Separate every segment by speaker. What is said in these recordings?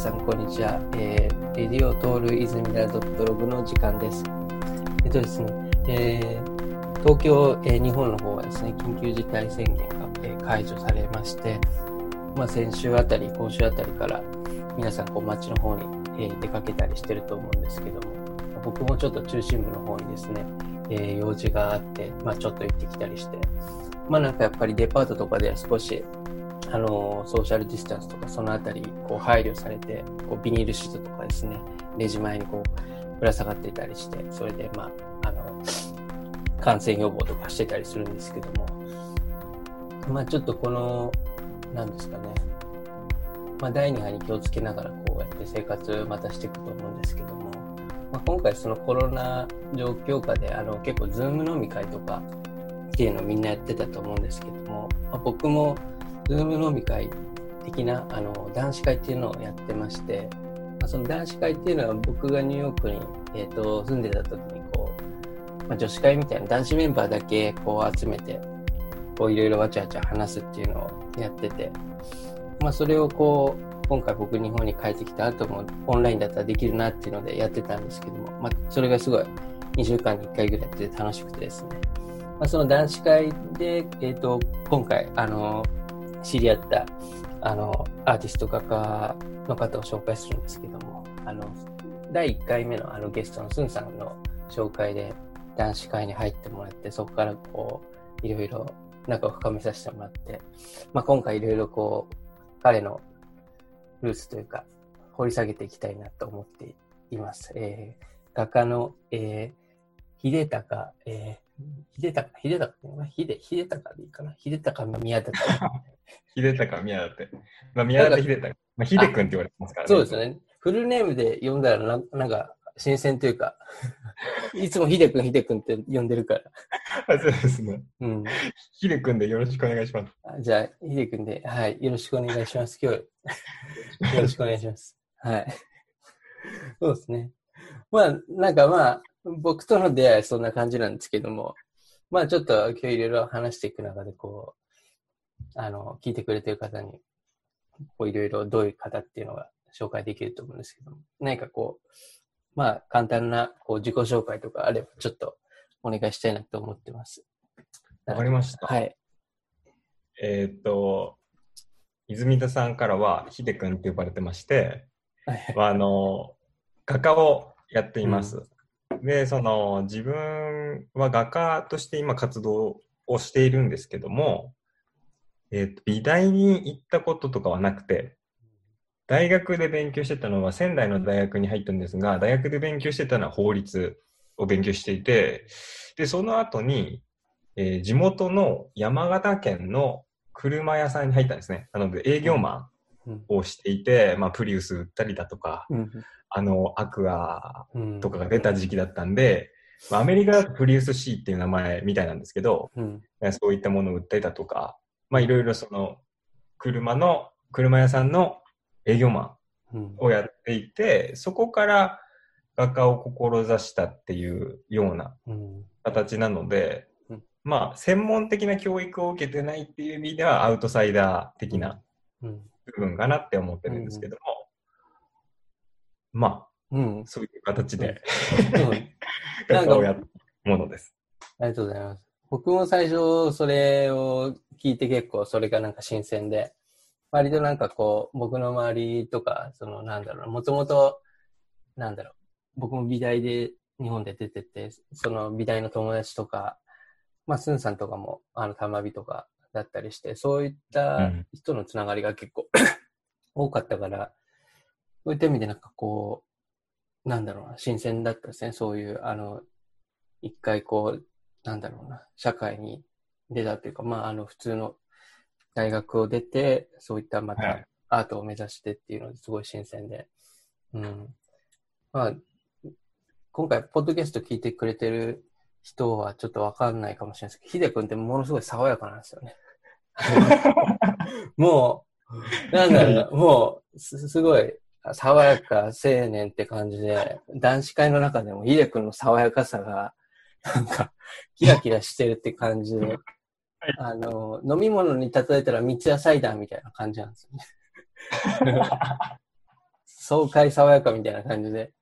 Speaker 1: さん、こんにちは。えー、レディオトールイズミラドットログの時間です。えっとですね、えー、東京、えー、日本の方はですね、緊急事態宣言が、えー、解除されまして、まあ、先週あたり、今週あたりから皆さん、こう、街の方に、えー、出かけたりしてると思うんですけども、僕もちょっと中心部の方にですね、えー、用事があって、まあ、ちょっと行ってきたりして、まあなんかやっぱりデパートとかでは少しあのソーシャルディスタンスとかそのあたりこう配慮されてこうビニールシートとかですねレジ前にこうぶら下がっていたりしてそれでまああの感染予防とかしてたりするんですけどもまあちょっとこの何ですかねまあ第2波に気をつけながらこうやって生活またしていくと思うんですけども、まあ、今回そのコロナ状況下であの結構ズーム飲み会とかっていうのをみんなやってたと思うんですけども、まあ、僕もズーム飲み会的なあの男子会っていうのをやってまして、まあ、その男子会っていうのは僕がニューヨークに、えーと、住んでた時にこう、まあ、女子会みたいな男子メンバーだけこう集めてこういろいろわちゃわちゃ話すっていうのをやってて、まあ、それをこう今回僕日本に帰ってきた後もオンラインだったらできるなっていうのでやってたんですけども、まあ、それがすごい2週間に1回ぐらいやってて楽しくてですね、まあ、その男子会で、えー、と今回あの知り合ったあのアーティスト画家の方を紹介するんですけどもあの第1回目のあのゲストのスンさんの紹介で男子会に入ってもらってそこからこういろいろ仲を深めさせてもらって、まあ、今回いろいろこう彼のルーツというか掘り下げていきたいなと思っています。えー、画家の、えー、秀隆、えー、秀隆、秀隆秀、秀隆でいいかな？秀隆宮高。
Speaker 2: 秀高宮舘。まあ、宮舘秀高。まあ、秀君って言われてますから
Speaker 1: ね。そうですね。フルネームで呼んだらな、なんか、新鮮というか、いつも秀君、秀君って呼んでるから。
Speaker 2: あそうですね。うん。秀君でよろしくお願いします。
Speaker 1: じゃあ、秀君で、はい、よろしくお願いします。今日、よろしくお願いします。はい。そうですね。まあ、なんかまあ、僕との出会いはそんな感じなんですけども、まあちょっと今日いろいろ話していく中で、こう、あの、聞いてくれてる方に、こういろいろどういう方っていうのが紹介できると思うんですけども、何かこう、まあ簡単なこう自己紹介とかあればちょっとお願いしたいなと思ってます。
Speaker 2: わかりました。
Speaker 1: はい。
Speaker 2: えっ、と、泉田さんからは、ひでくんって呼ばれてまして、はい、あの、画家をやっています。うん、で、その、自分は画家として今活動をしているんですけども、え、ー、と、美大に行ったこととかはなくて、大学で勉強してたのは仙台の大学に入ったんですが、大学で勉強してたのは法律を勉強していて、で、その後に、えー、地元の山形県の車屋さんに入ったんですね。なので営業マンをしていて、うん、まあ、プリウス売ったりだとか、うん、あの、アクアとかが出た時期だったんで、まあ、アメリカだとプリウス C っていう名前みたいなんですけど、うん、そういったものを売ったりだとか、まあいろいろその車の、車屋さんの営業マンをやっていて、うん、そこから画家を志したっていうような形なので、うん、まあ専門的な教育を受けてないっていう意味ではアウトサイダー的な部分かなって思ってるんですけども、まあ、うん、そういう形で、画家をやるものです。
Speaker 1: ありがとうございます。僕も最初それを聞いて結構それがなんか新鮮で、割となんかこう、僕の周りとか、そのなんだろうもともと、なんだろう、僕も美大で日本で出てて、その美大の友達とか、まあ、スンさんとかも、あの、たまびとかだったりして、そういった人のつながりが結構多かったから、そういった意味でなんかこう、なんだろうな、新鮮だったですね。そういう、あの、一回こう、なんだろうな、社会に出たというか、まあ、あの、普通の大学を出て、そういったまたアートを目指してっていうのですごい新鮮で、うん。まあ、今回、ポッドキャスト聞いてくれてる人はちょっとわかんないかもしれないですけど、ヒデ君ってものすごい爽やかなんですよね。もう、なんだろうな、もうす、すごい、爽やか青年って感じで、男子会の中でもヒデ君の爽やかさが、なんか、キラキラしてるって感じで、あの、飲み物に例えたら三ツ矢サイダーみたいな感じなんですよね。爽快爽やかみたいな感じで。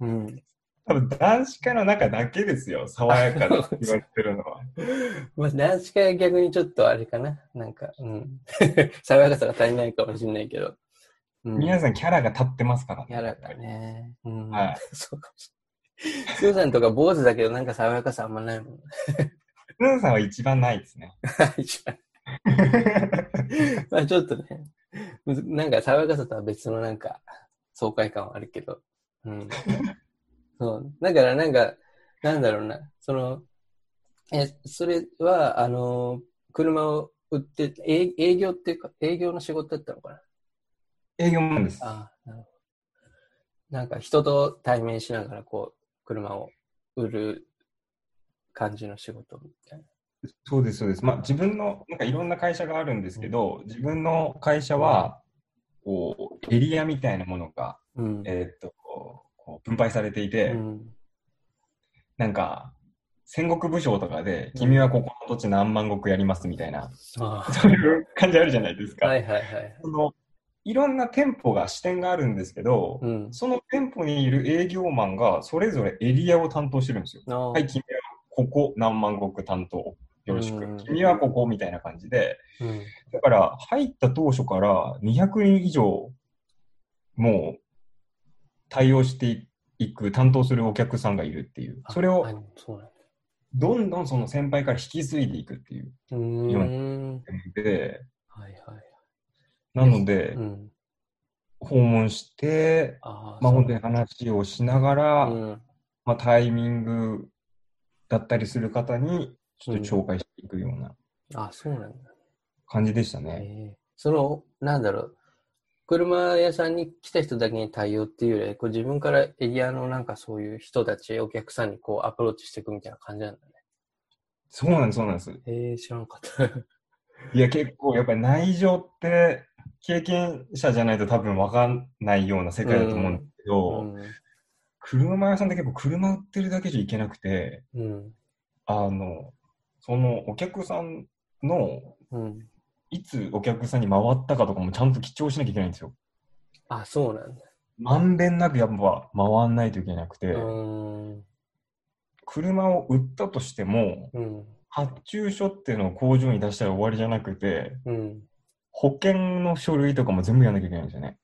Speaker 1: うん。
Speaker 2: 多分男子会の中だけですよ、爽やかって 言われてるのは。
Speaker 1: まあ男子会は逆にちょっとあれかな。なんか、うん。爽やかさが足りないかもしれないけど。
Speaker 2: うん、皆さんキャラが立ってますから
Speaker 1: ね。キャラがね。
Speaker 2: うん、はい。
Speaker 1: そうかもしれない。スーさんとか坊主だけどなんか爽やかさあんまないもん。
Speaker 2: スーさんは一番ないですね。一番。
Speaker 1: まあちょっとね、なんか爽やかさとは別のなんか爽快感はあるけど。うん。そう。だからなんか、なんだろうな、その、え、それは、あの、車を売って、営業っていうか、営業の仕事だったのかな？
Speaker 2: 営業マンです。
Speaker 1: あなるほど。なんか人と対面しながら、こう、車を売る感じの仕事みたいな。
Speaker 2: そうです、そうです。まあ、自分の、なんかいろんな会社があるんですけど、自分の会社は、こう、エリアみたいなものが、うん、えっ、と、こう分配されていて、うん、なんか、戦国武将とかで、君はここの土地何万石やりますみたいな、そういう感じあるじゃないですか。
Speaker 1: はいはいはい。
Speaker 2: そのいろんな店舗が支店があるんですけど、うん、その店舗にいる営業マンがそれぞれエリアを担当してるんですよ。はい、君はここ何万石担当。よろしく、うん、君はここみたいな感じで、うん、だから入った当初から200人以上もう対応していく、担当するお客さんがいるっていう、それをどんどんその先輩から引き継いでいくっていうようなで、はいはい、なので、うん、訪問して、あまあ本当に話をしながら、うん、まあタイミングだったりする方にちょっと紹介していくような、
Speaker 1: うん、あそうなんだ。
Speaker 2: 感じでしたね。
Speaker 1: その、なんだろう、車屋さんに来た人だけに対応っていうより、こう自分からエリアのなんかそういう人たち、お客さんにこうアプローチしていくみたいな感じなんだね。
Speaker 2: そうなんです、そうなんです。
Speaker 1: えー、知らんかった。
Speaker 2: いや、結構やっぱり内情って経験者じゃないと多分わかんないような世界だと思うんですけど、うんうん、車屋さんって結構車売ってるだけじゃいけなくて、うん、あの、そのお客さんの、うんいつお客さんに回ったかとかもちゃんと記帳しなきゃいけないんですよ。
Speaker 1: あ、そうなんだ。
Speaker 2: まんべんなくやっぱ回んないといけなくて、車を売ったとしても、うん、発注書っていうのを工場に出したら終わりじゃなくて、うん、保険の書類とかも全部やらなきゃいけないんですよね。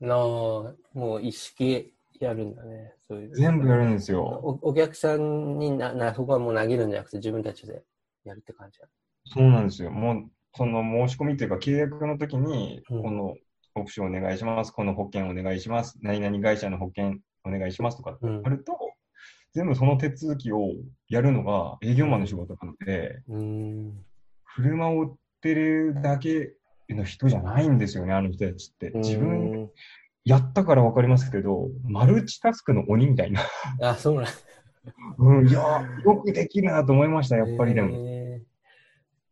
Speaker 1: なあ、もう一式やるんだね。そういう
Speaker 2: 全部やるんですよ。
Speaker 1: おお客さんにななそこはもう投げるんじゃなくて自分たちでやるって感じ
Speaker 2: そうなんですよ。もうその申し込みというか契約の時に、このオプションお願いします、この保険お願いします、何々会社の保険お願いしますとかってあると、うん、全部その手続きをやるのが営業マンの仕事なので、うん、車を売ってるだけの人じゃないんですよね、あの人たちって。自分、やったから分かりますけど、マルチタスクの鬼みたいな。
Speaker 1: あ、そうなん
Speaker 2: うん、いや、よくできるなと思いました、やっぱりでも。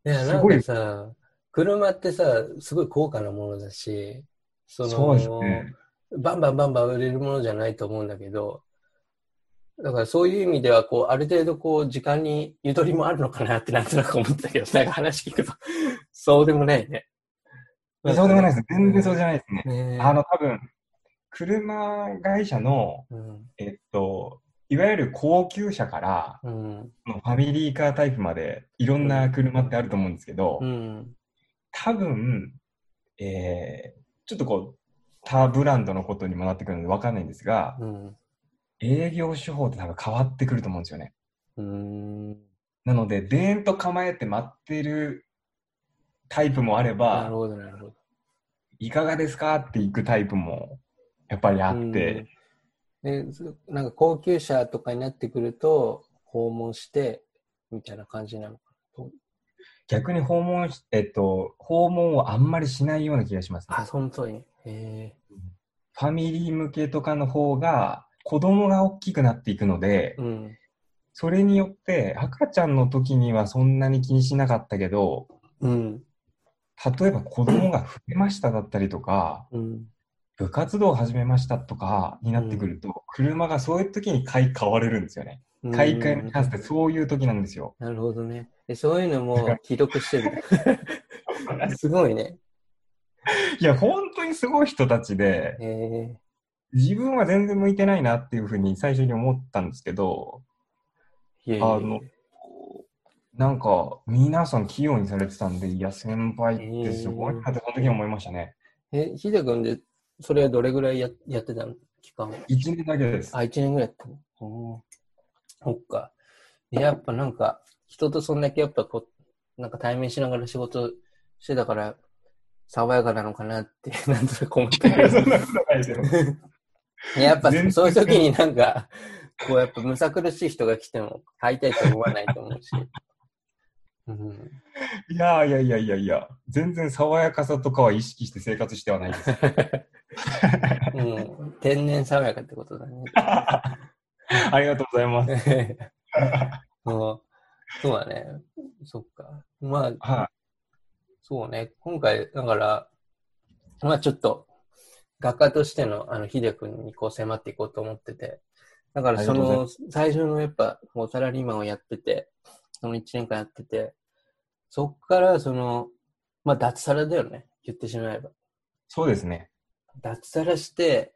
Speaker 1: いや、なんかさ、車ってさ、すごい高価なものだし、
Speaker 2: その、そうですね、
Speaker 1: バンバンバンバン売れるものじゃないと思うんだけど、だからそういう意味では、こう、ある程度こう、時間にゆとりもあるのかなってなんとなく思ったけど、なんか話聞くと、そうでもないね。
Speaker 2: そうでもないです。全然そうじゃないですね。ねあの、多分、車会社の、うん、えっと、いわゆる高級車から、うん、ファミリーカータイプまでいろんな車ってあると思うんですけど、うん、多分、えー、ちょっとこう、他ブランドのことにもなってくるので分かんないんですが、うん、営業手法って多分変わってくると思うんですよね。なので、でーんと構えて待ってるタイプもあれば、
Speaker 1: なるほど、なるほど。
Speaker 2: いかがですか？って行くタイプもやっぱりあって、
Speaker 1: で、なんか高級車とかになってくると、訪問して、みたいな感じなのかな。
Speaker 2: 逆に訪問し、えっと、訪問をあんまりしないような気がします、
Speaker 1: ね。あ、本当に。へ
Speaker 2: ファミリー向けとかの方が、子供が大きくなっていくので、うん、それによって赤ちゃんの時にはそんなに気にしなかったけど、うん、例えば子供が増えましただったりとか、うん、部活動を始めましたとかになってくると、うん、車がそういう時に買い買われるんですよね。買い替えのチャンスってそういう時なんですよ。
Speaker 1: なるほどね。そういうのも記録してる。すごいね。
Speaker 2: いや、本当にすごい人たちで、自分は全然向いてないなっていうふうに最初に思ったんですけど、
Speaker 1: いやいや
Speaker 2: あの、なんか、皆さん器用にされてたんで、いや、先輩ってすごいなって、その時に思いましたね。
Speaker 1: え、ひでくんで、それはどれぐらいややってたの？期間。
Speaker 2: 1年だけです。
Speaker 1: あ、1年ぐらいやったの？そっか。いややっぱなんか、人とそんだけやっぱこう、なんか対面しながら仕事してたから、爽やかなのかなって、なんとなく思ったけど。
Speaker 2: そんなことないですよ。
Speaker 1: いややっぱそういう時になんか、こうやっぱむさ苦しい人が来ても、会いたいと思わないと思うし。うん、
Speaker 2: いやいやいやいやいや、全然爽やかさとかは意識して生活してはないです。
Speaker 1: うん、天然爽やかってことだね。
Speaker 2: ありがとうございます。
Speaker 1: そうそうだね。そっか。まあ、
Speaker 2: は
Speaker 1: そうね。今回、だから、まあちょっと、画家としての、あの、ヒデ君にこう迫っていこうと思ってて。だからその、最初のやっぱ、もうサラリーマンをやってて、その1年間やってて、そっからその、まあ脱サラだよね。言ってしまえば。
Speaker 2: そうですね。
Speaker 1: 脱サラして、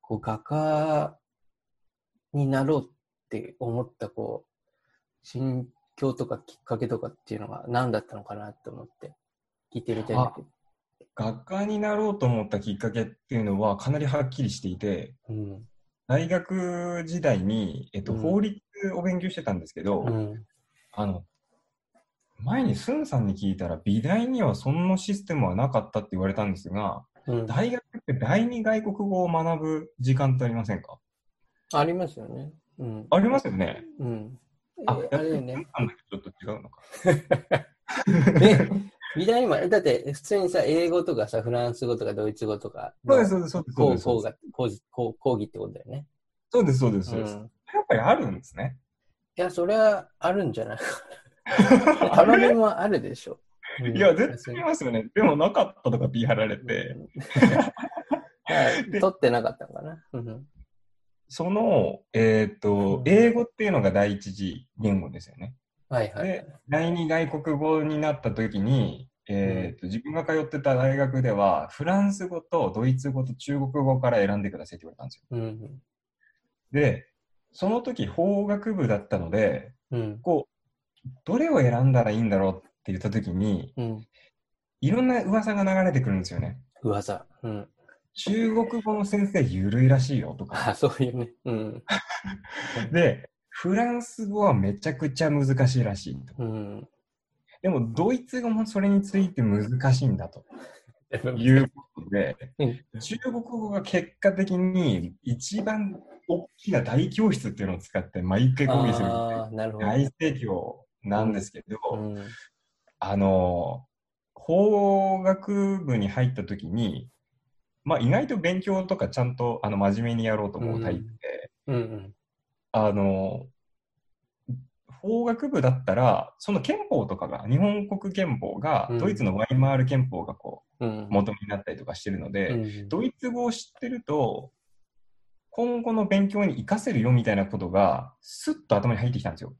Speaker 1: こう画家になろうって思った、こう、心境とかきっかけとかっていうのが何だったのかなって思って、聞いてみたいんだけど。
Speaker 2: 学科になろうと思ったきっかけっていうのはかなりはっきりしていて、
Speaker 1: うん。
Speaker 2: 大学時代に、えっと、
Speaker 1: うん
Speaker 2: 法律を勉強してたんですけど、
Speaker 1: うん。
Speaker 2: あの、前にスンさんに聞いたら、美大にはそんなシステムはなかったって言われたんですが、
Speaker 1: うん、
Speaker 2: 大学第二外国語を学ぶ時間ってありませんか？
Speaker 1: ありますよね。うん。
Speaker 2: ありますよね？
Speaker 1: うん。
Speaker 2: あ、
Speaker 1: えあれだよね。
Speaker 2: ちょっと違うのか。
Speaker 1: え、美大今、だって普通にさ、英語とかさ、フランス語とかドイツ語とかの
Speaker 2: そうです、そうです、そうです。そうです
Speaker 1: 講講義講義講講義ってことだよね。
Speaker 2: そうです、そうです。そうです
Speaker 1: うん。
Speaker 2: やっぱりあるんですね。
Speaker 1: いや、それはあるんじゃない？かな。たまにもあるでしょ。うん
Speaker 2: いや、絶対ありますよね。でもなかったとか言い張られて、
Speaker 1: はい取ってなかったのかな？うん
Speaker 2: その、えっ、と、英語っていうのが第一次言語ですよね。
Speaker 1: はいはい。
Speaker 2: で、第二外国語になった時に、えっ、と、自分が通ってた大学では、フランス語とドイツ語と中国語から選んでくださいって言われたんですよ。
Speaker 1: うん
Speaker 2: で、その時法学部だったので、
Speaker 1: うん
Speaker 2: こう、どれを選んだらいいんだろうって言った時に、
Speaker 1: うん。
Speaker 2: いろんな噂が流れてくるんですよね。
Speaker 1: 噂。うん。
Speaker 2: 中国語の先生ゆるいらしいよとか。
Speaker 1: あ、そういうね。うん。
Speaker 2: で、フランス語はめちゃくちゃ難しいらしいと。
Speaker 1: うん。
Speaker 2: でも、ドイツ語もそれについて難しいんだと いうことで、
Speaker 1: うん
Speaker 2: 中国語が結果的に一番大きな大教室っていうのを使って毎回講義する
Speaker 1: ああ、なるほど。
Speaker 2: 大盛況なんですけど、
Speaker 1: うん。
Speaker 2: あの、法学部に入った時に、まあ意外と勉強とかちゃんとあの真面目にやろうと思うタイプで、
Speaker 1: うんうん。
Speaker 2: あの、法学部だったら、その憲法とかが、日本国憲法が、
Speaker 1: うん
Speaker 2: ドイツのワイマール憲法がこ
Speaker 1: うん
Speaker 2: う、元になったりとかしてるので、
Speaker 1: うん
Speaker 2: ドイツ語を知ってると、今後の勉強に活かせるよみたいなことが、スッと頭に入ってきたんですよ。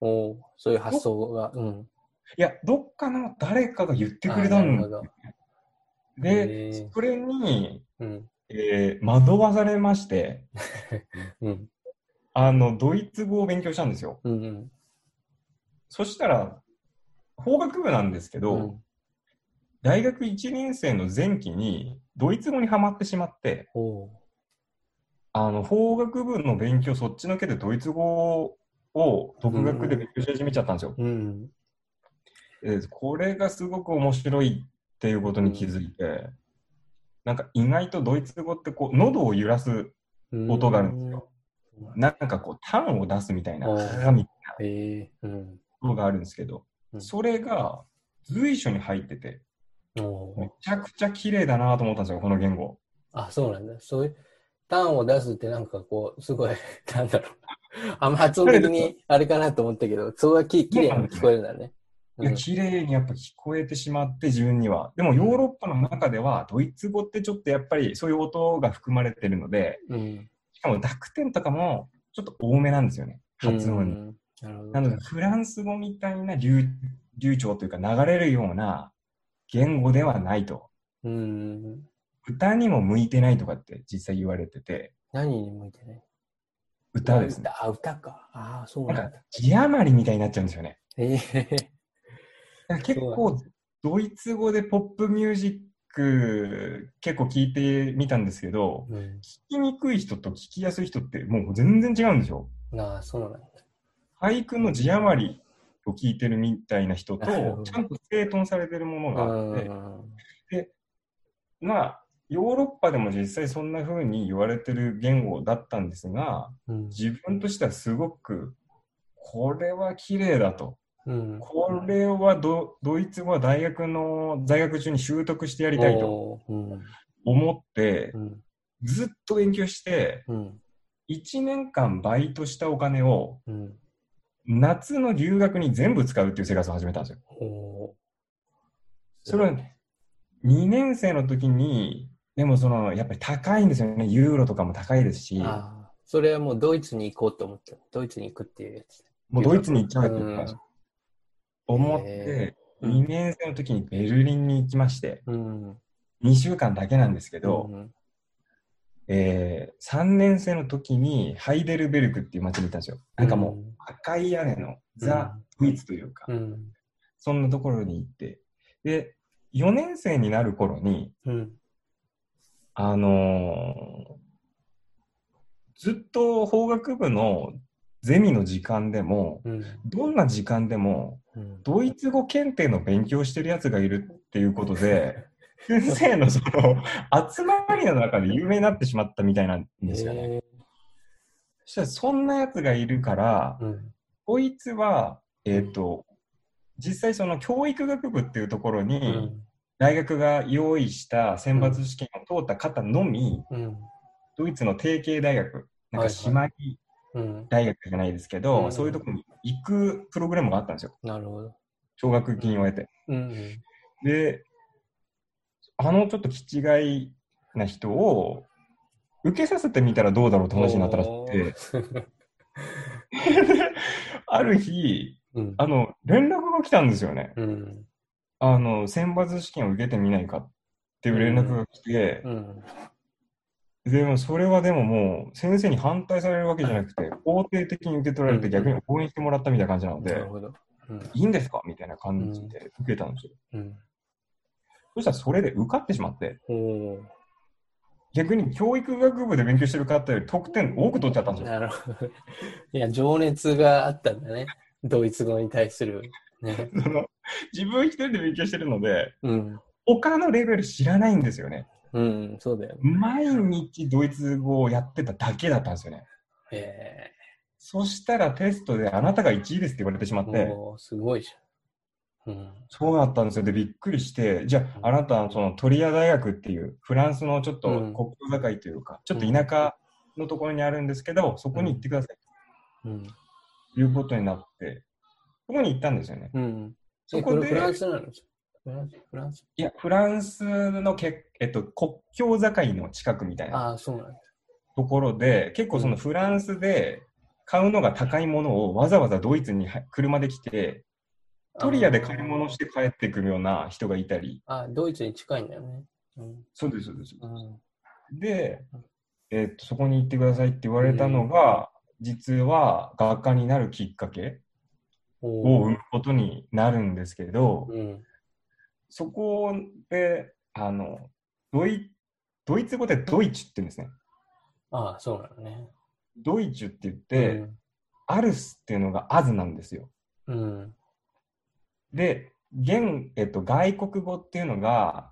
Speaker 1: おーそういう発想が。うん。
Speaker 2: いや、どっかの誰かが言ってくれたん
Speaker 1: あーなるほどへ
Speaker 2: で、
Speaker 1: ー
Speaker 2: それに、
Speaker 1: うん。
Speaker 2: えー惑わされまして、
Speaker 1: うん。
Speaker 2: あの、ドイツ語を勉強したんですよ。
Speaker 1: うんうん。
Speaker 2: そしたら、法学部なんですけど、
Speaker 1: うん
Speaker 2: 大学1年生の前期にドイツ語にはまってしまって、あの、法学部の勉強そっちのけでドイツ語を独学で勉強し始めちゃったんですよ。
Speaker 1: うん。
Speaker 2: でこれがすごく面白いっていうことに気づいて、なんか意外とドイツ語ってこう、喉を揺らす音があるんですよ。なんかこう、単を出すみたいな、みたい。なのがあるんですけど、
Speaker 1: うん
Speaker 2: それが随所に入ってて、めちゃくちゃ綺麗だなと思ったんですよ、この言語。
Speaker 1: あ、そうなんだ。そういう、単を出すってなんかこう、すごい、なんだろう。あんま発音的にあれかなと思ったけど、そうはききれいに聞こえるんだね。
Speaker 2: 綺麗にやっぱ聞こえてしまって、自分には。でも、ヨーロッパの中では、ドイツ語ってちょっとやっぱりそういう音が含まれてるので、
Speaker 1: うん。
Speaker 2: しかも濁点とかもちょっと多めなんですよね、発音に。
Speaker 1: うんな
Speaker 2: ので、フランス語みたいな流流暢というか流れるような言語ではないと。
Speaker 1: うん。
Speaker 2: 歌にも向いてないとかって実際言われてて。
Speaker 1: 何に向いてない？
Speaker 2: 歌ですね。
Speaker 1: あ、歌か。ああ、そう
Speaker 2: なんか、字余りみたいになっちゃうんですよね。
Speaker 1: ええ
Speaker 2: 結構、ドイツ語でポップミュージック結構聞いてみたんですけど、
Speaker 1: うん、
Speaker 2: 聞きにくい人と聞きやすい人ってもう全然違うんですよ。
Speaker 1: ああ、そうなんだ。
Speaker 2: 俳句の字余りを聞いてるみたいな人とちゃんと整頓されてるものがあって、で、まあ、ヨーロッパでも実際そんな風に言われてる言語だったんですが、
Speaker 1: うん
Speaker 2: 自分としてはすごく、これは綺麗だと。
Speaker 1: うん、
Speaker 2: これはドドイツ語は大学の在学中に習得してやりたいと思って
Speaker 1: う、ん。
Speaker 2: ずっと勉強して、
Speaker 1: うん。
Speaker 2: 1年間バイトしたお金を
Speaker 1: うん。
Speaker 2: 夏の留学に全部使うっていう生活を始めたんですよ。それは2年生の時に、でもその、やっぱり高いんですよね。ユーロとかも高いですし、
Speaker 1: それはもうドイツに行こうと思って、ドイツに行くっていうやつ。
Speaker 2: もうドイツに行っちゃうって言ったんですよ思っ
Speaker 1: へ
Speaker 2: て、2年生の時にベルリンに行きまして、
Speaker 1: うん。
Speaker 2: 2週間だけなんですけど、
Speaker 1: うん
Speaker 2: えー、3年生の時にハイデルベルクっていう街に行ったんですよ。なんかもう赤い屋根のザ・ドイツというか、
Speaker 1: うん。
Speaker 2: そんなところに行って、で、4年生になる頃に、
Speaker 1: うん。
Speaker 2: あのーずっと法学部のゼミの時間でも、
Speaker 1: うん。
Speaker 2: どんな時間でも、
Speaker 1: うん。
Speaker 2: ドイツ語検定の勉強してるやつがいるっていうことで、先生のその集まりの中で有名になってしまったみたいなんですよね。
Speaker 1: へ
Speaker 2: そしたらそんなやつがいるから
Speaker 1: ー、うん。
Speaker 2: こいつは、えっ、と、実際その教育学部っていうところ
Speaker 1: う
Speaker 2: に、
Speaker 1: ん。
Speaker 2: 大学が用意した選抜試験を通った方のみ、
Speaker 1: うん。
Speaker 2: ドイツの提携大学、なん
Speaker 1: はい
Speaker 2: か
Speaker 1: はい
Speaker 2: 姉妹
Speaker 1: うん。
Speaker 2: 大学じゃないですけど、
Speaker 1: うん
Speaker 2: そういうところに行くプログラムがあったんですよ。
Speaker 1: なるほど。
Speaker 2: 奨学金を得て。
Speaker 1: うん。
Speaker 2: で、あのちょっと気違いな人を受けさせてみたらどうだろうって話になったらしくて、ある日、
Speaker 1: うん。
Speaker 2: あの、連絡が来たんですよね。
Speaker 1: うん。
Speaker 2: あの、選抜試験を受けてみないかっていう連絡が来て、
Speaker 1: うん。
Speaker 2: でもそれはでももう先生に反対されるわけじゃなくて、肯定的に受け取られて
Speaker 1: うん
Speaker 2: 逆に応援してもらったみたいな感じなので、
Speaker 1: なるほど。うん。
Speaker 2: いいんですかみたいな感じで受けたんですよ。
Speaker 1: うん。
Speaker 2: そしたらそれで受かってしまって、逆に教育学部で勉強してる方より得点多く取っちゃったんですよ。
Speaker 1: なるほど。いや、情熱があったんだね。ドイツ語に対する。ね。
Speaker 2: その自分一人で勉強してるので、
Speaker 1: うん。
Speaker 2: 他のレベル知らないんですよね。
Speaker 1: うん、そうだよね。
Speaker 2: 毎日ドイツ語をやってただけだったんですよね。
Speaker 1: え
Speaker 2: そしたらテストであなたが1位ですって言われてしまっ
Speaker 1: え
Speaker 2: て、
Speaker 1: すごいじゃん。うん。
Speaker 2: そうだったんですよ。で、びっくりして、じゃあ、あなた、そのトリア大学っていう、フランスのちょっと
Speaker 1: うん
Speaker 2: 国境境というか、ちょっと田舎のところにあるんですけど、そこに行ってください
Speaker 1: うん。
Speaker 2: ということになって、そこに行ったんですよね。
Speaker 1: うん。え、
Speaker 2: そこで
Speaker 1: フランスなの？フランスフランス？
Speaker 2: いや、フランスのけ、えっと、国境境の近くみたいな
Speaker 1: ああ、そうなんだ。
Speaker 2: ところで、結構そのフランスで買うのが高いものをわざわざドイツには車で来て、トリアで買い物して帰ってくるような人がいたり、
Speaker 1: ああ、ドイツに近いんだよね。うん。
Speaker 2: そうです、そうです。
Speaker 1: うん。
Speaker 2: で、えっと、そこに行ってくださいって言われたのが、実は学科になるきっかけを生むことになるんですけど、
Speaker 1: うん。
Speaker 2: そこで、あの、ドイドイツ語でドイツって言うんですね。
Speaker 1: ああ、そうなのね。
Speaker 2: ドイツって言って、アルスっていうのがアズなんですよ。
Speaker 1: うん。うん。
Speaker 2: で、現、えっと、外国語っていうのが、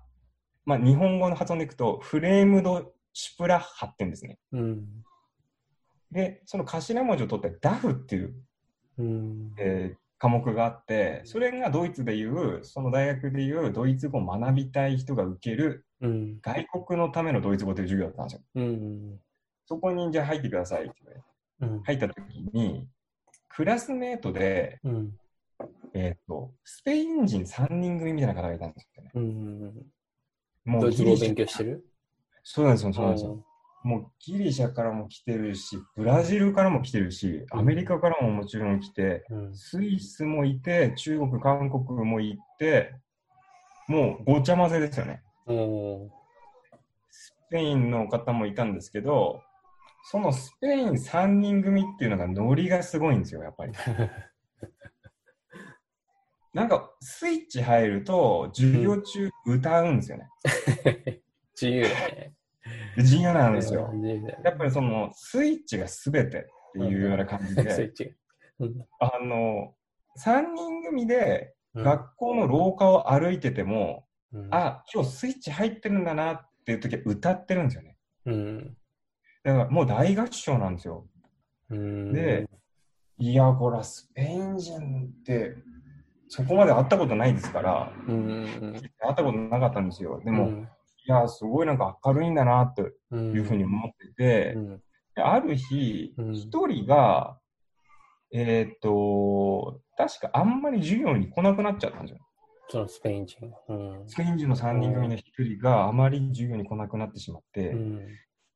Speaker 2: まあ、日本語の発音でいくと、フレームドシュプラッハって言うんですね。
Speaker 1: うん。
Speaker 2: で、その頭文字を取ってダフっていう、
Speaker 1: うん。
Speaker 2: えー科目があって、それがドイツでいう、その大学でいうドイツ語を学びたい人が受ける
Speaker 1: うん。
Speaker 2: 外国のためのドイツ語という授業だったんですよ。
Speaker 1: うん。
Speaker 2: そこにじゃあ入ってくださいって言われて
Speaker 1: うん。
Speaker 2: 入った時に、クラスメートで、
Speaker 1: うん。
Speaker 2: えっ、と、スペイン人3人組みたいな方がいたんですよね。
Speaker 1: うん。
Speaker 2: も
Speaker 1: ドイツ語を勉強してる？
Speaker 2: そうなんですよ、そうなんですよ。もうギリシャからも来てるし、ブラジルからも来てるし、アメリカからももちろん来て、
Speaker 1: うん。
Speaker 2: スイスもいて、中国、韓国もいて、もうごちゃ混ぜですよね。
Speaker 1: おー
Speaker 2: ペインの方もいたんですけど、そのスペイン3人組っていうのがノリがすごいんですよ、やっぱり。なんかスイッチ入ると授業中歌うんですよね。
Speaker 1: 自由ね。
Speaker 2: 自由なんですよ。やっぱりそのスイッチが全てっていうような感じで、あの、3人組で学校の廊下を歩いてても、うん、あ、今日スイッチ入ってるんだなっていう時は歌ってるんですよね。うん、だからもう大合唱なんですよ。うん、で、いや、これはスペイン人ってそこまで会ったことないですから、うん、会ったことなかったんですよ。でも、うん、いや、すごいなんか明るいんだなっていうふうに思ってて、うん、ある日、一、人が、えっ、ー、と、確かあんまり授業に来なくなっちゃったんですよ。
Speaker 1: そのスペイン人。
Speaker 2: スペイン人の3人組の1人があまり授業に来なくなってしまって、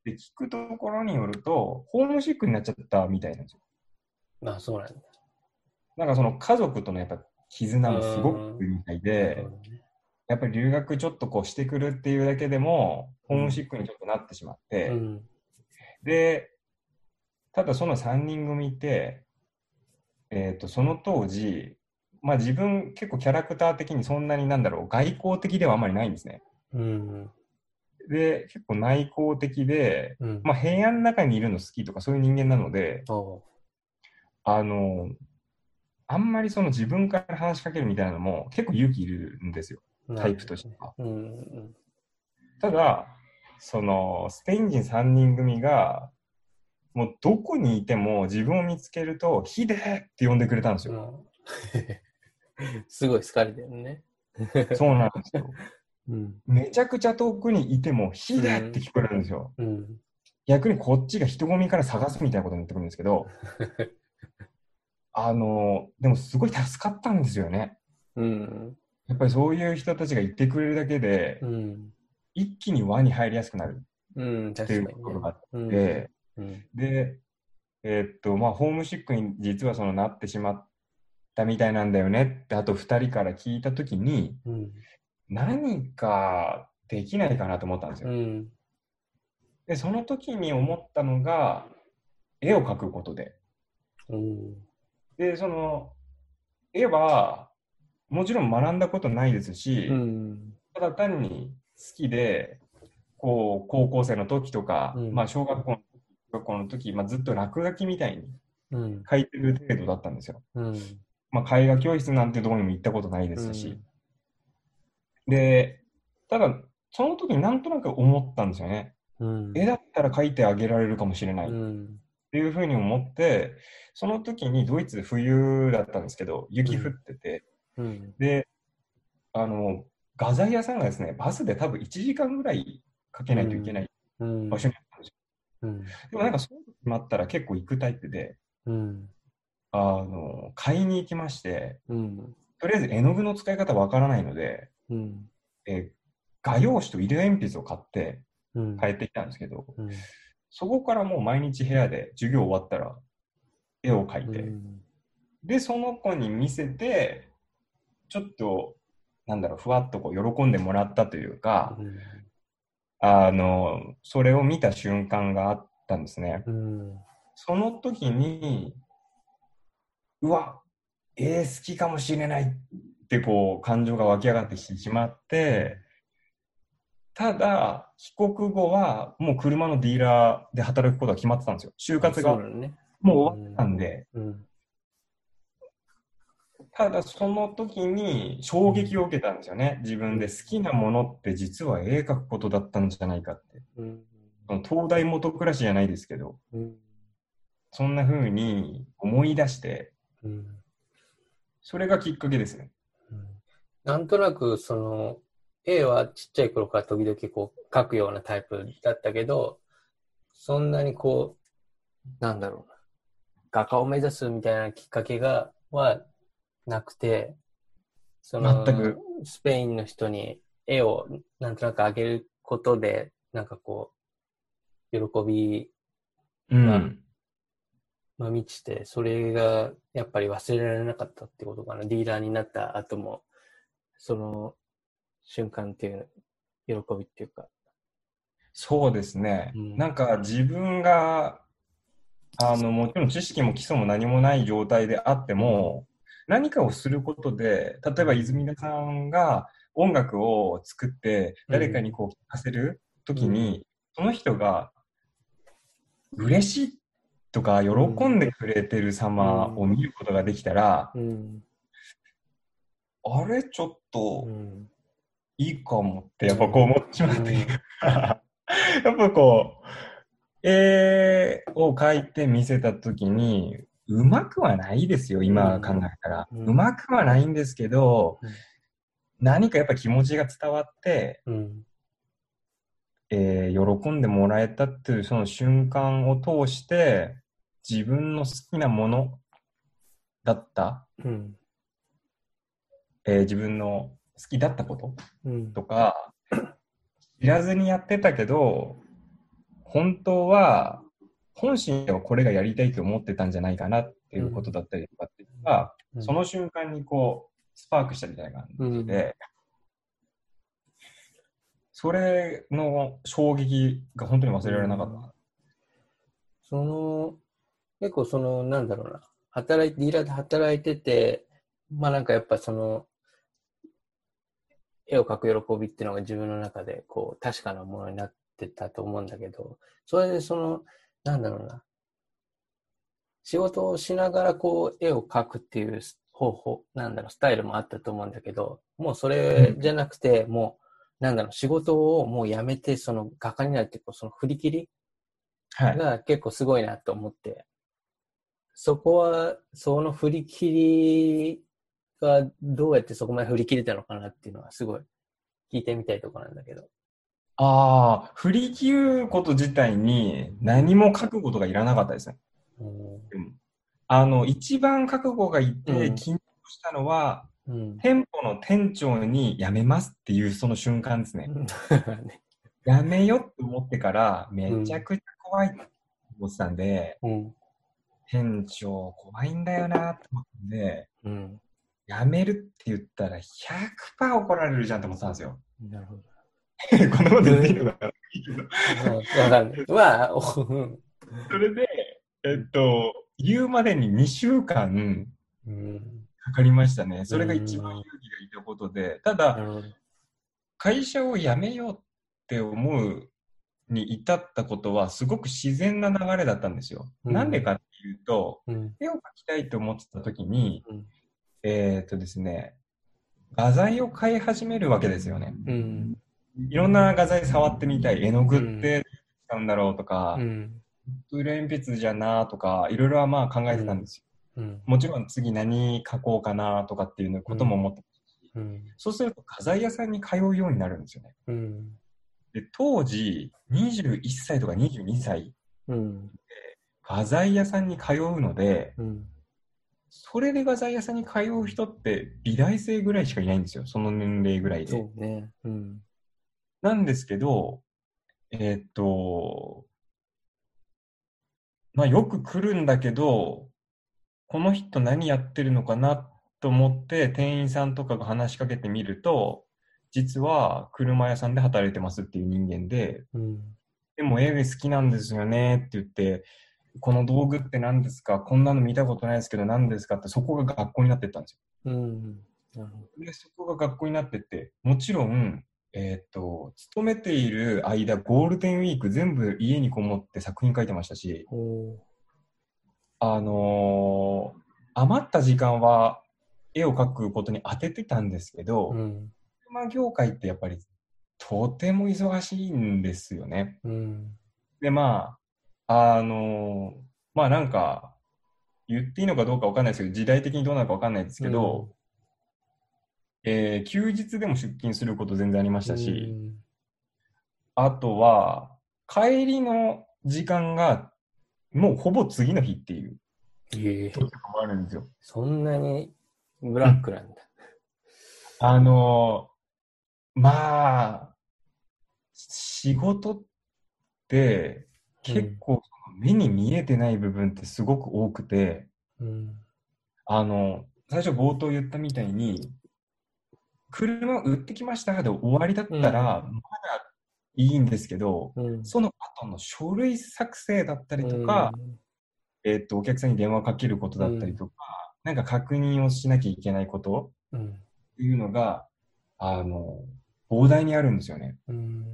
Speaker 2: で聞くところによると、ホームシックになっちゃったみたいなんですよ。
Speaker 1: あ、そうなんだ。
Speaker 2: なんかその家族とのやっぱ絆もすごくみたいで、やっぱり留学ちょっとこうしてくるっていうだけでも、ホームシックにちょっとなってしまって、うん、で、ただその3人組って、えっ、ー、と、その当時、まあ自分結構キャラクター的にそんなになんだろう、外交的ではあんまりないんですね。うん、で、結構内向的で、うん、まあ平安の中にいるの好きとかそういう人間なので、あの、あんまりその自分から話しかけるみたいなのも結構勇気いるんですよ、タイプとしては。うんただ、そのスペイン人3人組が、もうどこにいても自分を見つけると、ヒデって呼んでくれたんですよ。
Speaker 1: すごい好かれてるね。
Speaker 2: そうなんですよ。うん、めちゃくちゃ遠くにいても、ヒデって聞こえるんですよ。うん、逆にこっちが人混みから探すみたいなことになってくるんですけど、あの、でもすごい助かったんですよね。うん。やっぱりそういう人たちが言ってくれるだけで、うん、一気に輪に入りやすくなる。っていうところがあって、うん、で、えー、っと、まあ、ホームシックに実はそのなってしまったみたいなんだよねって、あと2人から聞いたときに、うん、何かできないかなと思ったんですよ。で、その時に思ったのが、絵を描くことで。で、その、絵は、もちろん学んだことないですし、うん、ただ単に好きで、こう、高校生の時とか、うん、まあ、小学校の学校の時、まあ、ずっと落書きみたいに書いてる程度だったんですよ。うん、まあ、絵画教室なんてところにも行ったことないですし。で、ただ、その時になんとなく思ったんですよね。絵だったら描いてあげられるかもしれない。っていうふうに思って、その時にドイツで冬だったんですけど、雪降ってて、うん、で、あの、画材屋さんがですね、バスで多分1時間ぐらいかけないといけない場所にあったんですよ。うん、でもなんかそう決まったら結構行くタイプで、うん、あの、買いに行きまして、とりあえず絵の具の使い方わからないので、え画用紙と色鉛筆を買って帰ってきたんですけど、そこからもう毎日部屋で授業終わったら絵を描いて、うん、で、その子に見せて、ちょっと、なんだろう、ふわっとこう喜んでもらったというか、うん、あの、それを見た瞬間があったんですね。うん、その時に、うわ、絵好きかもしれないってこう感情が湧き上がってきてしまって、ただ、帰国後はもう車のディーラーで働くことが決まってたんですよ。就活がもう終わったんで。うんうん、ただ、その時に衝撃を受けたんですよね。自分で好きなものって実は絵描くことだったんじゃないかって。うん、東大元暮らしじゃないですけど、そんな風に思い出して、それがきっかけですね。
Speaker 1: なんとなく、その、絵はちっちゃい頃から時々こう描くようなタイプだったけど、そんなにこう、なんだろうな、画家を目指すみたいなきっかけが、はなくて、その、スペインの人に絵をなんとなくあげることで、なんかこう、喜びが、うん、まあ、満ちて、それがやっぱり忘れられなかったってことかな。ディーラーになった後も、その、瞬間っていう、喜びっていうか。
Speaker 2: そうですね。
Speaker 1: うん
Speaker 2: なんか自分が、あの、もちろん知識も基礎も何もない状態であっても、何かをすることで、例えば泉田さんが音楽を作って誰かにこう聴かせるときに、その人が嬉しいとか喜んでくれてる様を見ることができたら、
Speaker 1: うん。
Speaker 2: あれちょっと
Speaker 1: うん。
Speaker 2: いいかもってやっぱこう思ってしまって、
Speaker 1: うん。
Speaker 2: やっぱこう、絵を描いて見せたときに、うまくはないですよ、今考えたら。
Speaker 1: うん
Speaker 2: うまくはないんですけど、
Speaker 1: うん
Speaker 2: 何かやっぱ気持ちが伝わって、
Speaker 1: うん。
Speaker 2: えー喜んでもらえたっていうその瞬間を通して、自分の好きなものだった、
Speaker 1: うん。
Speaker 2: えー自分の好きだったこと
Speaker 1: うん。
Speaker 2: とか、知らずにやってたけど、本当は、本心ではこれがやりたいと思ってたんじゃないかなっていうことだったりとかっていうのが、
Speaker 1: うん。
Speaker 2: その瞬間にこう、スパークしたみたいな感じで、それの衝撃が本当に忘れられなかった？
Speaker 1: その、結構その、なんだろうな、働いて、ディーラーで働いてて、まあなんかやっぱその、絵を描く喜びっていうのが自分の中でこう確かなものになってたと思うんだけど、それでその、なんだろうな、仕事をしながらこう絵を描くっていう方法、なんだろう、スタイルもあったと思うんだけど、もうそれじゃなくて、もう、なんだろう、仕事をもうやめて、その画家になるっていうこうその振り切り
Speaker 2: はい。
Speaker 1: が結構すごいなと思って、そこは、その振り切りがどうやってそこまで振り切れたのかなっていうのはすごい聞いてみたいところなんだけど。
Speaker 2: ああ、振り切ること自体に何も覚悟とかいらなかったですね。
Speaker 1: うん
Speaker 2: あの、一番覚悟がいて
Speaker 1: うん
Speaker 2: 緊張したのは、
Speaker 1: うん。
Speaker 2: 店舗の店長に辞めますっていうその瞬間ですね。
Speaker 1: ね
Speaker 2: 辞めよって思ってから、めちゃくちゃ怖いって思ってたんで、
Speaker 1: うん。
Speaker 2: 店長怖いんだよなって思ったんで、
Speaker 1: うん。
Speaker 2: 辞めるって言ったら100%怒られるじゃんって思ってたんですよ。
Speaker 1: なるほど。
Speaker 2: こんなこと言っていいのかな。いいけど。
Speaker 1: うん。わかん。ない。まあ、
Speaker 2: それで、えっと、言うまでに2週間。かかりましたね。それが一番勇気がいたことで、ただ、会社を辞めようって思うに至ったことはすごく自然な流れだったん。ですよ。
Speaker 1: うん。
Speaker 2: なん。でかっていうと、
Speaker 1: うん。
Speaker 2: 絵を描きたいと思ってた時に、
Speaker 1: うん。
Speaker 2: えーっとですね、画材を買い始めるわけですよね。
Speaker 1: うん。
Speaker 2: いろんな画材触ってみたい。絵の具って使うんだろうとか
Speaker 1: う、ん。
Speaker 2: 色鉛筆じゃなとか、いろいろはまあ考えてたんですよ。
Speaker 1: うん。
Speaker 2: もちろん次何描こうかなとかっていうことも思ってたし、
Speaker 1: うん。
Speaker 2: そうすると画材屋さんに通うようになるんですよね。
Speaker 1: うん。
Speaker 2: で、当時、21歳とか22歳、
Speaker 1: うん。
Speaker 2: 画材屋さんに通うので、
Speaker 1: うん。
Speaker 2: それで画材屋さんに通う人って美大生ぐらいしかいないんですよ。その年齢ぐらいで。
Speaker 1: そうね。うん。
Speaker 2: なんですけど、えーっと、まあよく来るんだけど、この人何やってるのかなと思って店員さんとかが話しかけてみると、実は車屋さんで働いてますっていう人間で、
Speaker 1: うん。
Speaker 2: でも絵好きなんですよねって言って、この道具って何ですかこんなの見たことないですけど何ですかってそこが学校になってったんですよ。
Speaker 1: うん。
Speaker 2: で、そこが学校になってって、もちろん、えーっと、勤めている間、ゴールデンウィーク全部家にこもって作品書いてましたし、あのー余った時間は絵を描くことに当ててたんですけど、
Speaker 1: うん。
Speaker 2: 車業界ってやっぱりとても忙しいんですよね。
Speaker 1: うん。
Speaker 2: で、まあ、あのーまあなんか、言っていいのかどうかわかんないですけど、時代的にどうなのかわかんないですけど、えー休日でも出勤すること全然ありましたし、あとは、帰りの時間が、もうほぼ次の日っていう
Speaker 1: ええ
Speaker 2: 時とかもあるんですよ。
Speaker 1: そんなにブラックなんだ。
Speaker 2: あのーまあ、仕事って結構目に見えてない部分ってすごく多くて、
Speaker 1: うん。
Speaker 2: あの、最初冒頭言ったみたいに、車売ってきましたで終わりだったら、まだいいんですけど、
Speaker 1: うん。
Speaker 2: その後の書類作成だったりとか、えっと、お客さんに電話かけることだったりとか、なんか確認をしなきゃいけないこと
Speaker 1: うん。
Speaker 2: っていうのが、あの、膨大にあるんですよね。
Speaker 1: うん。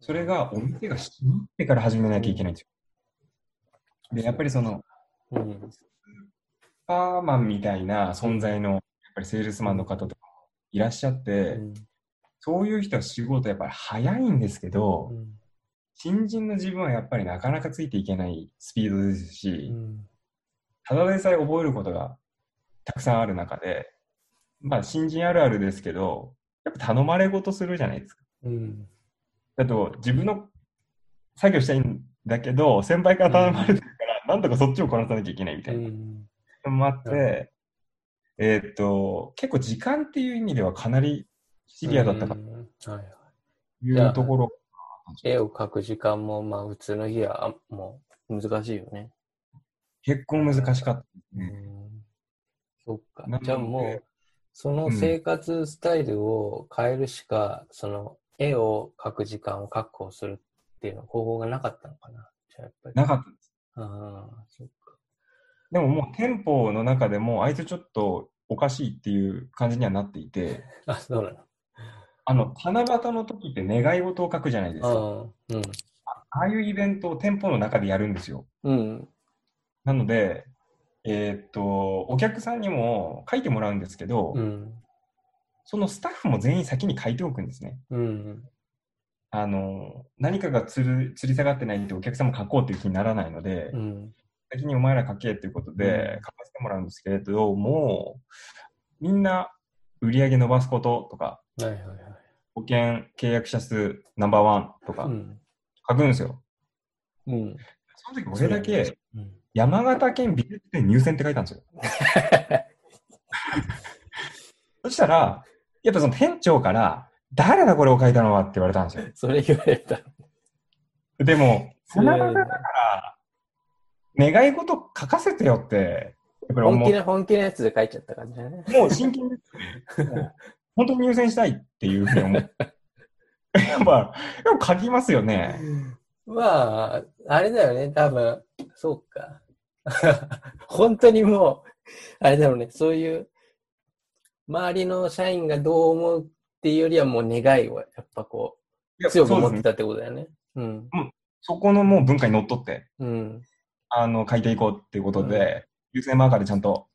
Speaker 2: それがお店が閉まってから始めなきゃいけないんですよ。で、やっぱりその、
Speaker 1: うん。
Speaker 2: スーパーマンみたいな存在の、やっぱりセールスマンの方とかいらっしゃって、そういう人は仕事やっぱり早いんですけど、
Speaker 1: うん。
Speaker 2: 新人の自分はやっぱりなかなかついていけないスピードですし、
Speaker 1: うん。
Speaker 2: ただでさえ覚えることがたくさんある中で、まあ新人あるあるですけど、やっぱ頼まれ事するじゃないですか。
Speaker 1: うん。
Speaker 2: だと自分の作業したいんだけど、先輩から頼まれてるから、なんとかそっちをこなさなきゃいけないみた
Speaker 1: う
Speaker 2: いな。
Speaker 1: ん。
Speaker 2: のもあっ
Speaker 1: う
Speaker 2: て、えーっと、結構時間っていう意味ではかなりシビアだったか。というところ。
Speaker 1: 絵を描く時間も、まあ、普通の日は、あもう、難しいよね。
Speaker 2: 結構難しかったです
Speaker 1: う
Speaker 2: ね。
Speaker 1: ん。そっかじゃあもう、その生活スタイルを変えるしか、その、絵を描く時間を確保するっていうの方法がなかったのかな。じゃあやっぱり。
Speaker 2: なかったです。
Speaker 1: ああ、そっか。
Speaker 2: でももう店舗の中でも、あいつちょっとおかしいっていう感じにはなっていて、
Speaker 1: あ、そうなの。
Speaker 2: あの、七夕の時って願い事を書くじゃないですか。
Speaker 1: ああ、うん。
Speaker 2: ああいうイベントを店舗の中でやるんですよ。
Speaker 1: うん。
Speaker 2: なので、えーっと、お客さんにも書いてもらうんですけど、
Speaker 1: うん。
Speaker 2: そのスタッフも全員先に書いておくんですね。
Speaker 1: うん。
Speaker 2: あの、何かがつる吊り下がってないとお客さんも書こうっていう気にならないので、
Speaker 1: うん。
Speaker 2: 先にお前ら書けっていうことで書かせてもらうんですけれども、みんな売り上げ伸ばすこととか、
Speaker 1: はいはいはい。
Speaker 2: 保険契約者数ナンバーワンとか
Speaker 1: うん。
Speaker 2: 書くんですよ。
Speaker 1: うん。
Speaker 2: その時俺だけ
Speaker 1: うん。
Speaker 2: 山形県美術店入選って書いたんですよ。そしたら、やっぱその店長から、誰だこれを書いたのはって言われたんですよ。
Speaker 1: それ言われた。
Speaker 2: でも、
Speaker 1: それ
Speaker 2: 七夕だから、願い事書かせてよって、やっぱり思っ
Speaker 1: 本気な、本気なやつで書いちゃった感じだね。
Speaker 2: もう真剣ですよね。もう本当に入選したいっていうふうに思う。やっぱ、やっぱ書きますよね。
Speaker 1: まあ、あれだよね、多分。そうか。本当にもう、あれだろうね、そういう、周りの社員がどう思うっていうよりはもう願いをやっぱこ
Speaker 2: いうや
Speaker 1: 強く
Speaker 2: そうですね
Speaker 1: 持ってたってことだよね。うん。
Speaker 2: そこのもう文化にのっとって、
Speaker 1: うん。
Speaker 2: あの、書いていこうっていうことで、優先マーカーでちゃんと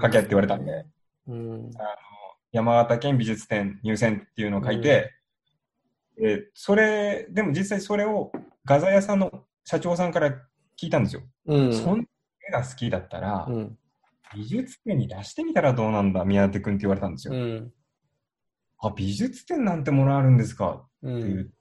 Speaker 2: 書けって言われたんで、
Speaker 1: うん。
Speaker 2: 山形県美術展入選っていうのを書いて、えーそれ、でも実際それを画材屋さんの社長さんから聞いたんですよ。
Speaker 1: うん。
Speaker 2: そんな絵が好きだったら、
Speaker 1: うん。
Speaker 2: 美術展に出してみたらどうなんだ、宮舘君って言われたんですよ。
Speaker 1: うん。
Speaker 2: あ、美術展なんてものあるんですか
Speaker 1: う
Speaker 2: って言っ
Speaker 1: ん。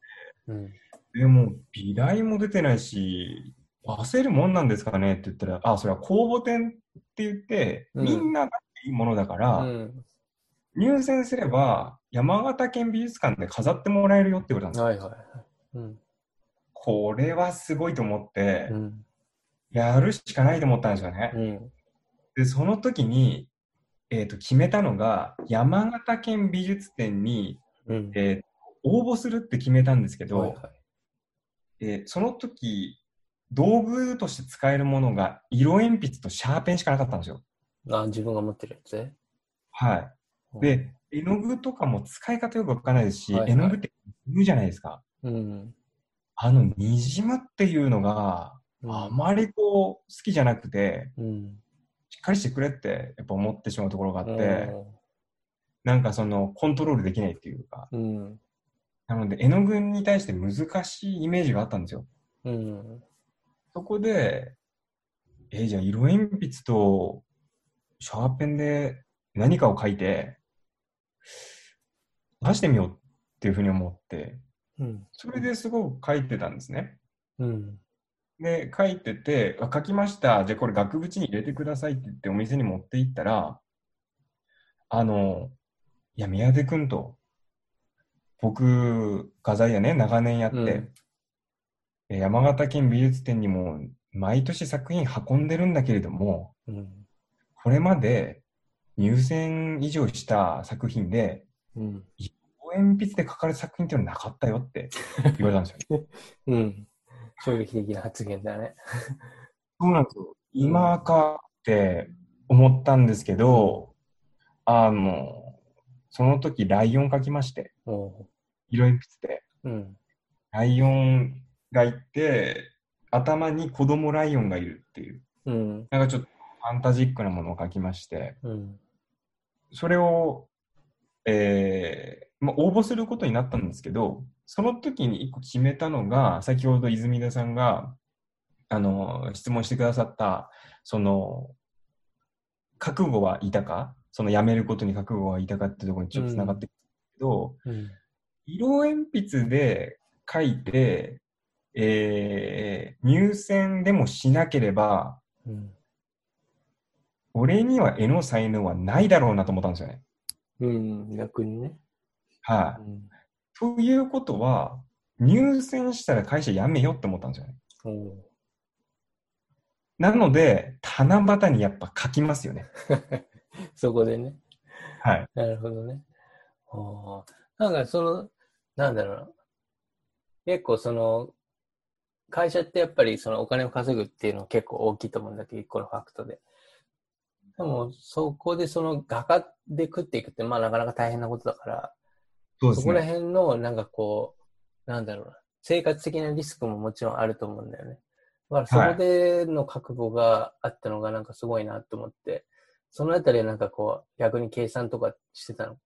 Speaker 1: うん。
Speaker 2: て、でも美大も出てないし、出せるもんなんですかね？って言ったら、あ、それは公募展って言って、
Speaker 1: うん
Speaker 2: みんながいいものだから、
Speaker 1: うん。
Speaker 2: 入選すれば山形県美術館で飾ってもらえるよって言われたんですよ。
Speaker 1: はいはいはい。うん。
Speaker 2: これはすごいと思って、
Speaker 1: うん。
Speaker 2: やるしかないと思ったんですよね。
Speaker 1: うん。
Speaker 2: で、その時に、えっ、と、決めたのが、山形県美術展に、
Speaker 1: うん。
Speaker 2: えー応募するって決めたんですけど、
Speaker 1: はいはい。
Speaker 2: えーその時、道具として使えるものが、色鉛筆とシャーペンしかなかったんですよ。
Speaker 1: あ、自分が持ってるやつ？ね。
Speaker 2: はい。で、絵の具とかも使い方よくわからないですし、
Speaker 1: はいはい
Speaker 2: 絵の具って言うじゃないですか。
Speaker 1: うん。
Speaker 2: あの、にじむっていうのが、あまりこう、好きじゃなくて、
Speaker 1: うん。
Speaker 2: しっかりしてくれって、やっぱ思ってしまうところがあって、
Speaker 1: う
Speaker 2: なんかその、コントロールできないっていうか、
Speaker 1: ん。
Speaker 2: なので、絵の具に対して難しいイメージがあったんですよ。
Speaker 1: うん。
Speaker 2: そこで、えーじゃあ色鉛筆とシャーペンで何かを書いて、出してみようっていうふうに思って、
Speaker 1: うん。
Speaker 2: それですごく書いてたんですね。
Speaker 1: うん。
Speaker 2: で、書いてて、あ書きました。じゃあこれ額縁に入れてくださいって言ってお店に持って行ったら、あの、いや、宮出くんと、僕、画材屋ね、長年やって、
Speaker 1: う
Speaker 2: 山形県美術展にも毎年作品運んでるんだけれども、
Speaker 1: うん。
Speaker 2: これまで入選以上した作品で、
Speaker 1: うん。
Speaker 2: 応鉛筆で描かれた作品っていうのはなかったよって言われたんですよ、ね。
Speaker 1: うん。衝撃的な発言だね。
Speaker 2: そうなんですよ。今かって思ったんですけど、あの、その時ライオン描きまして、色鉛筆で。うん、ライオンがいて、頭に子供ライオンがいるっていう、うん、なんかちょっとファンタジックなものを描きまして、うん、それを、えーまあ、応募することになったんですけど、その時に一個決めたのが、先ほど泉田さんが、あの、質問してくださった、その、覚悟はいたか？その辞めることに覚悟はいたかってところにちょっとつながってくるけど、うん。うん、色鉛筆で書いて、えー、入選でもしなければ、うん、俺には絵の才能はないだろうなと思ったんですよね。
Speaker 1: うん、逆にね。
Speaker 2: はい、うん、ということは、入選したら会社辞めようって思ったんですよね。なので、七夕にやっぱ書きますよね。
Speaker 1: そこでね。
Speaker 2: はい。
Speaker 1: なるほどね。なんかその、なんだろうな。結構その、会社ってやっぱりそのお金を稼ぐっていうのは結構大きいと思うんだけど、一個のファクトで。でも、そこでその画家で食っていくって、まあなかなか大変なことだから、そ、ね,、こら辺のなんかこう、なんだろうな、生活的なリスクももちろんあると思うんだよね。だからそこでの覚悟があったのがなんかすごいなと思って、はい、そのあたりはなんかこう、逆に計算とかしてたの？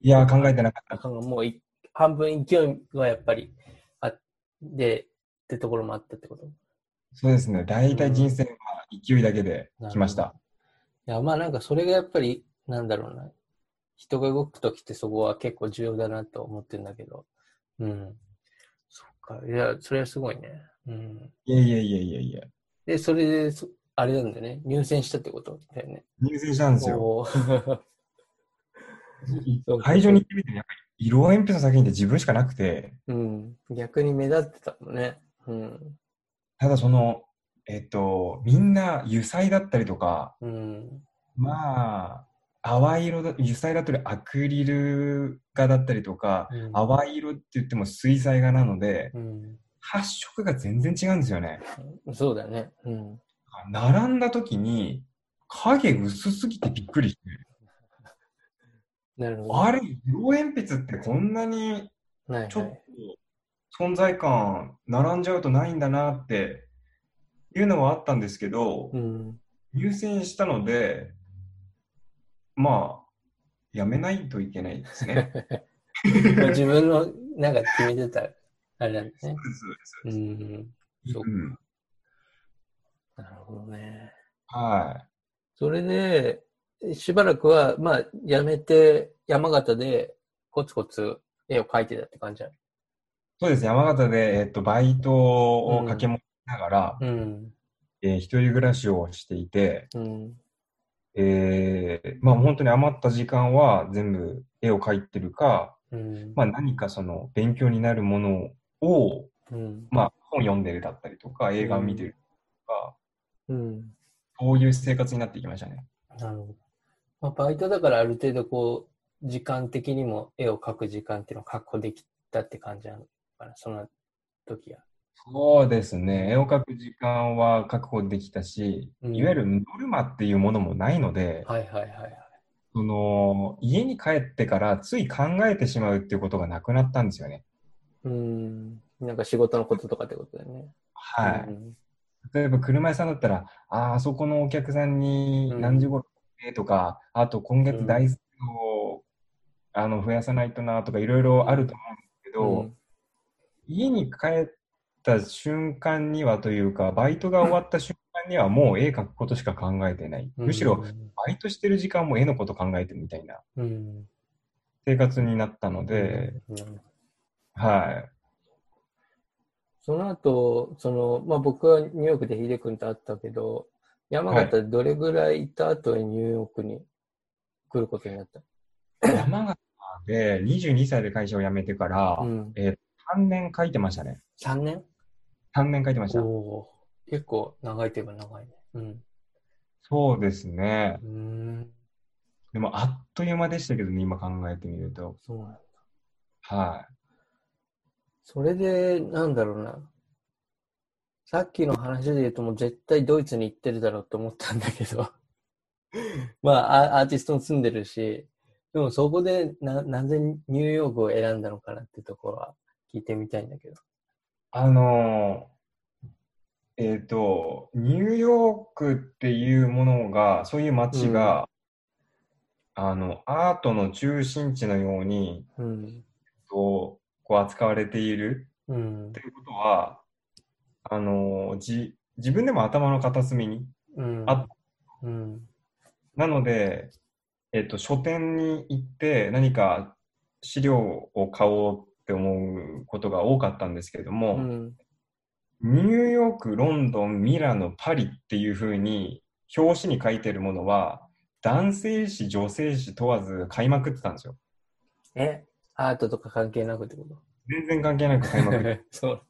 Speaker 2: いや、考えてなかった。
Speaker 1: もう半分勢いはやっぱりあって、ってところもあったってこと？
Speaker 2: そうですね。大体人生は勢いだけで来ました。
Speaker 1: いや、まあなんかそれがやっぱり、なんだろうな。人が動くときってそこは結構重要だなと思ってるんだけど。うん。そっか。いや、それはすごいね。うん。
Speaker 2: いやいやいやいやいや。
Speaker 1: で、それで、あれなんだよね。入選したってことだよね。
Speaker 2: 入選したんですよ。会場に行ってみて、やっぱり色鉛筆の作品って自分しかなくて。
Speaker 1: うん。逆に目立ってたもんね。うん。
Speaker 2: ただその、えっと、みんな油彩だったりとか、うん、まあ、淡い色だ、油彩だったりアクリル画だったりとか、うん、淡い色って言っても水彩画なので、うん、発色が全然違うんですよね。
Speaker 1: そうだね。うん、
Speaker 2: 並んだ時に影薄すぎてびっくりして。なるほど。あれ、色鉛筆ってこんなにちょっと存在感並んじゃうとないんだなっていうのはあったんですけど、うん、入選したので、まあ、やめないといけないですね。
Speaker 1: 自分のなんか決めてたあれなんですね。
Speaker 2: そうです、そうです。うん。
Speaker 1: そう、うん、なるほどね。
Speaker 2: はい。
Speaker 1: それで、しばらくは、まあ、やめて、山形でコツコツ絵を描いてたって感じ
Speaker 2: そうです。山形で、えっと、バイトを掛け持ちながら、うん、えー、一人暮らしをしていて、うん、えー、まあ本当に余った時間は全部絵を描いてるか、うん、まあ何かその勉強になるものを、うん、まあ本読んでるだったりとか、映画を見てるとか、うん、そういう生活になっていきましたね。
Speaker 1: なるほど。まあ、バイトだからある程度こう、時間的にも絵を描く時間っていうのを確保できたって感じなの？かな、その時は。
Speaker 2: そうですね。絵を描く時間は確保できたし、うん、いわゆるノルマっていうものもないので、
Speaker 1: はいはいはい、はい。
Speaker 2: その、家に帰ってからつい考えてしまうっていうことがなくなったんですよね。
Speaker 1: うん。なんか仕事のこととかってことだよね。
Speaker 2: はい。うん、例えば車屋さんだったら、ああそこのお客さんに何時頃とか、うん、あと今月大豆を、あの増やさないとなとかいろいろあると思うんですけど、家に帰った瞬間にはというか、バイトが終わった瞬間にはもう絵描くことしか考えてない。むしろ、バイトしてる時間も絵のこと考えてるみたいな生活になったので、はい。
Speaker 1: その後、その、まあ僕はニューヨークでヒデ君と会ったけど、山形どれぐらいいた後にニューヨークに来ることになった、
Speaker 2: はい、山形で22歳で会社を辞めてから、うん、えー、3年書いてましたね。
Speaker 1: 3年
Speaker 2: ?3 年書いてました。
Speaker 1: 結構長いといえば長いね。うん。
Speaker 2: そうですね。うん。でも、あっという間でしたけどね、今考えてみると。
Speaker 1: そうなんだ。
Speaker 2: は
Speaker 1: それで、なんだろうな。さっきの話で言うともう絶対ドイツに行ってるだろうと思ったんだけど まあアーティストも住んでるし、でもそこでな、なぜニューヨークを選んだのかなってところは聞いてみたいんだけど。
Speaker 2: あのー、えっ、ー、と、ニューヨークっていうものが、そういう街が、うん、あの、アートの中心地のように、うん、こう扱われている、うん、っていうことは、あのじ自分でも頭の片隅にあった。うん、なので、えっと、書店に行って何か資料を買おうって思うことが多かったんですけれども、うん、ニューヨーク、ロンドン、ミラノ、パリっていうふうに表紙に書いてるものは男性誌、女性誌問わず買いまくってたんですよ。
Speaker 1: え？アートとか関係なくってこと？
Speaker 2: 全然関係なく買いまくって。
Speaker 1: そう。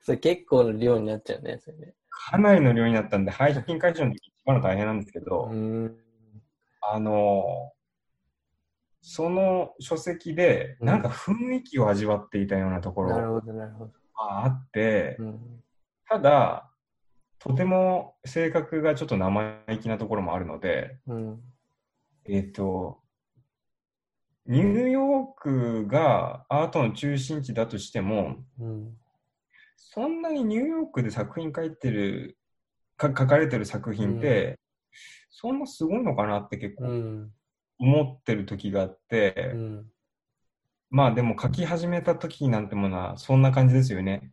Speaker 1: それ結構の量になっちゃうね、それね。
Speaker 2: かなりの量になったんで、配信会場の時一番大変なんですけど、あの、その書籍で、なんか雰囲気を味わっていたようなところがあって、ただ、とても性格がちょっと生意気なところもあるので、うん、えっ、ー、と、ニューヨークがアートの中心地だとしても、うん、そんなにニューヨークで作品書いてる、か書かれてる作品って、うん、そんなすごいのかなって結構思ってる時があって、うん、まあでも書き始めた時なんてものはそんな感じですよね。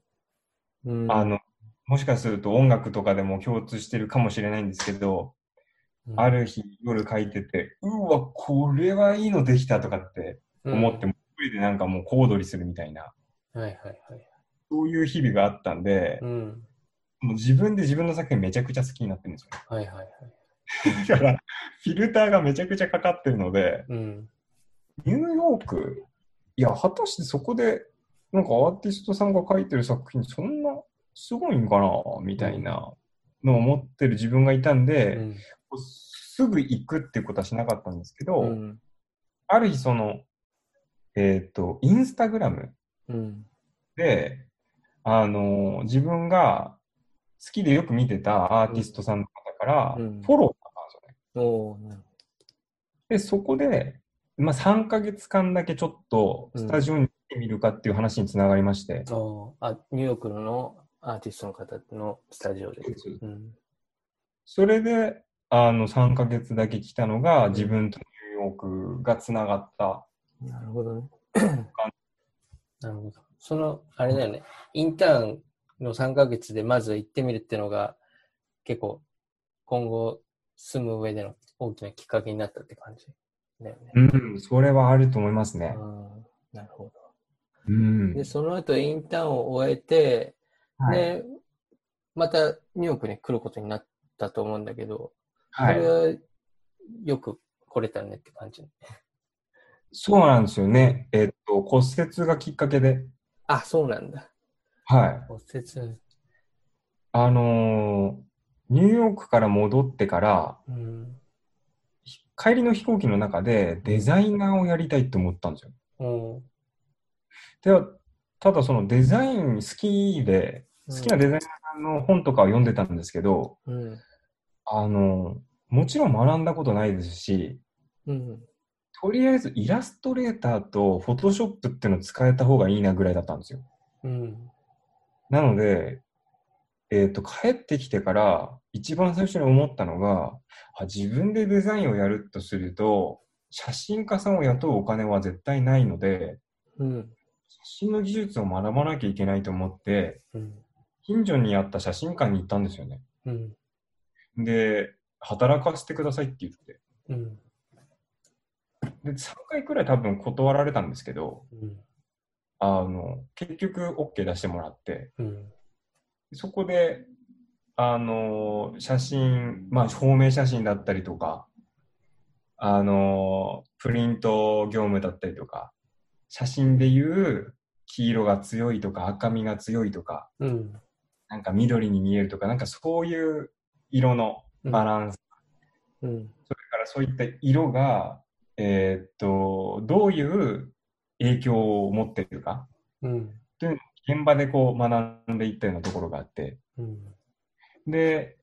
Speaker 2: うん、あの、もしかすると音楽とかでも共通してるかもしれないんですけど、ある日夜書いてて、うわ、これはいいのできたとかって思って、も一人でなんかもう小躍りするみたいな。はいはいはい。そういう日々があったんで、うん、もう自分で自分の作品めちゃくちゃ好きになってるんですよ。はいはいはい。だから、フィルターがめちゃくちゃかかってるので、うん、ニューヨーク、いや、果たしてそこで、なんかアーティストさんが書いてる作品、そんなすごいんかな、みたいなのを思ってる自分がいたんで、うん、すぐ行くっていうことはしなかったんですけど、うん、ある日その、えっ、ー、と、インスタグラムで、あの、自分が好きでよく見てたアーティストさんの方からフォローしたんですよね。うん、で、そこで、まあ、3ヶ月間だけちょっとスタジオに行ってみるかっていう話につながりまして、
Speaker 1: うん、あニューヨークのアーティストの方のスタジオで。うん、
Speaker 2: それであの3ヶ月だけ来たのが自分とニューヨークがつながった。
Speaker 1: なるほどね。なるほど。その、あれだよね、インターンの3ヶ月でまず行ってみるっていうのが、結構、今後住む上での大きなきっかけになったって感じだよね。
Speaker 2: うん、それはあると思いますね。
Speaker 1: なるほど。うん、で、その後インターンを終えて、はい、で、またニューヨークに来ることになったと思うんだけど、はい、それはよく来れたねって感じ。
Speaker 2: そうなんですよね。えー、っと、骨折がきっかけで。
Speaker 1: あ、そうなんだ。
Speaker 2: はい。骨折。あのー、ニューヨークから戻ってから、うん、帰りの飛行機の中でデザイナーをやりたいって思ったんですよ。うん、では、ただそのデザイン好きで、好きなデザイナーさんの本とかを読んでたんですけど、うん、あの、もちろん学んだことないですし、うん、とりあえずイラストレーターとフォトショップっていうのを使えた方がいいなぐらいだったんですよ。うん、なので、えっ、ー、と、帰ってきてから一番最初に思ったのが、あ自分でデザインをやるとすると、写真家さんを雇うお金は絶対ないので、うん、写真の技術を学ばなきゃいけないと思って、うん、近所にあった写真館に行ったんですよね。うん、で、働かせてくださいって言って。うん。で、3回くらい多分断られたんですけど、うん、あの、結局 OK 出してもらって、うん、そこで、あの、写真、まあ、証明写真だったりとか、あの、プリント業務だったりとか、写真でいう黄色が強いとか赤みが強いとか、うん、なんか緑に見えるとか、なんかそういう色のバランス、うん、それからそういった色がえー、っと、どういう影響を持ってるか、
Speaker 1: うん、
Speaker 2: というのを現場でこう学んでいったようなところがあって、
Speaker 1: うん、
Speaker 2: で、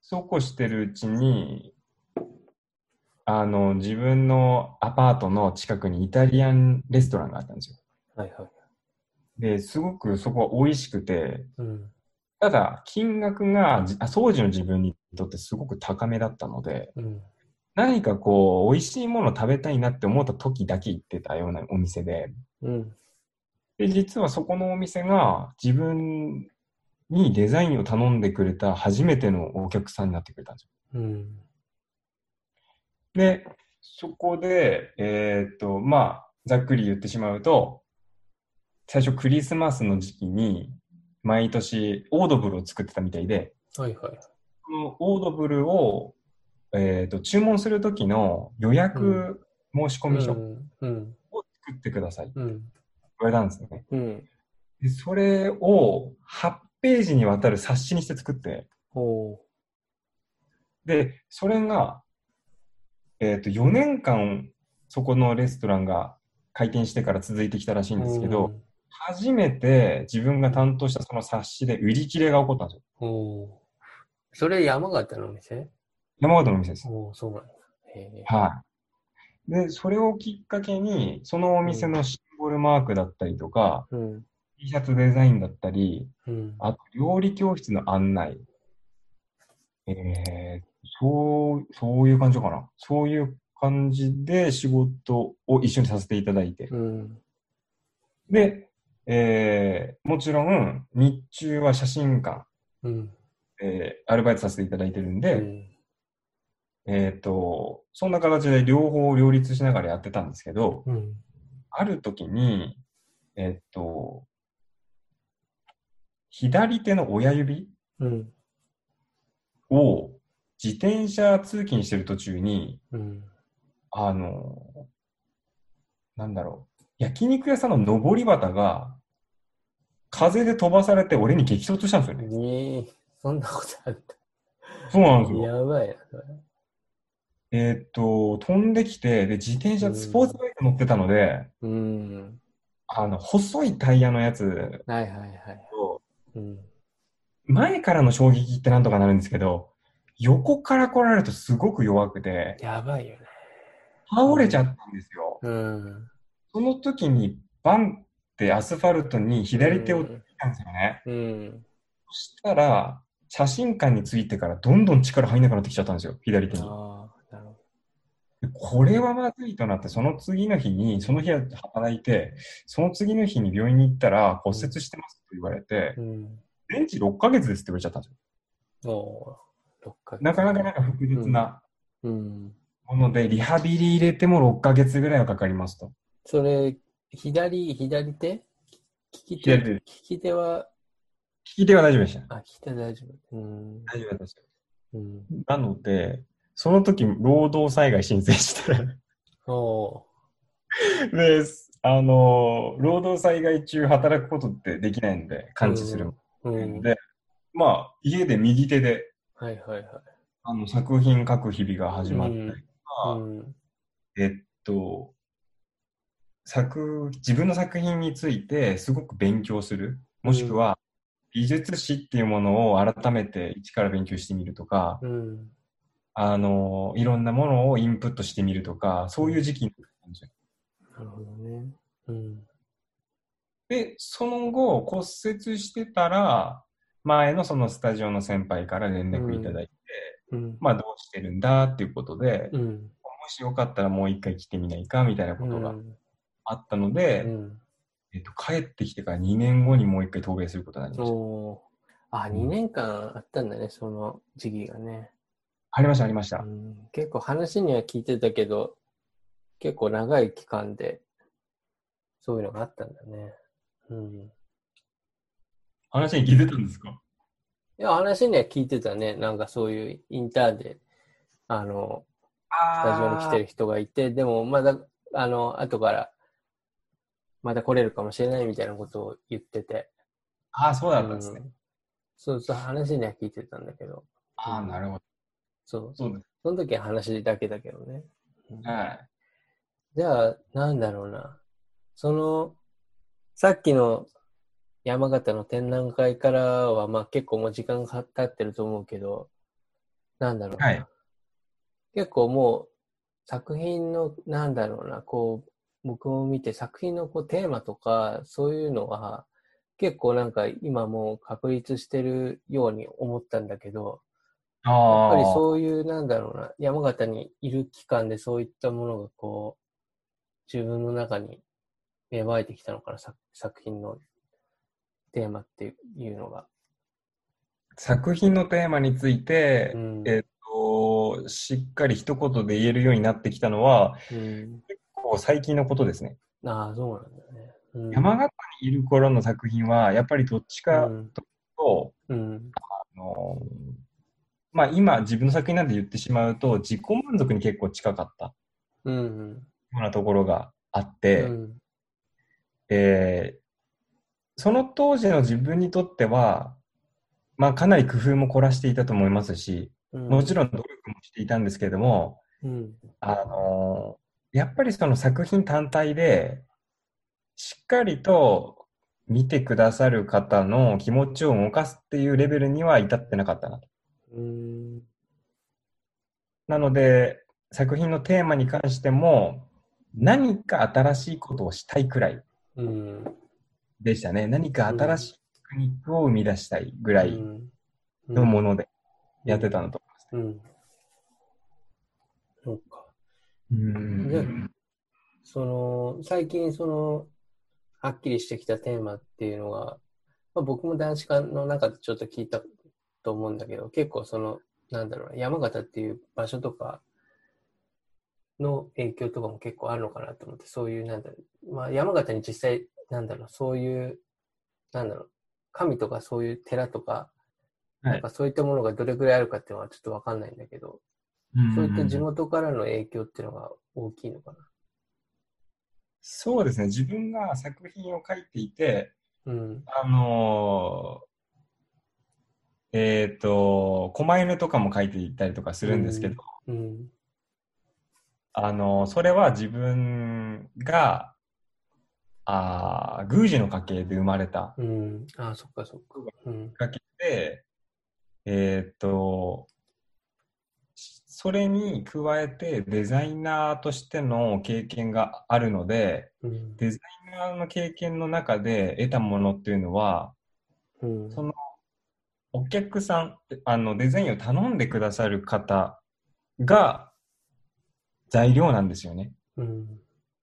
Speaker 2: そうこうしてるうちに、あの、自分のアパートの近くにイタリアンレストランがあったんですよ。
Speaker 1: はいはい。
Speaker 2: で、すごくそこは美味しくて、
Speaker 1: うん、
Speaker 2: ただ、金額が、当時の自分にとってすごく高めだったので、
Speaker 1: うん、
Speaker 2: 何かこう、美味しいもの食べたいなって思った時だけ行ってたようなお店で、
Speaker 1: うん、
Speaker 2: で、実はそこのお店が自分にデザインを頼んでくれた初めてのお客さんになってくれたんです
Speaker 1: よ。うん、
Speaker 2: で、そこで、えー、っと、まあ、ざっくり言ってしまうと、最初クリスマスの時期に、毎年オードブルを作ってたみたいで、
Speaker 1: はいはい。
Speaker 2: このオードブルを、えーと、注文するときの予約申し込み書を作ってくださいって言われたんですね。
Speaker 1: うん、
Speaker 2: でそれを8ページにわたる冊子にして作って、で、それが、えっ、ー、と、4年間そこのレストランが開店してから続いてきたらしいんですけど、初めて自分が担当したその冊子で売り切れが起こったんですよ。
Speaker 1: おそれ山形のお店？
Speaker 2: 山形のお店です。
Speaker 1: おそうなんだ。
Speaker 2: はい。で、それをきっかけに、そのお店のシンボルマークだったりとか、
Speaker 1: うん、
Speaker 2: T シャツデザインだったり、
Speaker 1: うん、
Speaker 2: あと料理教室の案内、えー、そう、そういう感じかな。そういう感じで仕事を一緒にさせていただいて。
Speaker 1: うん、
Speaker 2: で、えー、もちろん、日中は写真館、
Speaker 1: うん、
Speaker 2: えー、アルバイトさせていただいてるんで、
Speaker 1: うん、
Speaker 2: えっ、ー、と、そんな形で両方両立しながらやってたんですけど、
Speaker 1: うん、
Speaker 2: ある時に、えっ、と、左手の親指を自転車通勤してる途中に、あの、なんだろう、焼肉屋さんの上り旗が、風で飛ばされて俺に激突したんですよね。
Speaker 1: えー、そんなことあった。
Speaker 2: そうなんですよ。
Speaker 1: やばいな、それ。
Speaker 2: えー、っと、飛んできて、で、自転車、スポーツバイク乗ってたので、
Speaker 1: うん。
Speaker 2: あの、細いタイヤのやつ。はい
Speaker 1: はいはい。うん、
Speaker 2: 前からの衝撃ってなんとかなるんですけど、横から来られるとすごく弱くて。
Speaker 1: やばいよね。
Speaker 2: 倒れちゃったんですよ。
Speaker 1: うん。
Speaker 2: その時にバンってアスファルトに左手をついたんですよね。
Speaker 1: うん。
Speaker 2: そしたら、写真館についてからどんどん力入んなくなってきちゃったんですよ、左手に。これはまずいとなって、その次の日に、その日は働いて、その次の日に病院に行ったら骨折してますと言われて、
Speaker 1: うん、
Speaker 2: 全治6ヶ月ですって言われちゃったんです
Speaker 1: よ。お6ヶ月
Speaker 2: なかなかなんか複雑な
Speaker 1: も
Speaker 2: ので、リハビリ入れても6ヶ月ぐらいはかかりますと。
Speaker 1: それ、左、左手？利き手？
Speaker 2: 利
Speaker 1: き手は？
Speaker 2: 利き手は大丈夫でした。
Speaker 1: あ、利き手大丈夫。うん。
Speaker 2: 大丈夫です
Speaker 1: うん。
Speaker 2: なので、その時、労働災害申請して。
Speaker 1: お
Speaker 2: で、あの、労働災害中働くことってできないんで、感知する
Speaker 1: うん、
Speaker 2: で、まあ、家で右手で、
Speaker 1: はいはいはい。
Speaker 2: あの、作品書く日々が始まったりとか、
Speaker 1: うん、
Speaker 2: えっと、作、自分の作品についてすごく勉強する。もしくは、美術史っていうものを改めて一から勉強してみるとか、
Speaker 1: うん、
Speaker 2: あの、いろんなものをインプットしてみるとか、そういう時期になったんですよ。
Speaker 1: なるほどね。うん、
Speaker 2: で、その後、骨折してたら、前のそのスタジオの先輩から連絡いただいて、
Speaker 1: うん、
Speaker 2: まあどうしてるんだっていうことで、
Speaker 1: うん、も
Speaker 2: しよかったらもう一回来てみないかみたいなことがあったので、
Speaker 1: うん、
Speaker 2: えっと、帰ってきてから2年後にもう一回渡米することになりました。
Speaker 1: おあ、2年間あったんだね、その時期がね。
Speaker 2: ありました、ありました、
Speaker 1: うん。結構話には聞いてたけど、結構長い期間で、そういうのがあったんだね。うん。
Speaker 2: 話に聞いてたんですか？
Speaker 1: いや、話には聞いてたね。なんかそういうインターで、あの、スタジオに来てる人がいて、でもまだ、あの、後からまた来れるかもしれないみたいなことを言ってて。
Speaker 2: ああ、そうだったんですね、うん。
Speaker 1: そうそう、話には聞いてたんだけど。
Speaker 2: ああ、なるほど。
Speaker 1: そう。
Speaker 2: そうです
Speaker 1: その時は話だけだけどね。
Speaker 2: はい。
Speaker 1: じゃあ、なんだろうな。その、さっきの山形の展覧会からは、まあ結構もう時間が経ってると思うけど、なんだろうな。
Speaker 2: はい
Speaker 1: 結構もう作品の、なんだろうな、こう、僕も見て作品のこうテーマとか、そういうのは、結構なんか今もう確立してるように思ったんだけど、やっぱりそういう、なんだろうな、山形にいる期間でそういったものがこう、自分の中に芽生えてきたのかな、作作品のテーマっていうのが。
Speaker 2: 作品のテーマについて、
Speaker 1: うん
Speaker 2: えっと、しっかり一言で言えるようになってきたのは、
Speaker 1: うん、
Speaker 2: 結構最近のことですね。
Speaker 1: ああ、そうなんだよね。うん、
Speaker 2: 山形にいる頃の作品は、やっぱりどっちか
Speaker 1: うん
Speaker 2: と、
Speaker 1: うん、
Speaker 2: あのまあ今自分の作品なんて言ってしまうと、自己満足に結構近かった。よ
Speaker 1: う
Speaker 2: なところがあっ
Speaker 1: う
Speaker 2: て、
Speaker 1: ん、
Speaker 2: えーその当時の自分にとっては、まあかなり工夫も凝らしていたと思いますし、
Speaker 1: うん、
Speaker 2: もちろん努力もしていたんですけれども、
Speaker 1: うん、
Speaker 2: あのやっぱりその作品単体で、しっかりと見てくださる方の気持ちを動かすっていうレベルには至ってなかったなと。
Speaker 1: うん、
Speaker 2: なので、作品のテーマに関しても、何か新しいことをしたいくらい
Speaker 1: うん、
Speaker 2: でしたね。何か新しいテクニックを生み出したいぐらい
Speaker 1: うん、
Speaker 2: のものでやってたのと
Speaker 1: うん。そうか。
Speaker 2: 思います。
Speaker 1: じゃあ
Speaker 2: うん
Speaker 1: その、最近その、はっきりしてきたテーマっていうのが、まあ、僕も男子館の中でちょっと聞いたと思うんだけど、結構その、なんだろうな、山形っていう場所とかの影響とかも結構あるのかなと思って、そういう、なんだろう、まあ山形に実際、なんだろう、そういう、なんだろう、神とかそういう寺とか、
Speaker 2: はい
Speaker 1: なんかそういったものがどれぐらいあるかっていうのはちょっとわかんないんだけど、そういった地元からの影響っていうのが大きいのかな？
Speaker 2: そうですね。自分が作品を書いていて、
Speaker 1: うん。
Speaker 2: あのーえっ、と、狛犬とかも書いていったりとかするんですけど、
Speaker 1: うん。
Speaker 2: あのーそれは自分が、あー宮司の家系で生まれた
Speaker 1: うん。ああ、そっかそっか。うん。
Speaker 2: 家系で、えっ、と、それに加えてデザイナーとしての経験があるので、
Speaker 1: うん。
Speaker 2: デザイナーの経験の中で得たものっていうのは、
Speaker 1: うん。
Speaker 2: そのお客さん、あのデザインを頼んでくださる方が材料なんですよね。
Speaker 1: うん。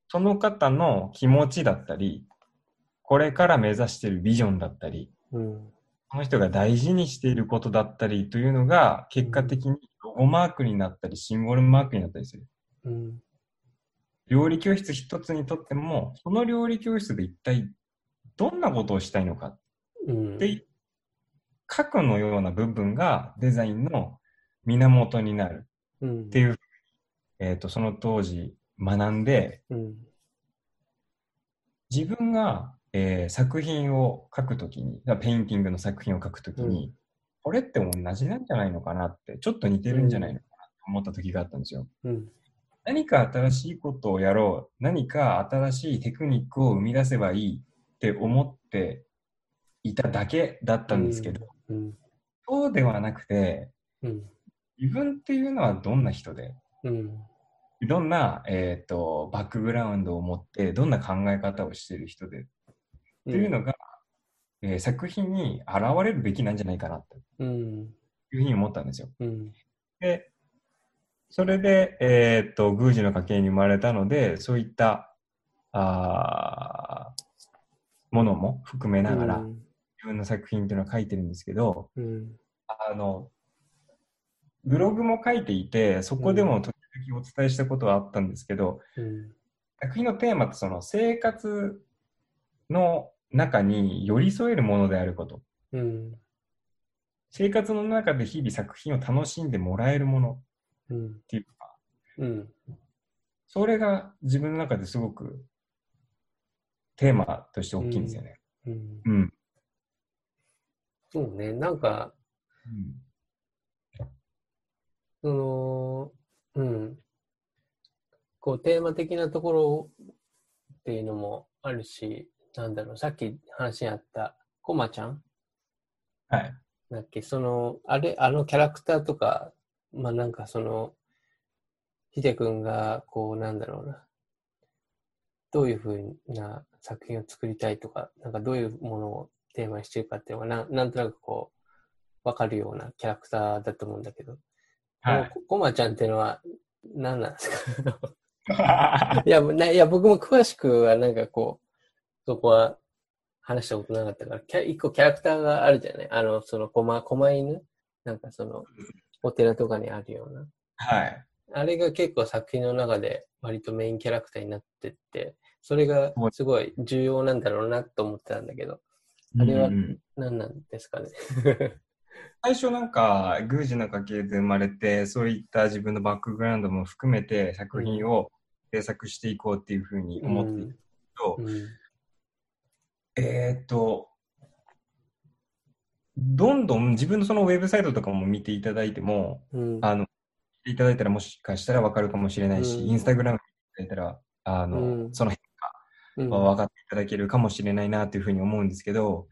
Speaker 2: その方の気持ちだったり、これから目指しているビジョンだったり、
Speaker 1: うん。
Speaker 2: その人が大事にしていることだったりというのが、結果的にロゴマークになったり、シンボルマークになったりする。
Speaker 1: うん。
Speaker 2: 料理教室一つにとっても、その料理教室で一体どんなことをしたいのか
Speaker 1: うん。
Speaker 2: 核のような部分がデザインの源になる
Speaker 1: うん。
Speaker 2: っていう、えっ、と、その当時学んで、
Speaker 1: うん。
Speaker 2: 自分が、えー作品を描くときに、ペインティングの作品を描くときに、
Speaker 1: うん
Speaker 2: これって同じなんじゃないのかなって、ちょっと似てるんじゃないのかなと思った時があったんですよ。
Speaker 1: うん。
Speaker 2: 何か新しいことをやろう、何か新しいテクニックを生み出せばいいって思っていただけだったんですけど、
Speaker 1: うん。
Speaker 2: そうではなくて、
Speaker 1: うん。
Speaker 2: 自分っていうのはどんな人で、
Speaker 1: うん。
Speaker 2: どんな、えー、とバックグラウンドを持って、どんな考え方をしている人で、っていうのが、えー作品に現れるべきなんじゃないかなと
Speaker 1: うん。
Speaker 2: いうふうに思ったんですよ。
Speaker 1: うん。
Speaker 2: で、それで、えーっと、宮司の家系に生まれたので、そういった、あーものも含めながら、自分の作品っていうのは書いてるんですけど、
Speaker 1: うん。
Speaker 2: あの、ブログも書いていて、そこでも時々お伝えしたことはあったんですけど、
Speaker 1: うん。
Speaker 2: 作品のテーマってその生活の中に寄り添えるものであること。
Speaker 1: うん。
Speaker 2: 生活の中で日々作品を楽しんでもらえるもの
Speaker 1: うん。
Speaker 2: っていうか、
Speaker 1: うん。
Speaker 2: それが自分の中ですごくテーマとして大きいんですよね。
Speaker 1: うん。
Speaker 2: うん。
Speaker 1: そうね。なんか、その、うん。こう、テーマ的なところっていうのもあるし、なんだろう、さっき話にあった、コマちゃん？
Speaker 2: はい。
Speaker 1: だっけ、その、あれ、あのキャラクターとか、まあなんかその、ヒデ君が、こう、なんだろうな、どういうふうな作品を作りたいとか、なんかどういうものをテーマにしてるかっていうのが、なんなんとなくこう、わかるようなキャラクターだと思うんだけど、
Speaker 2: はい。
Speaker 1: こコマちゃんっていうのは何なんですか？いや、ないや、僕も詳しくはなんかこう、そこは話したことなかったから、キャ一個キャラクターがあるじゃない？あの、その、コマ、コマ犬？なんかその、お寺とかにあるような。
Speaker 2: はい。
Speaker 1: あれが結構作品の中で割とメインキャラクターになってって、それがすごい重要なんだろうなと思ってたんだけど、あれは
Speaker 2: うんうん
Speaker 1: 何なんですかね。
Speaker 2: 最初なんか、宮司の家系で生まれて、そういった自分のバックグラウンドも含めて作品を制作していこうっていうふうに思っていると、
Speaker 1: うん。
Speaker 2: えーっと、どんどん自分のそのウェブサイトとかも見ていただいても、
Speaker 1: うん。
Speaker 2: あの、いただいたらもしかしたらわかるかもしれないし、
Speaker 1: うん
Speaker 2: インスタグラム見ていただいたら、あの、
Speaker 1: うん
Speaker 2: その変
Speaker 1: うん
Speaker 2: 化は分かっていただけるかもしれないなというふうに思うんですけど、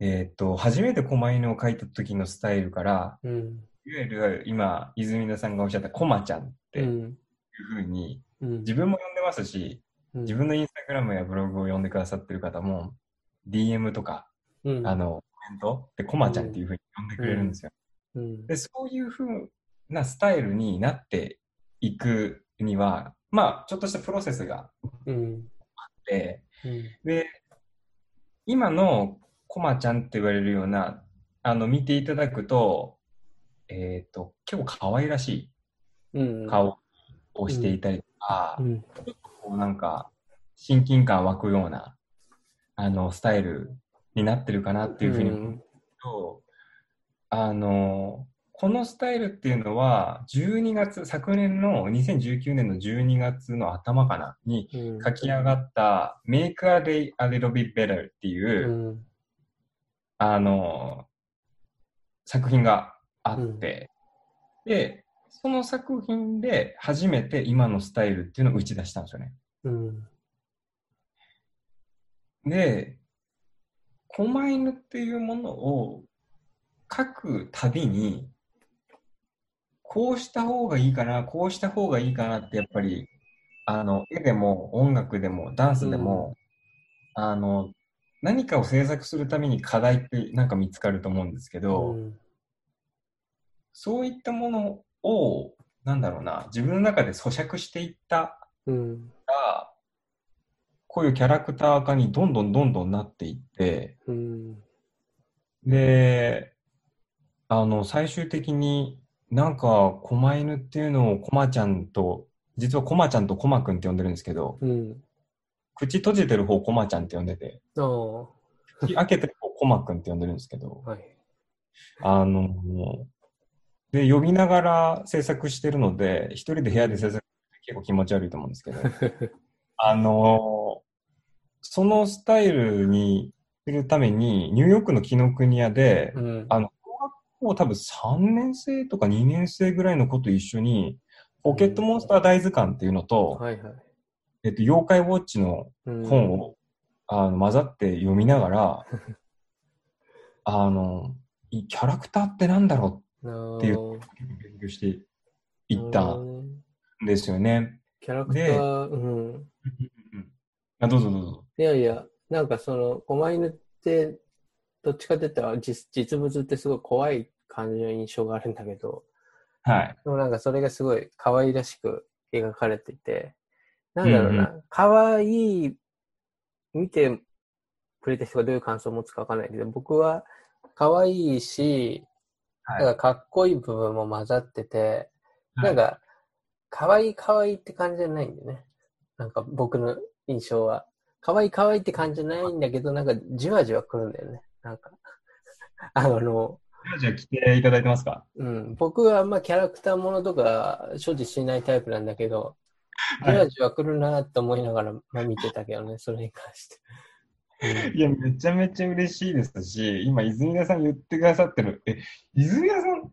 Speaker 2: えーっと、初めて狛犬を描いた時のスタイルから、
Speaker 1: うん。
Speaker 2: いわゆる今、泉田さんがおっしゃったコマちゃんって
Speaker 1: う。
Speaker 2: いうんふうに、
Speaker 1: うん。
Speaker 2: 自分も呼んでますし、自分のインスタグラムやブログを読んでくださってる方も、DM とか、
Speaker 1: うん、
Speaker 2: あの、コメントでコマちゃんっていうふうに呼んでくれるんですよ。
Speaker 1: うん、
Speaker 2: で、そういうふうなスタイルになっていくには、まあ、ちょっとしたプロセスが
Speaker 1: うん。
Speaker 2: て、
Speaker 1: うん。
Speaker 2: で、今のコマちゃんって言われるような、あの、見ていただくと、えっ、と、結構可愛らし
Speaker 1: うん。
Speaker 2: い顔をしていたりとか、
Speaker 1: うん。
Speaker 2: こうなんか、親近感湧くような、あの、スタイルになってるかなっていうふうに思うと、あの、このスタイルっていうのは、12月、昨年の2019年の12月の頭かな、に
Speaker 1: うん。
Speaker 2: 書き上がった、Make a Day a Little Bit Better っていう、
Speaker 1: うん。
Speaker 2: あの、作品があって、で、その作品で初めて今のスタイルっていうのを打ち出したんですよね。
Speaker 1: うん。
Speaker 2: で、狛犬っていうものを書くたびに、こうした方がいいかな、こうした方がいいかなって、やっぱり、あの、絵でも音楽でもダンスでも、あの、何かを制作するために課題ってなんか見つかると思うんですけど、
Speaker 1: うん
Speaker 2: そういったものを、なんだろうな、自分の中で咀嚼していった
Speaker 1: うん。
Speaker 2: ら、こういうキャラクター化にどんどんどんどんなっていって、
Speaker 1: うん。
Speaker 2: で、あの、最終的になんか、狛犬っていうのをコマちゃんと、実はコマちゃんとコマくんって呼んでるんですけど、
Speaker 1: うん。
Speaker 2: 口閉じてる方コマちゃんって呼んでて。口開けてる方コマくんって呼んでるんですけど、
Speaker 1: はい。
Speaker 2: あの、で、呼びながら制作してるので、一人で部屋で制作って結構気持ち悪いと思うんですけど、あの、そのスタイルにするために、ニューヨークの紀ノ国屋で、
Speaker 1: うん。
Speaker 2: あの、小学校多分3年生とか2年生ぐらいの子と一緒に、ポケットモンスター大図鑑っていうのと、
Speaker 1: はいはい。
Speaker 2: えっと、妖怪ウォッチの
Speaker 1: うん
Speaker 2: 本を、あの混ざって読みながら、あの、いキャラクターってなんだろ
Speaker 1: っ
Speaker 2: っていうう勉強していったんですよね。
Speaker 1: キャラクター、うん。
Speaker 2: あどうぞどうぞ。
Speaker 1: いやいや、なんかその、狛犬って、どっちかって言ったら実実物ってすごい怖い感じの印象があるんだけど、
Speaker 2: はい。
Speaker 1: でもなんかそれがすごい可愛らしく描かれていて、なんだろう
Speaker 2: うん
Speaker 1: な、可愛い、見てくれた人がどういう感想を持つかわかんないけど、僕は可愛いし、
Speaker 2: はい
Speaker 1: なんかかっこいい部分も混ざってて、なんか、可愛い可愛いって感じじゃないんだよね。なんか僕の印象は。可愛い可愛いって感じじゃないんだけど、なんかじわじわ来るんだよね。なんか。あの、
Speaker 2: じゃあ来ていただいてますか？
Speaker 1: うん、僕はあんまキャラクターものとか所持しないタイプなんだけど、じ
Speaker 2: はい
Speaker 1: わじわ来るなと思いながら、まあ、見てたけどね、それに関して。
Speaker 2: いや、めちゃめちゃ嬉しいですし、今、泉田さん言ってくださってる。え、泉田さん、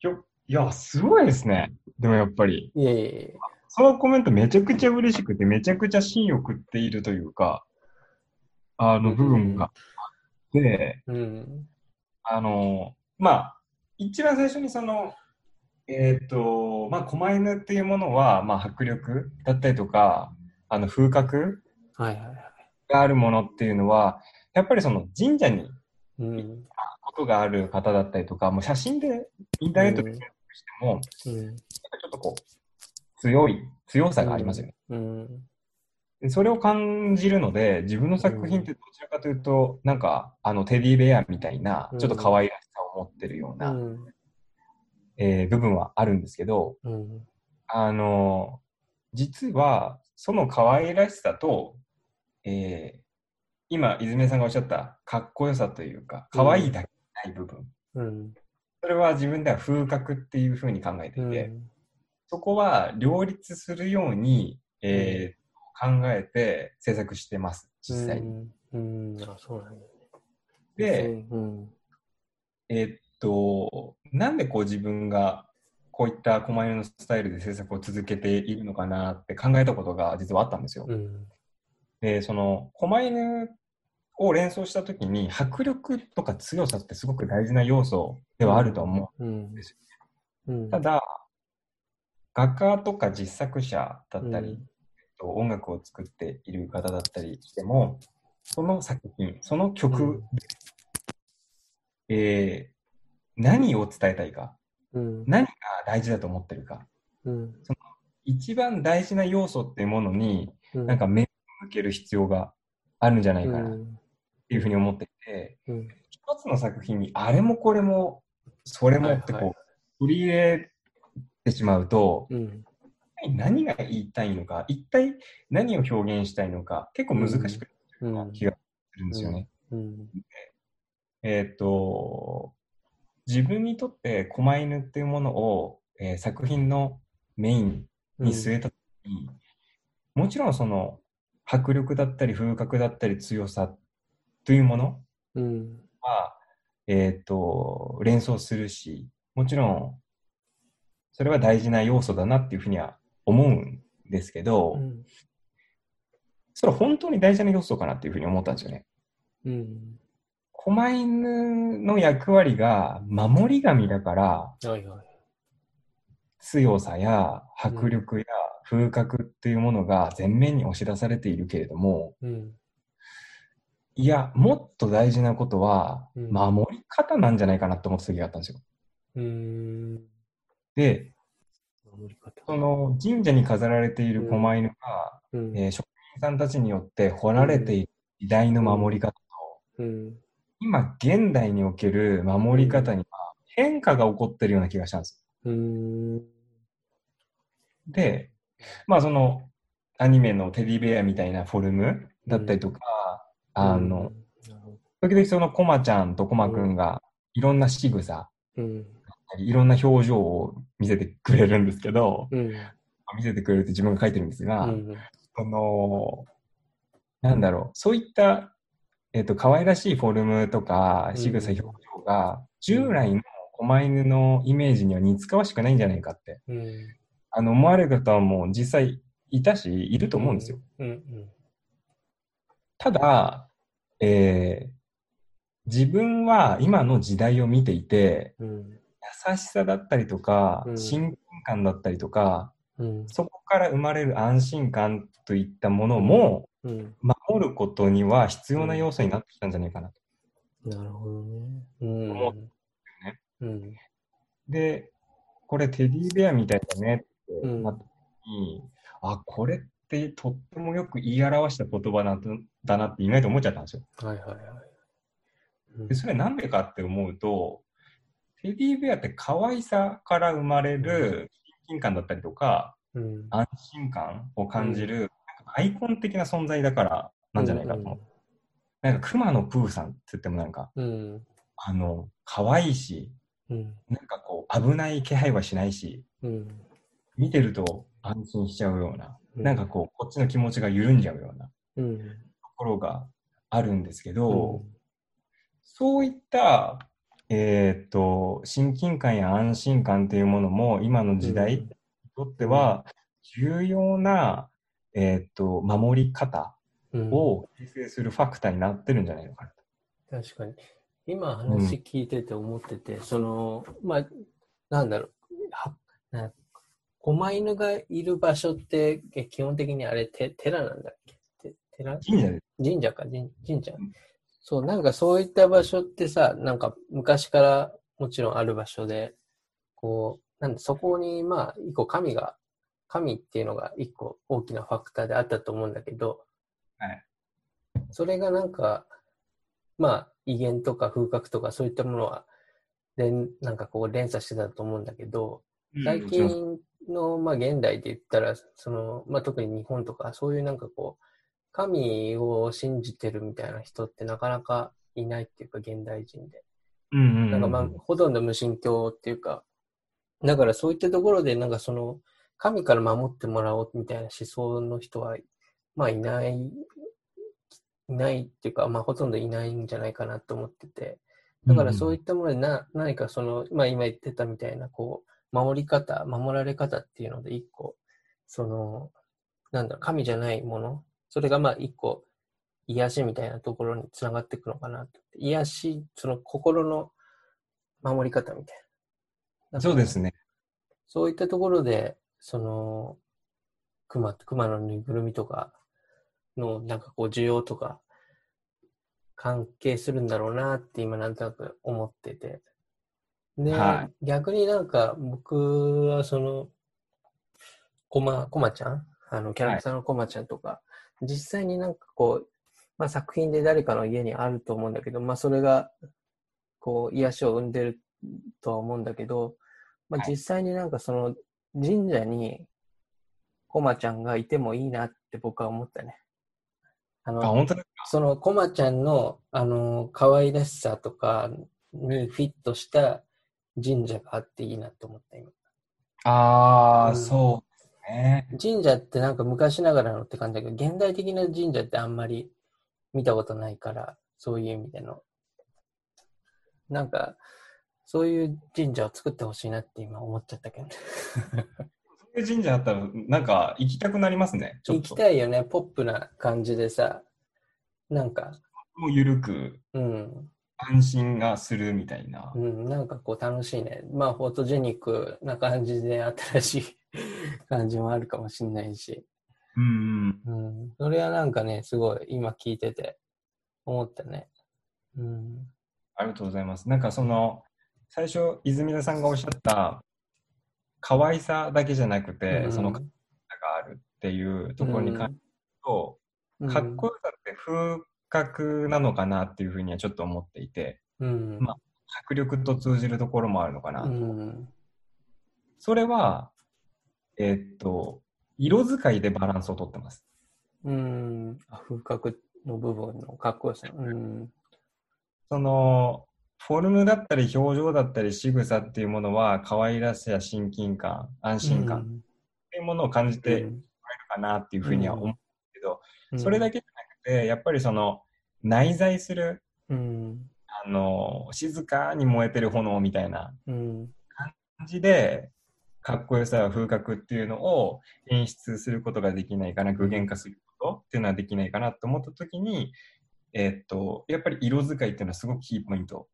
Speaker 2: よいや、すごいですね。でもやっぱり、
Speaker 1: いえいえいえ。
Speaker 2: そのコメントめちゃくちゃ嬉しくて、めちゃくちゃ芯を食っているというか、あの部分があって、
Speaker 1: うん、
Speaker 2: あの、まあ、一番最初にその、えっ、ー、と、まあ、狛犬っていうものは、まあ、迫力だったりとか、あの、風格があるものっていうのは、やっぱりその神社に行ったことがある方だったりとか、もう写真でインターネットで検索しても、うん、ちょっとこう、強い、強さがありますよね。うん。でそれを感じるので、自分の作品ってどちらかというと、なんか、あの、テディベアみたいな、ちょっと可愛らしさを持ってるような、うん、えー、部分はあるんですけど、うん、あの、実は、その可愛らしさと、えー、今、泉さんがおっしゃったかっこよさというか、可愛いだけない部分。うん、それは自分では風格っていうふうに考えていて、そこは両立するように、えー、考えて制作してます、実際に。
Speaker 1: うん、あそうなんだね。
Speaker 2: で、うん、えー、っと、なんでこう自分がこういった狛犬のスタイルで制作を続けているのかなって考えたことが実はあったんですよ。うん、で、その狛犬を連想したときに迫力とか強さってすごく大事な要素ではあると思うんですよ、うん、ただ、画家とか実作者だったり、と音楽を作っている方だったりしても、その作品、その曲、うん、えー、何を伝えたいか、うん、何が大事だと思ってるか、うん、その一番大事な要素っていうものに、なんか目を向ける必要があるんじゃないかなっていうふうに思っていて、一つの作品にあれもこれもそれもってこう、はいはい、取り入れてしまうと、うん何が言いたいのか、一体何を表現したいのか、結構難しくなる気がするんですよね。えっ、と、自分にとって狛犬っていうものを、えー、作品のメインに据えたときに、うん、もちろんその迫力だったり風格だったり強さというものは、うん、えっ、と、連想するし、もちろんそれは大事な要素だなっていうふうには思うんですけど、うん、それは本当に大事な要素かなっていうふうに思ったんですよね。うん、狛犬の役割が守り神だから、はいはい、強さや迫力や風格っていうものが前面に押し出されているけれども、うん、いや、もっと大事なことは、守り方なんじゃないかなって思った時があったんですよ。で、その神社に飾られている狛犬が、うん、えー、職人さんたちによって彫られている時代の守り方と、うん、今現代における守り方には変化が起こってるような気がしたんです。うん、で、まあそのアニメのテディベアみたいなフォルムだったりとか、あの、時々そのコマちゃんとコマくんがいろんな仕草、いろんな表情を見せてくれるんですけど、うん、見せてくれるって自分が書いてるんですが、うん、その、なんだろう、そういった、えっ、ー、と、可愛らしいフォルムとか、仕草表情が、従来の狛犬のイメージには似つかわしくないんじゃないかって、うん、あの、思われる方はもう実際いたし、いると思うんですよ。ただ、えー、自分は今の時代を見ていて、うん優しさだったりとか、うん、親近感だったりとか、うん、そこから生まれる安心感といったものも、うん、守ることには必要な要素になってきたんじゃないかなと。
Speaker 1: なるほどね。
Speaker 2: 思うね。うん、で、これテディベアみたいだねってなった時に、あ、これってとってもよく言い表した言葉なんだなって意外と思っちゃったんですよ。はいはいはい。でそれなんでかって思うと、テディベアって可愛さから生まれる親近感だったりとか、うん、安心感を感じる、アイコン的な存在だからなんじゃないかと思う。うんなんか熊野プーさんって言ってもなんか、うん、あの、可愛いし、うん、なんかこう、危ない気配はしないし、うん、見てると安心しちゃうような、うん、なんかこう、こっちの気持ちが緩んじゃうようなところがあるんですけど、そういったえー、っと、親近感や安心感というものも今の時代にとっては重要な、えー、っと、守り方を形成するファクターになってるんじゃないのか
Speaker 1: な、うん、確かに。今話聞いてて思ってて、うん、その、まあ、なんだろう、はな狛犬がいる場所って基本的にあれて寺なんだっけ？寺？
Speaker 2: 神社
Speaker 1: 神社か。神神社、うん、そう、なんかそういった場所ってさ、なんか昔からもちろんある場所で、こう、なんでそこにまあ一個神が、神っていうのが一個大きなファクターであったと思うんだけど、
Speaker 2: はい。
Speaker 1: それがなんか、まあ威厳とか風格とかそういったものは、連なんかこう連鎖してたと思うんだけど、最近の、まあ、現代で言ったら、その、まあ、特に日本とか、そういうなんかこう、神を信じてるみたいな人ってなかなかいないっていうか、現代人で。なんかまあ、ほとんど無神教っていうか、だからそういったところで、なんかその、神から守ってもらおうみたいな思想の人は、まあいない、いないっていうか、まあほとんどいないんじゃないかなと思ってて、だからそういったものでな、何かその、まあ今言ってたみたいな、こう、守り方、守られ方っていうので一個、その、なんだろう、神じゃないもの、それがまあ一個、癒しみたいなところにつながっていくのかなと。癒し、その心の守り方みたい
Speaker 2: な。そうですね。
Speaker 1: そういったところで、その、熊、熊のぬいぐるみとかの、なんかこう、需要とか、関係するんだろうなって今なんとなく思ってて。で、はい、逆になんか僕はその、コマ、コマちゃん？あの、キャラクターのコマちゃんとか、はい、実際になんかこう、まあ作品で誰かの家にあると思うんだけど、まあそれが、こう、癒しを生んでるとは思うんだけど、まあ実際になんかその神社にコマちゃんがいてもいいなって僕は思ったね。
Speaker 2: あの、あ本当
Speaker 1: そのコマちゃんの、あの、可愛らしさとかにフィットした神社があっていいなと思った今。
Speaker 2: ああ、うん、そね。
Speaker 1: 神社ってなんか昔ながらのって感じだけど、現代的な神社ってあんまり見たことないから、そういう意味での。なんか、そういう神社を作ってほしいなって今思っちゃったけどね。
Speaker 2: そういう神社あったら、なんか行きたくなりますね。
Speaker 1: 行きたいよね。ポップな感じでさ、なんか。
Speaker 2: もう緩く。
Speaker 1: うん。
Speaker 2: 安心がするみたいな。
Speaker 1: うん、なんかこう楽しいね。まあ、フォトジェニックな感じで新しい 感じもあるかもしれないし。
Speaker 2: うん、
Speaker 1: うん。うん。それはなんかね、すごい今聞いてて思ったね。うん。
Speaker 2: ありがとうございます。なんかその、最初、泉田さんがおっしゃった、可愛さだけじゃなくて、うん、その、があるっていうところに関してと、うん、かっこよさって風覚なのかなっていうふうにはちょっと思っていて、
Speaker 1: うん、
Speaker 2: まあ、迫力と通じるところもあるのかなと。う
Speaker 1: ん、
Speaker 2: それは、えー、っと、色使いでバランスをとってます。
Speaker 1: うん、風格の部分のかっこよさ。うん、
Speaker 2: その、フォルムだったり表情だったり仕草っていうものは可愛らしさや親近感、安心感っていうものを感じてもらえるかなっていうふうには思うけど、それだけて、やっぱりその内在する、
Speaker 1: うん、
Speaker 2: あの静かに燃えてる炎みたいな感じで、かっこよさや風格っていうのを演出することができないかな、具現化することっていうのはできないかなと思った時に、えー、っと、やっぱり色使いっていうのはすごくキーポイント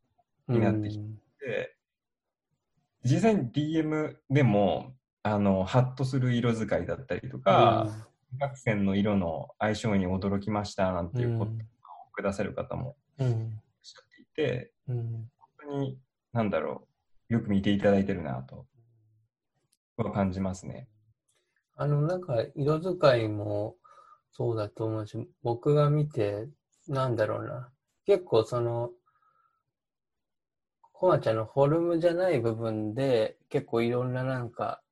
Speaker 2: になってきて、うん、実際に DM でも、あの、ハッとする色使いだったりとか、学線の色の相性に驚きましたなんていうことをくださる方も
Speaker 1: いらっ
Speaker 2: しゃっていて、
Speaker 1: うん、
Speaker 2: 本当に、なんだろう、よく見ていただいてるなと、感じますね。
Speaker 1: あの、なんか、色使いもそうだと思うし、僕が見て、なんだろうな、結構その、コマちゃんのフォルムじゃない部分で、結構いろんななんか、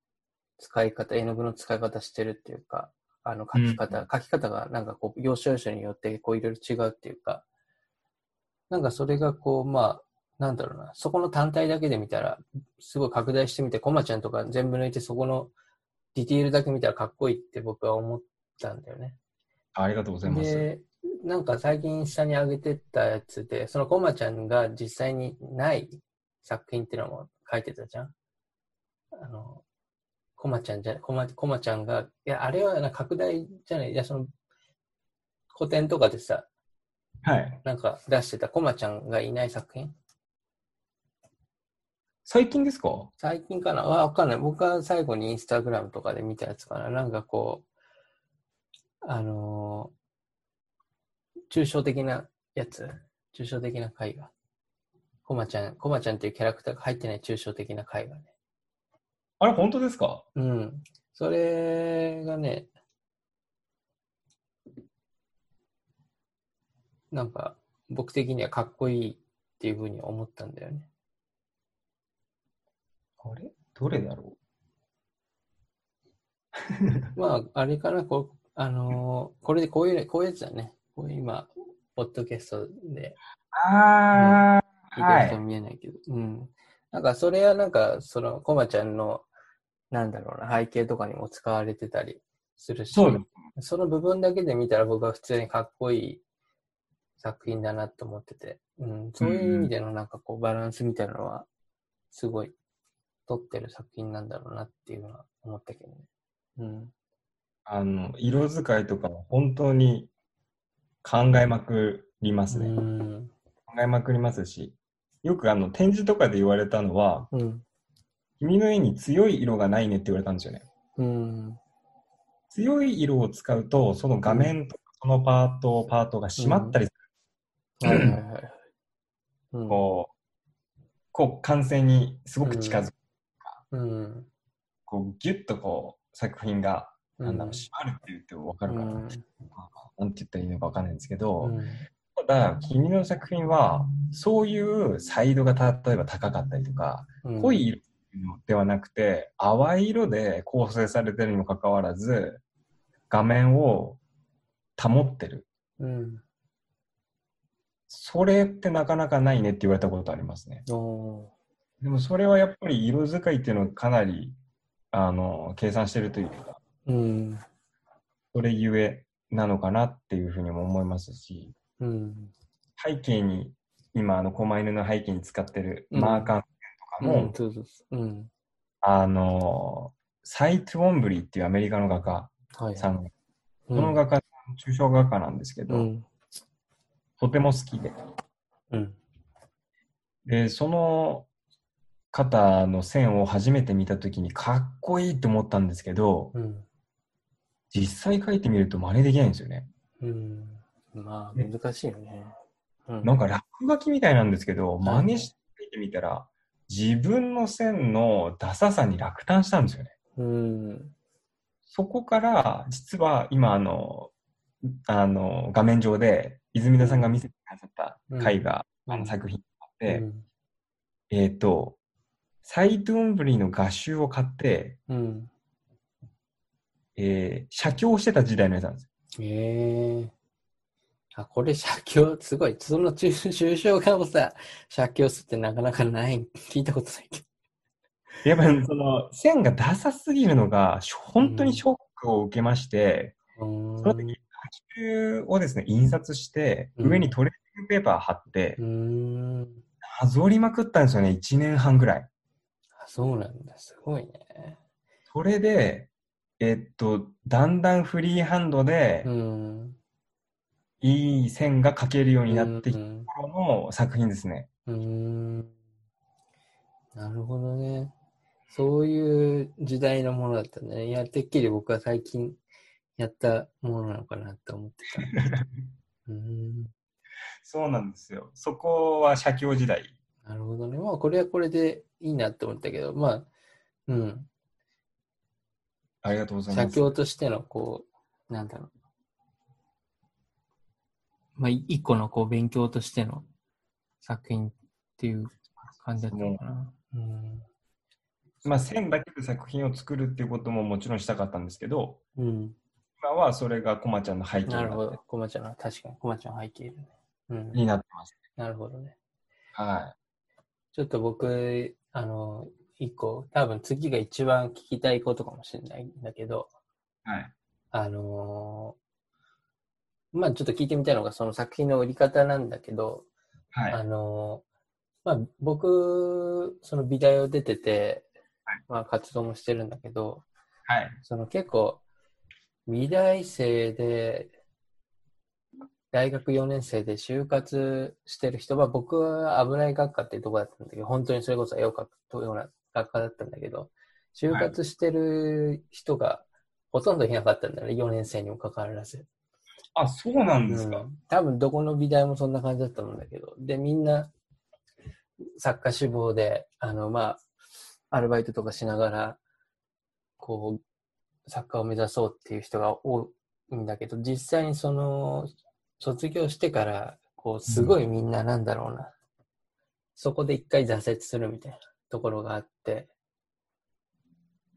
Speaker 1: 使い方、絵の具の使い方してるっていうか、あの書き方、うん、書き方がなんかこう、要所要所によってこういろいろ違うっていうか、なんかそれがこう、まあ、なんだろうな、そこの単体だけで見たら、すごい拡大してみて、コマちゃんとか全部抜いてそこのディティールだけ見たらかっこいいって僕は思ったんだよね。
Speaker 2: ありがとうございます。
Speaker 1: で、なんか最近下に上げてたやつで、そのコマちゃんが実際にない作品っていうのも書いてたじゃん。あの、コマちゃんじゃ、コマ、コマちゃんが、いや、あれはな拡大じゃない、いや、その、古典とかでさ、
Speaker 2: はい。
Speaker 1: なんか出してたコマちゃんがいない作品？
Speaker 2: 最近ですか？
Speaker 1: 最近かな？わわかんない。僕は最後にインスタグラムとかで見たやつかな。なんかこう、あのー抽象的なやつ？抽象的な絵画。コマちゃん、コマちゃんっていうキャラクターが入ってない抽象的な絵画ね。
Speaker 2: あれ、本当ですか？
Speaker 1: うん。それがね、なんか僕的にはかっこいいっていうふうに思ったんだよね。
Speaker 2: あれ？どれだろ
Speaker 1: まあ、あれかな、こう、あのーこれでこういう、こういうやつだね。こういう今、ポッドキャストで。
Speaker 2: うあ
Speaker 1: 聞いてる人も見えないけど、うん。なんか、それはなんか、その、コマちゃんの、なんだろうな、背景とかにも使われてたりするし、
Speaker 2: そ。
Speaker 1: その部分だけで見たら僕は普通にかっこいい作品だなと思ってて、うん、そういう意味でのなんかこうバランスみたいなのは、すごい、撮ってる作品なんだろうなっていうのは思ったけどね。うん。
Speaker 2: あの、色使いとかも本当に考えまくりますね。
Speaker 1: うん。
Speaker 2: 考えまくりますし、よくあの展示とかで言われたのは、
Speaker 1: うん。
Speaker 2: 君の絵に強い色がないねって言われたんですよね。
Speaker 1: うん。
Speaker 2: 強い色を使うと、その画面とかそのパート、パートが締まったりす
Speaker 1: はいはいはい。う
Speaker 2: る、
Speaker 1: ん。
Speaker 2: こう、こう完成にすごく近づく、
Speaker 1: うん。
Speaker 2: こうギュッとこう作品が、なんだろう、
Speaker 1: うん
Speaker 2: 締まるって言ってもわかるかな、
Speaker 1: うん
Speaker 2: なんて言ったらいいのかわかんないんですけど、だ、君の作品は、そういうサイドが例えば高かったりとか、
Speaker 1: うん
Speaker 2: 濃い色ではなくて、淡い色で構成されてるにもかかわらず、画面を保ってる。
Speaker 1: うん。
Speaker 2: それってなかなかないねって言われたことありますね。
Speaker 1: お
Speaker 2: でもそれはやっぱり色使いっていうのはかなり、あの、計算してるというか、
Speaker 1: ーうん。
Speaker 2: それゆえなのかなっていうふうにも思いますし、
Speaker 1: うん。
Speaker 2: 背景に、今、あの、狛犬の背景に使ってる
Speaker 1: うん
Speaker 2: マーカーとかも、
Speaker 1: うん。
Speaker 2: あの、サイト・ウォンブリーっていうアメリカの画家
Speaker 1: はい。
Speaker 2: さん、
Speaker 1: う
Speaker 2: この画家、抽象画家なんですけど、
Speaker 1: うん。
Speaker 2: とても好きで、
Speaker 1: うん。
Speaker 2: で、その方の線を初めて見たときにかっこいいと思ったんですけど、
Speaker 1: うん。
Speaker 2: 実際描いてみると真似できないんですよね。
Speaker 1: うん。まあ、難しいよね。うん
Speaker 2: なんか落書きみたいなんですけど、
Speaker 1: ん
Speaker 2: 真似して描いてみたら、自分の線のダサさに落胆したんですよね。
Speaker 1: うん。
Speaker 2: そこから、実は今、あの、あの、画面上で、泉田さんが見せてくださった絵画、
Speaker 1: うん
Speaker 2: あの作品があっ
Speaker 1: う
Speaker 2: て、
Speaker 1: ん。
Speaker 2: えっ、と、サイトゥンブリの画集を買って、
Speaker 1: うん。
Speaker 2: えー写経してた時代のやつなんですよ。
Speaker 1: ええあ、これ写経、すごい。その抽 抽象画をさ、写経すってなかなかない。聞いたことないけ
Speaker 2: やっぱりその線がダサすぎるのが、本当にショックを受けまして、
Speaker 1: ど。う
Speaker 2: その時、画集をですね、印刷して、
Speaker 1: うん
Speaker 2: 上にトレーニングペーパー貼って
Speaker 1: ー、ん。
Speaker 2: なぞりまくったんですよね、1年半ぐらい。
Speaker 1: あ、そうなんだ。すごいね。
Speaker 2: それで、えっと、だんだんフリーハンドで
Speaker 1: う、ん。
Speaker 2: いい線が描けるようになってきた
Speaker 1: うん
Speaker 2: 頃の作品ですね。
Speaker 1: うーん。なるほどね。そういう時代のものだったね。いや、てっきり僕は最近やったものなのかなって思ってた。うーん。
Speaker 2: そうなんですよ。そこは写経時代。
Speaker 1: なるほどね。まあ、これはこれでいいなって思ったけど、まあ、うん。
Speaker 2: ありがとうござい
Speaker 1: 写
Speaker 2: ます。
Speaker 1: 経としての、こう、なんだろう。まあ、い一個のこう勉強としての作品っていう感じだったのかな。うん。
Speaker 2: まあ、線だけで作品を作るっていうことももちろんしたかったんですけど、
Speaker 1: うん。
Speaker 2: 今はそれがコマちゃんの背景になって
Speaker 1: なるほど。コマちゃんの、確かに、コマちゃん背景ね。うん。
Speaker 2: になってます。
Speaker 1: なるほどね。
Speaker 2: は
Speaker 1: ちょっと僕、あの、一個、多分次が一番聞きたいことかもしれないんだけど、
Speaker 2: い。はい。
Speaker 1: あのーまあちょっと聞いてみたいのがその作品の売り方なんだけど、
Speaker 2: はい。
Speaker 1: あのーまあ僕、その美大を出てて、
Speaker 2: はい
Speaker 1: まあ活動もしてるんだけど、
Speaker 2: はい。
Speaker 1: その結構、美大生で、大学4年生で就活してる人は、僕は危ない学科っていうとこだったんだけど、本当にそれこそ絵を描くような学科だったんだけど、就活してる人がほとんどいなかったんだよね、4年生にもかかわらず。
Speaker 2: あ、そうなんですか、
Speaker 1: うん、多分どこの美大もそんな感じだったんだけど、で、みんな作家志望で、あの、まあ、アルバイトとかしながら、こう、作家を目指そうっていう人が多いんだけど、実際にその、卒業してから、こう、すごいみんななんだろうな、うん、そこで一回挫折するみたいなところがあって、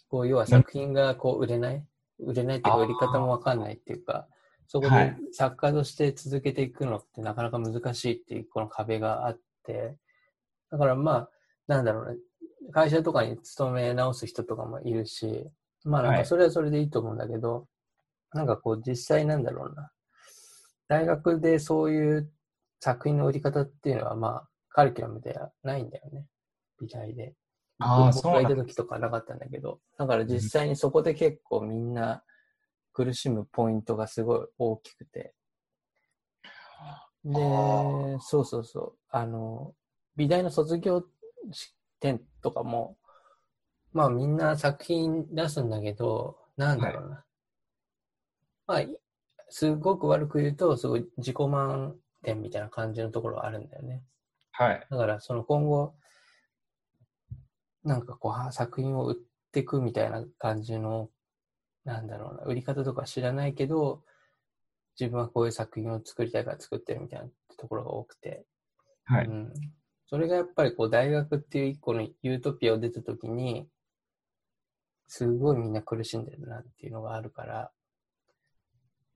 Speaker 1: こう、要は作品がこう、売れない。売れないっていうか、売り方もわかんないっていうか、そこで作家として続けていくのってなかなか難しいっていうこの壁があって、だからまあ、なんだろうね、会社とかに勤め直す人とかもいるし、まあなんかそれはそれでいいと思うんだけど、はい、なんかこう実際なんだろうな、大学でそういう作品の売り方っていうのはまあカリキュラムではないんだよね、美大で。あ僕がいた時とかなかったんだけど、だから実際にそこで結構みんな苦しむポイントがすごい大きくて。で、そうそうそう。あの、美大の卒業展とかも、まあみんな作品出すんだけど、なんだろうな。はい、まあ、すごく悪く言うと、すごい自己満点みたいな感じのところがあるんだよね。
Speaker 2: はい。
Speaker 1: だからその今後、なんかこう作品を売っていくみたいな感じの、なんだろうな、売り方とか知らないけど、自分はこういう作品を作りたいから作ってるみたいなところが多くて。
Speaker 2: はい。うん、
Speaker 1: それがやっぱりこう大学っていう一個のユートピアを出た時に、すごいみんな苦しんでるなっていうのがあるから、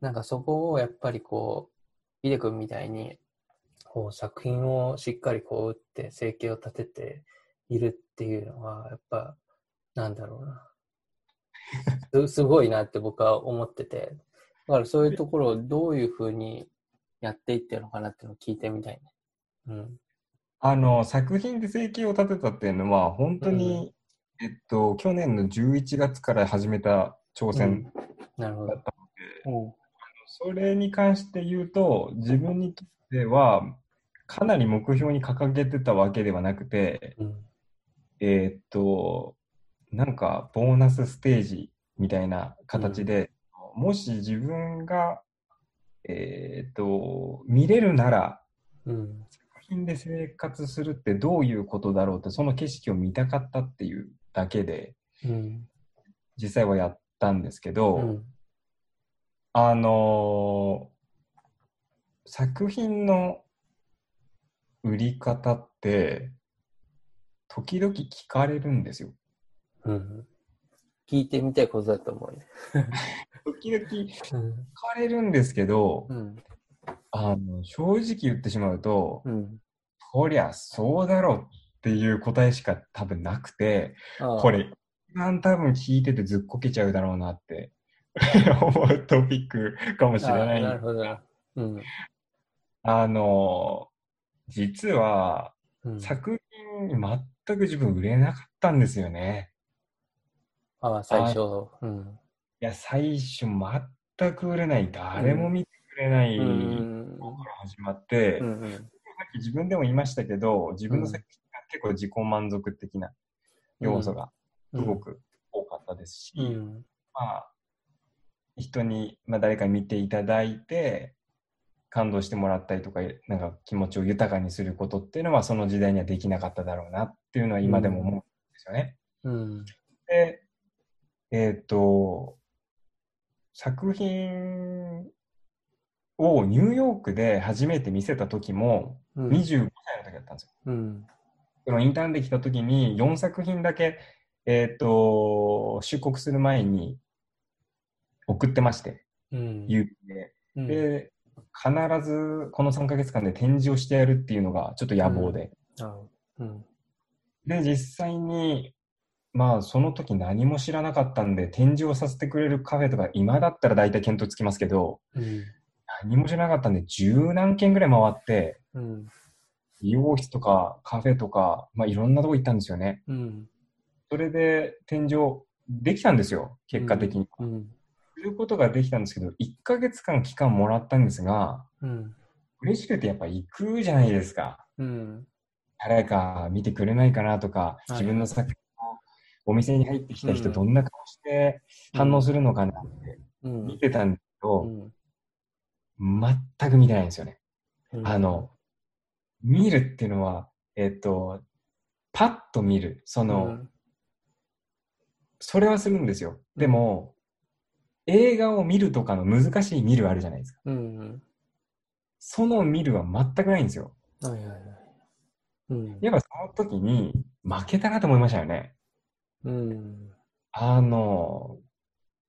Speaker 1: なんかそこをやっぱりこう、ヒデ君みたいに、こう作品をしっかりこう打って生計を立てているっていうのは、やっぱ、なんだろうな。すごいなって僕は思ってて、だからそういうところをどういうふうにやっていってるのかなっていうのを聞いてみたいね。うん。
Speaker 2: あの、作品で生計を立てたっていうのは、本当に、うん、えっと、去年の11月から始めた挑戦だったので、う。ん、それに関して言うと、自分にとっては、かなり目標に掲げてたわけではなくて、うん、えー、っと、なんか、ボーナスステージみたいな形で、もし自分が、えー、っと、見れるなら、品で生活するってどういうことだろうってその景色を見たかったっていうだけで、うん、実際はやったんですけど、うん、あのー、作品の売り方って時々聞かれるんですよ。
Speaker 1: うん、聞いてみたいことだと思うね。
Speaker 2: 時々聞かれるんですけど、うん、あの正直言ってしまうと、うん、こりゃそうだろうっていう答えしか多分なくて、これ一番多分聞いててずっこけちゃうだろうなって 思うトピックかもしれない。なるほど。うん、あの、実は、作品全く自分売れなかったんですよね。
Speaker 1: ああ、最初。うん、
Speaker 2: いや、最初全く売れない。誰も見てくれない。とこから始まって、うんうん、さっき自分でも言いましたけど、自分の作品が結構自己満足的な要素がすごく多かったですし、うん、まあ、人に、まあ、誰かに見ていただいて、感動してもらったりとか、なんか気持ちを豊かにすることっていうのは、その時代にはできなかっただろうなっていうのは今でも思うんですよね。うん、で、えっ、ー、と、作品をニューヨークで初めて見せた時も、25歳の時だったんですよ。うん、そのインターンで来た時に4作品だけ、えっ、ー、と、出国する前に送ってまして、うん、郵便で。で、必ずこの3ヶ月間で展示をしてやるっていうのがちょっと野望で。うん、で、実際にまあ、その時何も知らなかったんで、展示をさせてくれるカフェとか、今だったら大体検討つきますけど、うん、何も知らなかったんで、十何軒ぐらい回って、うん、美容室とかカフェとか、まあ、いろんなとこ行ったんですよね。うん、それで展示をできたんですよ、結果的に。うん、ることができたんですけど、1ヶ月間期間もらったんですが、
Speaker 1: うん。
Speaker 2: 嬉しくてやっぱ行くじゃないですか。
Speaker 1: うん。
Speaker 2: 誰か見てくれないかなとか、
Speaker 1: い
Speaker 2: 自分の作お店に入ってきた人
Speaker 1: うん
Speaker 2: どんな顔して反応するのかなって
Speaker 1: うん。
Speaker 2: 見てたんですけど、
Speaker 1: うん。
Speaker 2: 全く見てないんですよね。
Speaker 1: うん
Speaker 2: あ、の、見るっていうのは、えっと、パッと見る。その、それはするんですよ。でも、映画を見るとかの難しい見るあるじゃないですか。
Speaker 1: うん。
Speaker 2: その見るは全くないんですよ。
Speaker 1: はいはいはい。うん。
Speaker 2: やっぱその時に負けたなと思いましたよね。
Speaker 1: うん。
Speaker 2: あの、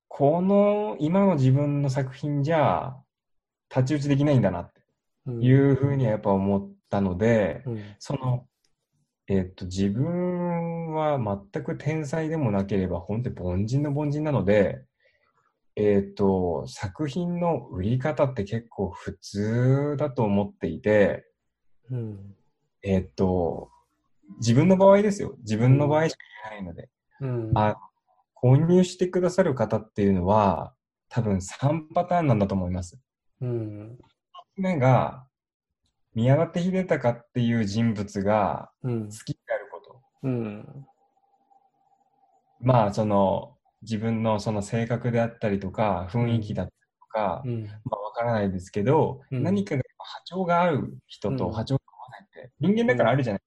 Speaker 2: この今の自分の作品じゃ太刀打ちできないんだなって
Speaker 1: うん。
Speaker 2: いうふうにはやっぱ思ったので、
Speaker 1: うん。
Speaker 2: その、えっと、自分は全く天才でもなければ、本当に凡人の凡人なので、えっと、作品の売り方って結構普通だと思っていて、
Speaker 1: うん。
Speaker 2: えっと、自分の場合ですよ。自分の場合しか言えないので、
Speaker 1: うん。
Speaker 2: あ購入してくださる方っていうのは、多分3パターンなんだと思います。
Speaker 1: うん。
Speaker 2: 目が、宮舘秀隆っていう人物が
Speaker 1: うん
Speaker 2: 好。きであること。
Speaker 1: うん。
Speaker 2: まあ、その、自分のその性格であったりとか、雰囲気だったりとか、
Speaker 1: うん。
Speaker 2: まあ、わからないですけど、
Speaker 1: うん
Speaker 2: 何かが波長が合う人
Speaker 1: うん
Speaker 2: と波長が合わないって、人間だからあるじゃない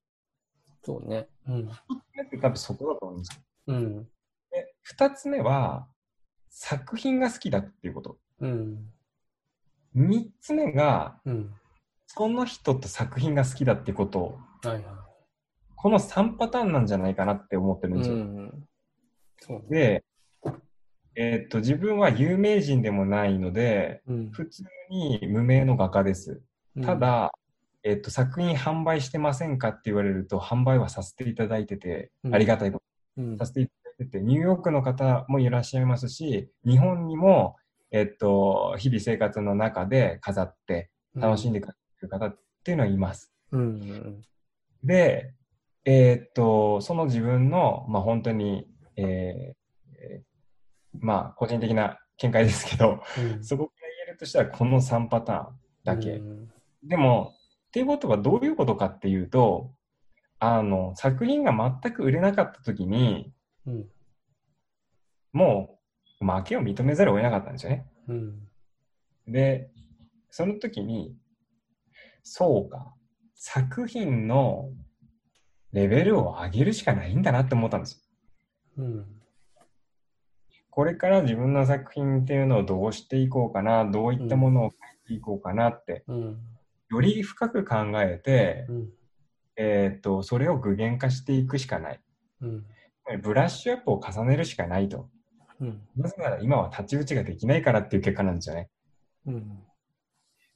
Speaker 1: そうね。うん。
Speaker 2: 一つ目って多分そこだと思うんですよ。
Speaker 1: うん。
Speaker 2: で、二つ目は、作品が好きだっていうこと。
Speaker 1: うん。
Speaker 2: 三つ目が、
Speaker 1: うん。
Speaker 2: その人と作品が好きだってこと。
Speaker 1: はいは
Speaker 2: この3パターンなんじゃないかなって思ってるん
Speaker 1: い。
Speaker 2: ですよ。
Speaker 1: うん。そうね。
Speaker 2: で、えーっと、自分は有名人でもないので、
Speaker 1: うん。
Speaker 2: 普通に無名の画家です。
Speaker 1: うん
Speaker 2: た、だ、えっと、作品販売してませんかって言われると、販売はさせていただいてて、
Speaker 1: うん
Speaker 2: ありがたいと
Speaker 1: うん
Speaker 2: さ。せていただいてて、ニューヨークの方もいらっしゃいますし、日本にも、えっと、日々生活の中で飾って楽しんでくれる方っていうのはいます。
Speaker 1: うん。
Speaker 2: で、えっと、その自分の、まあ、本当に、えーえーまあ、個人的な見解ですけど、
Speaker 1: うん。
Speaker 2: そこから言えるとしたら、この3パターンだけ。
Speaker 1: うん。
Speaker 2: でも、っていうことはどういうことかっていうと、あの、作品が全く売れなかった時に、
Speaker 1: うん。
Speaker 2: もう負けを認めざるを得なかったんですよね。
Speaker 1: うん。
Speaker 2: で、その時に、そうか、作品のレベルを上げるしかないんだなって思ったんです。
Speaker 1: うん。
Speaker 2: これから自分の作品っていうのをどうしていこうかな、どういったものを書いていこうかなって、
Speaker 1: うん。
Speaker 2: より深く考えて、
Speaker 1: うん。
Speaker 2: えーっと、それを具現化していくしかない。
Speaker 1: うん。
Speaker 2: ブラッシュアップを重ねるしかないと。
Speaker 1: うん。
Speaker 2: なぜなら今は太刀打ちができないからっていう結果なんですよね。
Speaker 1: うん。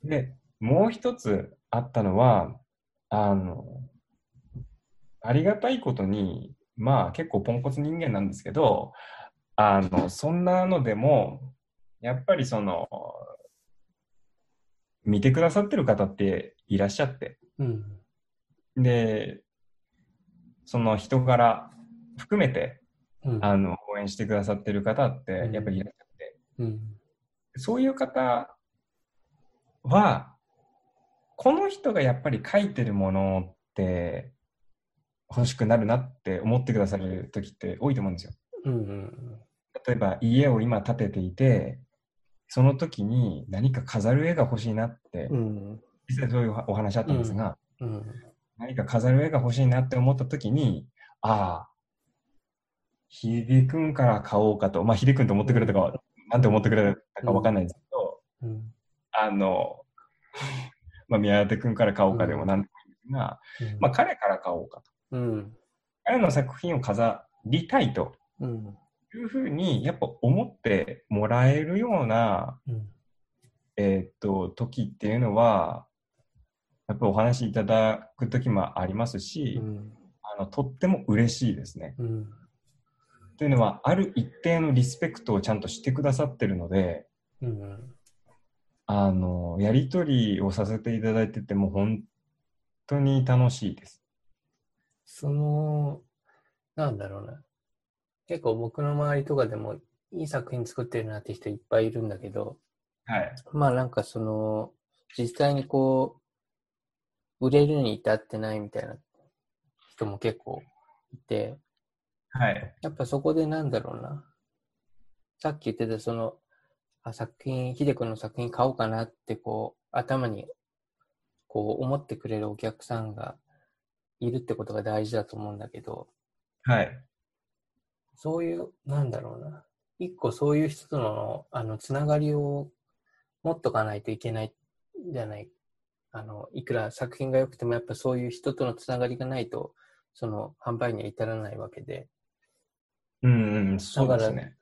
Speaker 2: で、もう一つあったのは、あの、ありがたいことに、まあ結構ポンコツ人間なんですけど、あの、そんなのでも、やっぱりその、見てくださってる方っていらっしゃって、
Speaker 1: うん。
Speaker 2: で、その人柄含めて、
Speaker 1: うん。
Speaker 2: あの、応援してくださってる方って
Speaker 1: うん
Speaker 2: やっぱりいらっしゃって、
Speaker 1: うん。
Speaker 2: そういう方は、この人がやっぱり書いてるものって欲しくなるなって思ってくださる時って多いと思うんですよ。
Speaker 1: うん。
Speaker 2: 例えば家を今建てていて、その時に何か飾る絵が欲しいなって、
Speaker 1: うん。
Speaker 2: 実際そういうお話あったんですが、
Speaker 1: うん。
Speaker 2: 何か飾る絵が欲しいなって思った時に、ああ、ひでくんから買おうかと、まあひでくんと思ってくれたかは、なんて思ってくれたかわかんないですけど、
Speaker 1: うん。
Speaker 2: あの、まあ、宮舘くんから買おうかでもなんでもいいんですが、まあ、彼から買おうかと。
Speaker 1: うん。
Speaker 2: 彼の作品を飾りたいと
Speaker 1: うん。
Speaker 2: いうふうに、やっぱ思ってもらえるような、
Speaker 1: うん。
Speaker 2: えーっと、時っていうのは、やっぱお話しいただく時もありますし、
Speaker 1: うん。
Speaker 2: あの、とっても嬉しいですね。
Speaker 1: うん。
Speaker 2: というのは、ある一定のリスペクトをちゃんとしてくださってるので、
Speaker 1: うん。
Speaker 2: あの、やりとりをさせていただいてても本当に楽しいです。
Speaker 1: その、なんだろうな。結構僕の周りとかでもいい作品作ってるなって人いっぱいいるんだけど、
Speaker 2: はい。
Speaker 1: まあなんかその、実際にこう、売れるに至ってないみたいな人も結構いて、
Speaker 2: はい。
Speaker 1: やっぱそこでなんだろうな。さっき言ってたその、あ作品、秀君の作品買おうかなってこう、頭にこう思ってくれるお客さんがいるってことが大事だと思うんだけど、
Speaker 2: はい。
Speaker 1: そういう、なんだろうな。一個そういう人との、あの、つながりを持っとかないといけないじゃない。あの、いくら作品が良くてもやっぱそういう人とのつながりがないと、その販売には至らないわけで。
Speaker 2: うんうん、そうですね。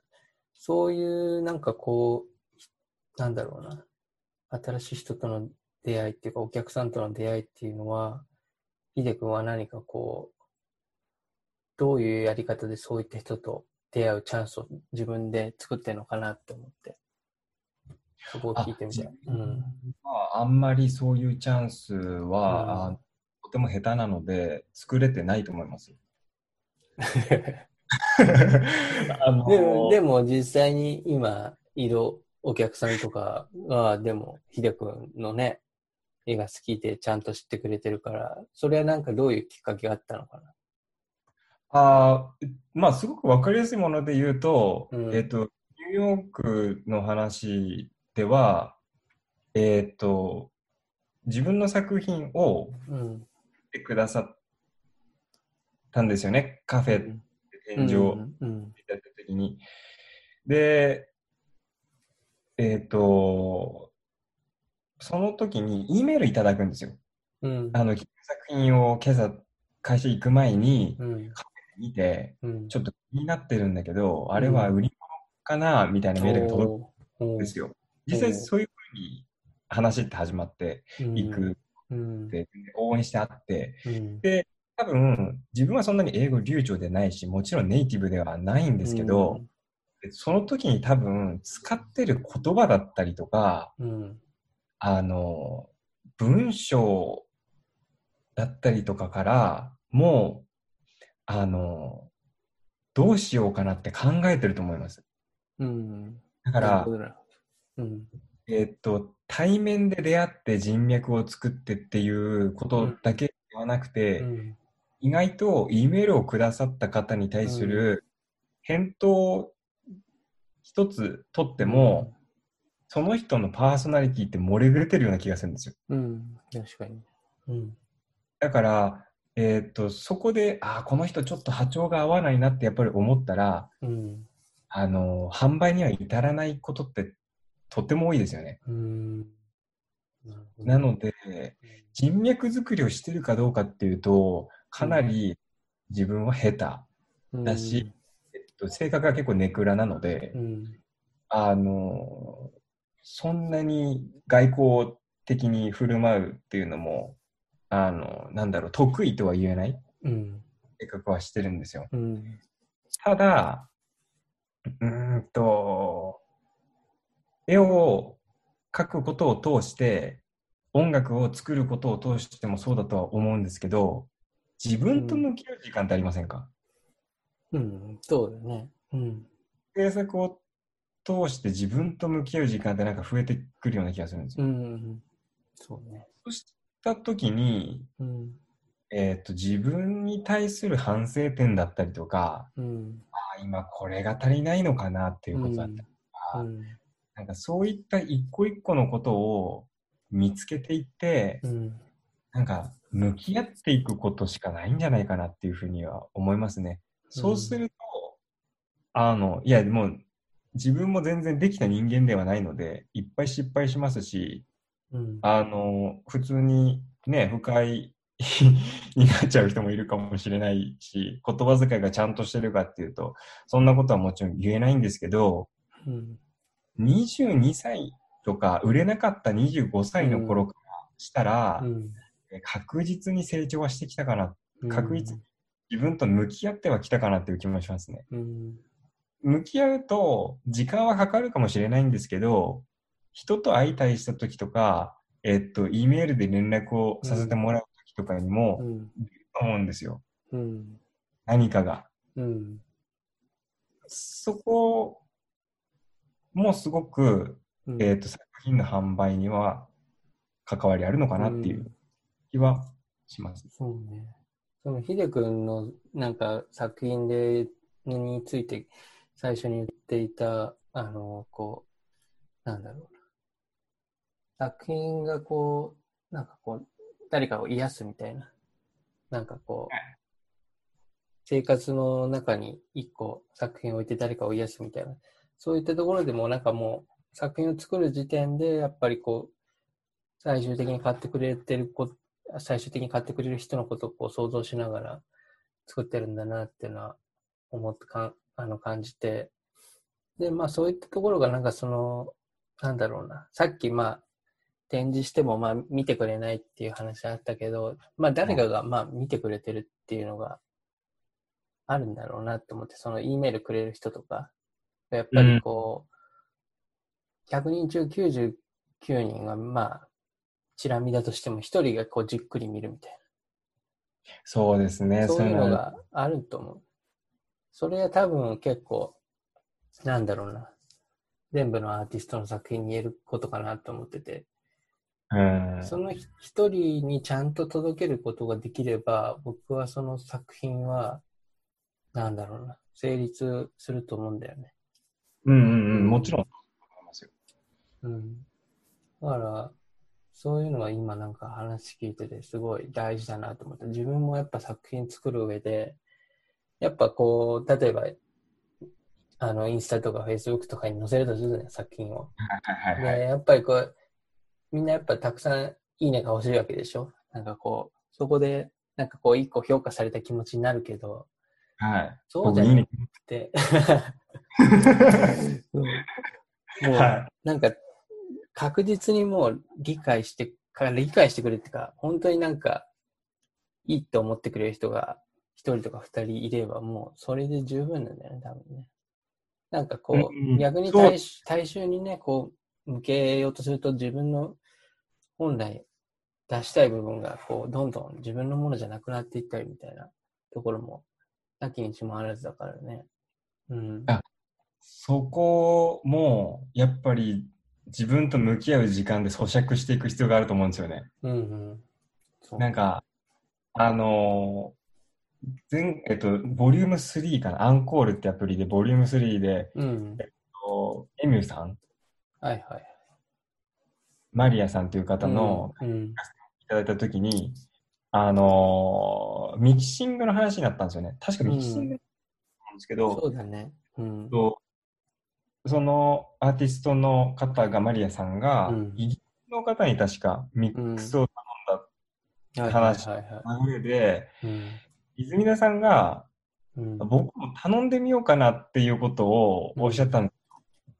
Speaker 1: そういうなんかこう、なんだろうな。新しい人との出会いっていうか、お客さんとの出会いっていうのは、ヒデ君は何かこう、どういうやり方でそういった人と出会うチャンスを自分で作ってるのかなって思って、そこを聞いてみたい。うん。
Speaker 2: まあ、あんまりそういうチャンスは、
Speaker 1: うん
Speaker 2: あとても下手なので、作れてないと思います。あの
Speaker 1: でも、でも実際に今いるお客さんとかが、でも、ヒデ君のね、絵が好きでちゃんと知ってくれてるから、それはなんかどういうきっかけがあったのかな？
Speaker 2: あーまあ、すごくわかりやすいもので言うと、
Speaker 1: うん
Speaker 2: えっと、ニューヨークの話では、えっと、自分の作品をてくださったんですよね。カフェで展示を
Speaker 1: うんうん
Speaker 2: やった時に。で、えっと、その時に E メールいただくんですよ。
Speaker 1: うん。
Speaker 2: あの、作品を今朝会社行く前に
Speaker 1: うん。
Speaker 2: 見て、
Speaker 1: うん。
Speaker 2: ちょっと気になってるんだけど、あれは売り物かなみたいなメールが届くんですよ。実際そういうふうに話って始まっていく
Speaker 1: うん。
Speaker 2: って、応援してあって、
Speaker 1: うん。
Speaker 2: で、多分自分はそんなに英語流暢でないし、もちろんネイティブではないんですけど、でその時に多分使ってる言葉だったりとか、
Speaker 1: うん。
Speaker 2: あの、文章だったりとかから、もう、あの、どうしようかなって考えてると思います。
Speaker 1: うん。
Speaker 2: だから
Speaker 1: うん。
Speaker 2: えーっと、対面で出会って人脈を作ってっていうことだけではなくて、
Speaker 1: うん。
Speaker 2: 意外と E メールをくださった方に対する返答一つ取っても、その人のパーソナリティって漏れ出てるような気がするんですよ。
Speaker 1: うん。確かに。うん。
Speaker 2: だから、えーっと、そこで、ああ、この人ちょっと波長が合わないなってやっぱり思ったら、
Speaker 1: うん。
Speaker 2: あの、販売には至らないことってとても多いですよね。
Speaker 1: うん。な
Speaker 2: ので、人脈作りをしてるかどうかっていうと、かなり自分は下手。だし、えっと、性格が結構ネクラなので、
Speaker 1: うん。
Speaker 2: あの、そんなに外交的に振る舞うっていうのも、あの、なんだろう、得意とは言えない
Speaker 1: うん。
Speaker 2: 性格はしてるんですよ。
Speaker 1: うん。
Speaker 2: ただ、うーんと、絵を描くことを通して、音楽を作ることを通してもそうだとは思うんですけど、自分と向き合う時間ってありませんか、
Speaker 1: うん。そうだね。うん。
Speaker 2: 制作を通して自分と向き合う時間ってなんか増えてくるような気がするんです
Speaker 1: う
Speaker 2: よ。
Speaker 1: ん。そうね。
Speaker 2: そうした時に、
Speaker 1: うん。
Speaker 2: えっと自分に対する反省点だったりとか、
Speaker 1: うん。
Speaker 2: あ今これが足りないのかなっていうことだったりとか、
Speaker 1: うん。
Speaker 2: なんかそういった一個一個のことを見つけていって、
Speaker 1: うん。
Speaker 2: なんか向き合っていくことしかないんじゃないかなっていうふうには思いますね。そうすると、あの、いや、もう自分も全然できた人間ではないので、いっぱい失敗しますし、
Speaker 1: うん。
Speaker 2: あの、普通にね、不快 になっちゃう人もいるかもしれないし、言葉遣いがちゃんとしてるかっていうと、そんなことはもちろん言えないんですけど、
Speaker 1: うん。
Speaker 2: 22歳とか売れなかった25歳の頃からしたら、
Speaker 1: うん。
Speaker 2: 確実に成長はしてきたかな、確実
Speaker 1: うん
Speaker 2: 自分と向き合ってはきたかなっていう気もしますね。
Speaker 1: うん。
Speaker 2: 向き合うと時間はかかるかもしれないんですけど、人と相対した時とか、えっと、E メールで連絡をさせてもらう時とかにも、
Speaker 1: うん。
Speaker 2: 思うんですよ。
Speaker 1: うん。
Speaker 2: 何かが。
Speaker 1: うん。
Speaker 2: そこもすごく、うん、えーと、作品の販売には関わりあるのかなっていう気はします。
Speaker 1: そうね。そのヒデ君のなんか作品でについて最初に言っていた、あの、こう、なんだろうな。作品がこう、なんかこう、誰かを癒すみたいな。なんかこう、生活の中に一個作品を置いて誰かを癒すみたいな。そういったところでもなんかもう作品を作る時点でやっぱりこう、最終的に買ってくれてるこ最終的に買ってくれる人のことをこう想像しながら作ってるんだなっていうのは思ってかんあの感じて、で、まあそういったところがなんかその、なんだろうな、さっきまあ展示してもまあ見てくれないっていう話あったけど、まあ誰かがまあ見てくれてるっていうのがあるんだろうなと思って、その E メールくれる人とか、やっぱりこう、100人中99人がまあ、チラ見だとしても1人がこうじっくり見るみたいな。
Speaker 2: そうですね。
Speaker 1: そういうのがあると思う。それは多分結構、なんだろうな。全部のアーティストの作品に言えることかなと思ってて。その一人にちゃんと届けることができれば、僕はその作品は、なんだろうな、成立すると思うんだよね。
Speaker 2: うんうんうん、もちろん。
Speaker 1: うん。だから、そういうのは今なんか話聞いててすごい大事だなと思って、自分もやっぱ作品作る上で、やっぱこう、例えば、あの、インスタとかフェイスブックとかに載せるとするね、作品を。
Speaker 2: はいはいはい、で、
Speaker 1: やっぱりこう、みんなやっぱたくさんいいねが欲しいわけでしょなんかこう、そこで、なんかこう、一個評価された気持ちになるけど、
Speaker 2: はい。
Speaker 1: そうじゃなくて、もう、はい、なんか、確実にもう理解して、理解してくれっていうか、本当になんか、いいと思ってくれる人が一人とか二人いれば、もうそれで十分なんだよね、多分ね。なんかこう、うんうん、逆に大大衆にね、こう、向けようとすると自分の本来出したい部分が、こう、どんどん自分のものじゃなくなっていったりみたいなところも、なきにしもあらずだからね。うん。
Speaker 2: あ、そこも、やっぱり自分と向き合う時間で咀嚼していく必要があると思うんですよね。
Speaker 1: うん
Speaker 2: うん。なんか、あの全、えっと、ボリューム3かな、アンコールってアプリで、ボリューム3で、
Speaker 1: うん、
Speaker 2: えっと、エミューさん、
Speaker 1: はいはい。
Speaker 2: マリアさんという方の、
Speaker 1: うん、い
Speaker 2: ただいたときに、あのー、ミキシングの話になったんですよね。確かミキシングなんですけど、
Speaker 1: そうだね。うん、
Speaker 2: そのアーティストの方が、マリアさんが、イギリスの方に確かミックスを頼んだ話の流れで、泉田さんが、うん、僕も頼んでみようかなっていうことをおっしゃったんです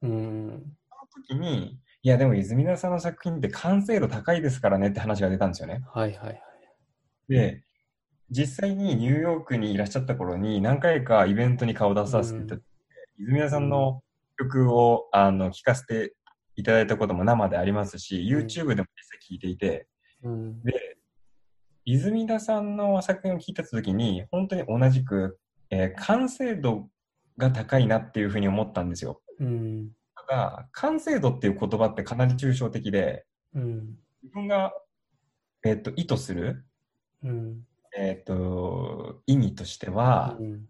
Speaker 1: うん、
Speaker 2: その時に、いやでも泉田さんの作品って完成度高いですからねって話が出たんですよね。
Speaker 1: はいはいはい。
Speaker 2: で、実際にニューヨークにいらっしゃった頃に何回かイベントに顔出させていただいて、うん、泉田さんの曲をあの聴かせていただいたことも生でありますし、YouTube でも実際聴いていて、
Speaker 1: うん、
Speaker 2: で、泉田さんの作品を聞いたときに、本当に同じく、えー、完成度が高いなっていうふうに思ったんですよ。
Speaker 1: うん、
Speaker 2: ただ、完成度っていう言葉ってかなり抽象的で、
Speaker 1: うん、
Speaker 2: 自分が、えーと、意図する、
Speaker 1: うん、
Speaker 2: えっ、ー、と、意味としては、うん、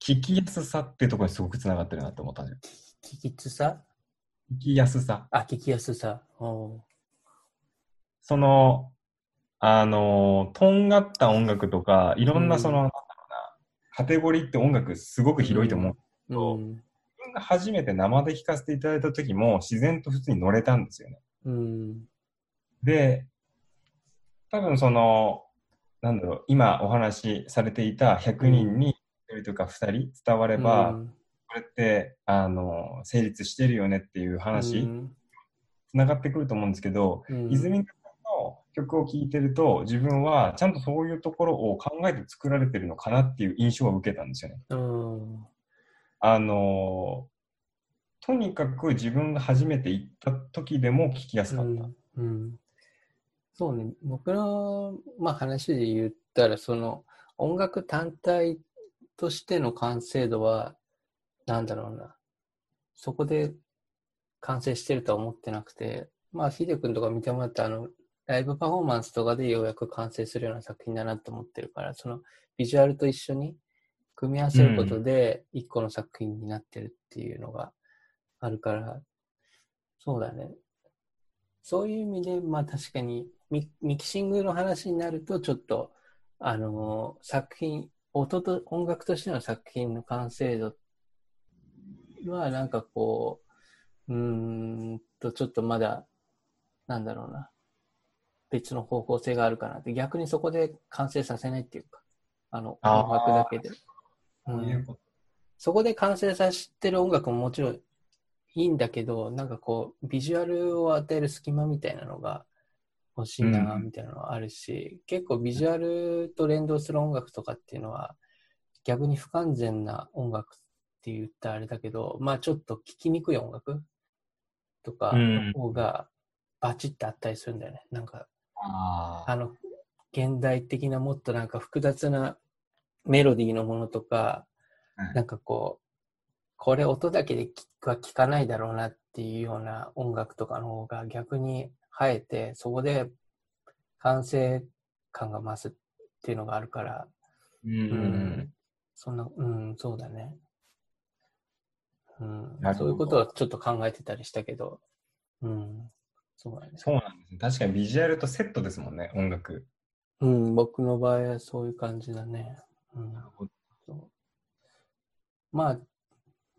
Speaker 2: 聞きやすさっていうところにすごくつながってるなと思ったん。
Speaker 1: 聞きやすさ？
Speaker 2: 聞きやすさ。
Speaker 1: あ、聞きやすさ。
Speaker 2: その、あの、とんがった音楽とか、いろんなその、うん、カテゴリーって音楽すごく広いと思うけど、うん、自分が初めて生で聴かせていただいた時も自然と普通に乗れたんですよね。
Speaker 1: うん、で、
Speaker 2: 多分その、なんだろう、今お話しされていた100人に1人とか2人伝われば、これって、あの、成立してるよねっていう話、つながってくると思うんですけど、泉曲を聴いてると自分はちゃんとそういうところを考えて作られてるのかなっていう印象を受けたんですよね。あのとにかく自分が初めて行った時でも聞きやすかった。うん。
Speaker 1: うん、そうね。僕の、まあ、話で言ったらその音楽単体としての完成度はなんだろうなそこで完成してるとは思ってなくて、まあ、ヒデ君とか見てもらったあの、ライブパフォーマンスとかでようやく完成するような作品だなと思ってるから、そのビジュアルと一緒に組み合わせることで一個の作品になってるっていうのがあるから、そうだね。そういう意味で、まあ確かにミミキシングの話になると、ちょっと、あのー、作品、音と音楽としての作品の完成度は、なんかこう、うんと、ちょっとまだ、なんだろうな、別の方向性があるかなって、逆にそこで完成させないっていうか、あの、音楽だけで。うん、そこで完成させてる音楽ももちろんいいんだけど、なんかこう、ビジュアルを与える隙間みたいなのが欲しいな、みたいなのはあるし、うん、結構ビジュアルと連動する音楽とかっていうのは、逆に不完全な音楽って言ったらあれだけど、まあちょっと聴きにくい音楽とかの方がバチッとあったりするんだよね。なんか、あの、現代的なもっとなんか複雑なメロディーのものとか、なんかこう、これ音だけでは聴かないだろうなっていうような音楽とかの方が逆に生えて、そこで完成感が増すっていうのがあるから、うん、うん、そんな、うん、そうだね。うん、そういうことはちょっと考えてたりしたけど、うん、
Speaker 2: そうだね。そうなんですね。確かにビジュアルとセットですもんね、音楽。
Speaker 1: うん、僕の場合はそういう感じだね。うん、なるほど。まあ、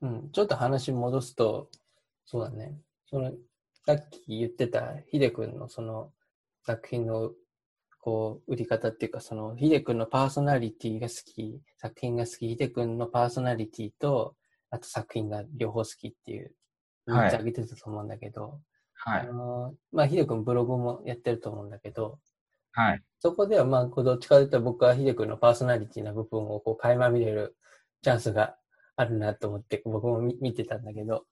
Speaker 1: うん、ちょっと話戻すと、そうだね。その、さっき言ってたヒデ君のその作品のこう、売り方っていうか、その、ヒデ君のパーソナリティが好き、作品が好き、ヒデ君のパーソナリティと、あと作品が両方好きっていう、3つ挙げてたと思うんだけど、はい。あのまあ、ヒデ君ブログもやってると思うんだけど、はい。そこでは、まあ、どっちかというと僕はヒデ君のパーソナリティな部分をこう、垣間見れるチャンスがあるなと思って、僕も見てたんだけど。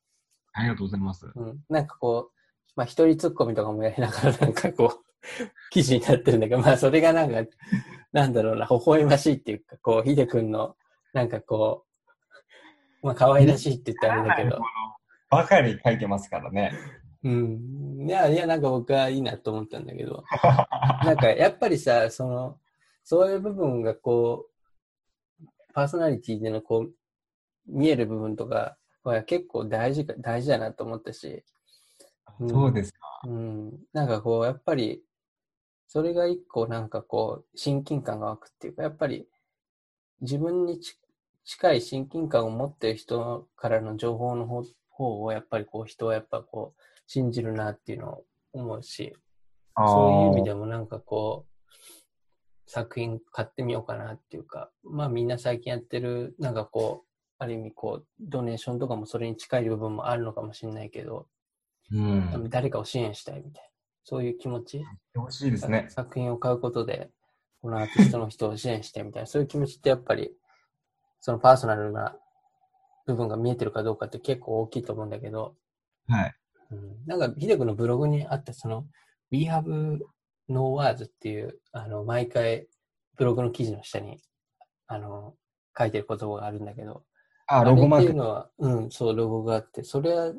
Speaker 2: ありがとうございます。
Speaker 1: うん。なんかこう、まあ一人ツッコミとかもやりながらなんかこう、記事になってるんだけど、まあそれがなんか、なんだろうな、微笑ましいっていうか、こう、ヒデ君の、なんかこう、まあ可愛らしいって言ったらあれだけど。
Speaker 2: ばかり書いてますからね。
Speaker 1: うん。いや、いや、なんか僕はいいなと思ったんだけど、なんかやっぱりさ、その、そういう部分がこう、パーソナリティでのこう、見える部分とかは結構大事か、大事だなと思ったし。
Speaker 2: そうですか。
Speaker 1: うん。なんかこう、やっぱり、それが一個なんかこう、親近感が湧くっていうか、やっぱり自分に近い親近感を持ってる人からの情報の方を、やっぱりこう、人はやっぱこう、信じるなっていうのを思うし、そういう意味でもなんかこう、作品買ってみようかなっていうか、まあみんな最近やってる、なんかこう、ある意味こう、ドネーションとかもそれに近い部分もあるのかもしれないけど、うん、誰かを支援したいみたいな、そういう気持ち。
Speaker 2: 欲しいですね。
Speaker 1: 作品を買うことで、このアーティストの人を支援してみたいな、そういう気持ちってやっぱり、そのパーソナルな部分が見えてるかどうかって結構大きいと思うんだけど、はい。うん、なんか、ヒデ君のブログにあった、その、We have no words っていう、あの、毎回、ブログの記事の下に、あの、書いてる言葉があるんだけど、あ、ロゴマーク。っていうのは、うん、そう、ロゴがあって、それは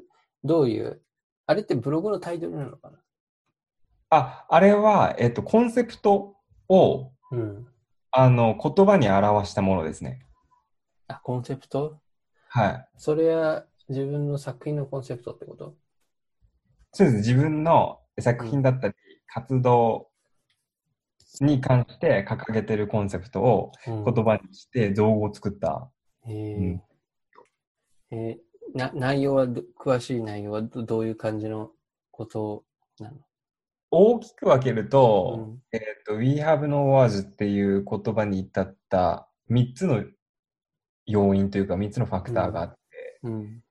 Speaker 1: どういう、あれってブログのタイトルなのかな？
Speaker 2: あ、あれは、えっと、コンセプトを、うん、あの、言葉に表したものですね。
Speaker 1: あ、コンセプト？はい。それは自分の作品のコンセプトってこと？
Speaker 2: そうです。自分の作品だったり、活動に関して掲げてるコンセプトを言葉にして造語を作った。うん、
Speaker 1: へえー、な内容は詳しい内容はどういう感じのことなの？
Speaker 2: 大きく分けると、うん、えっ、ー、と、We have no words っていう言葉に至った3つの要因というか3つのファクターがあって、うん。うん、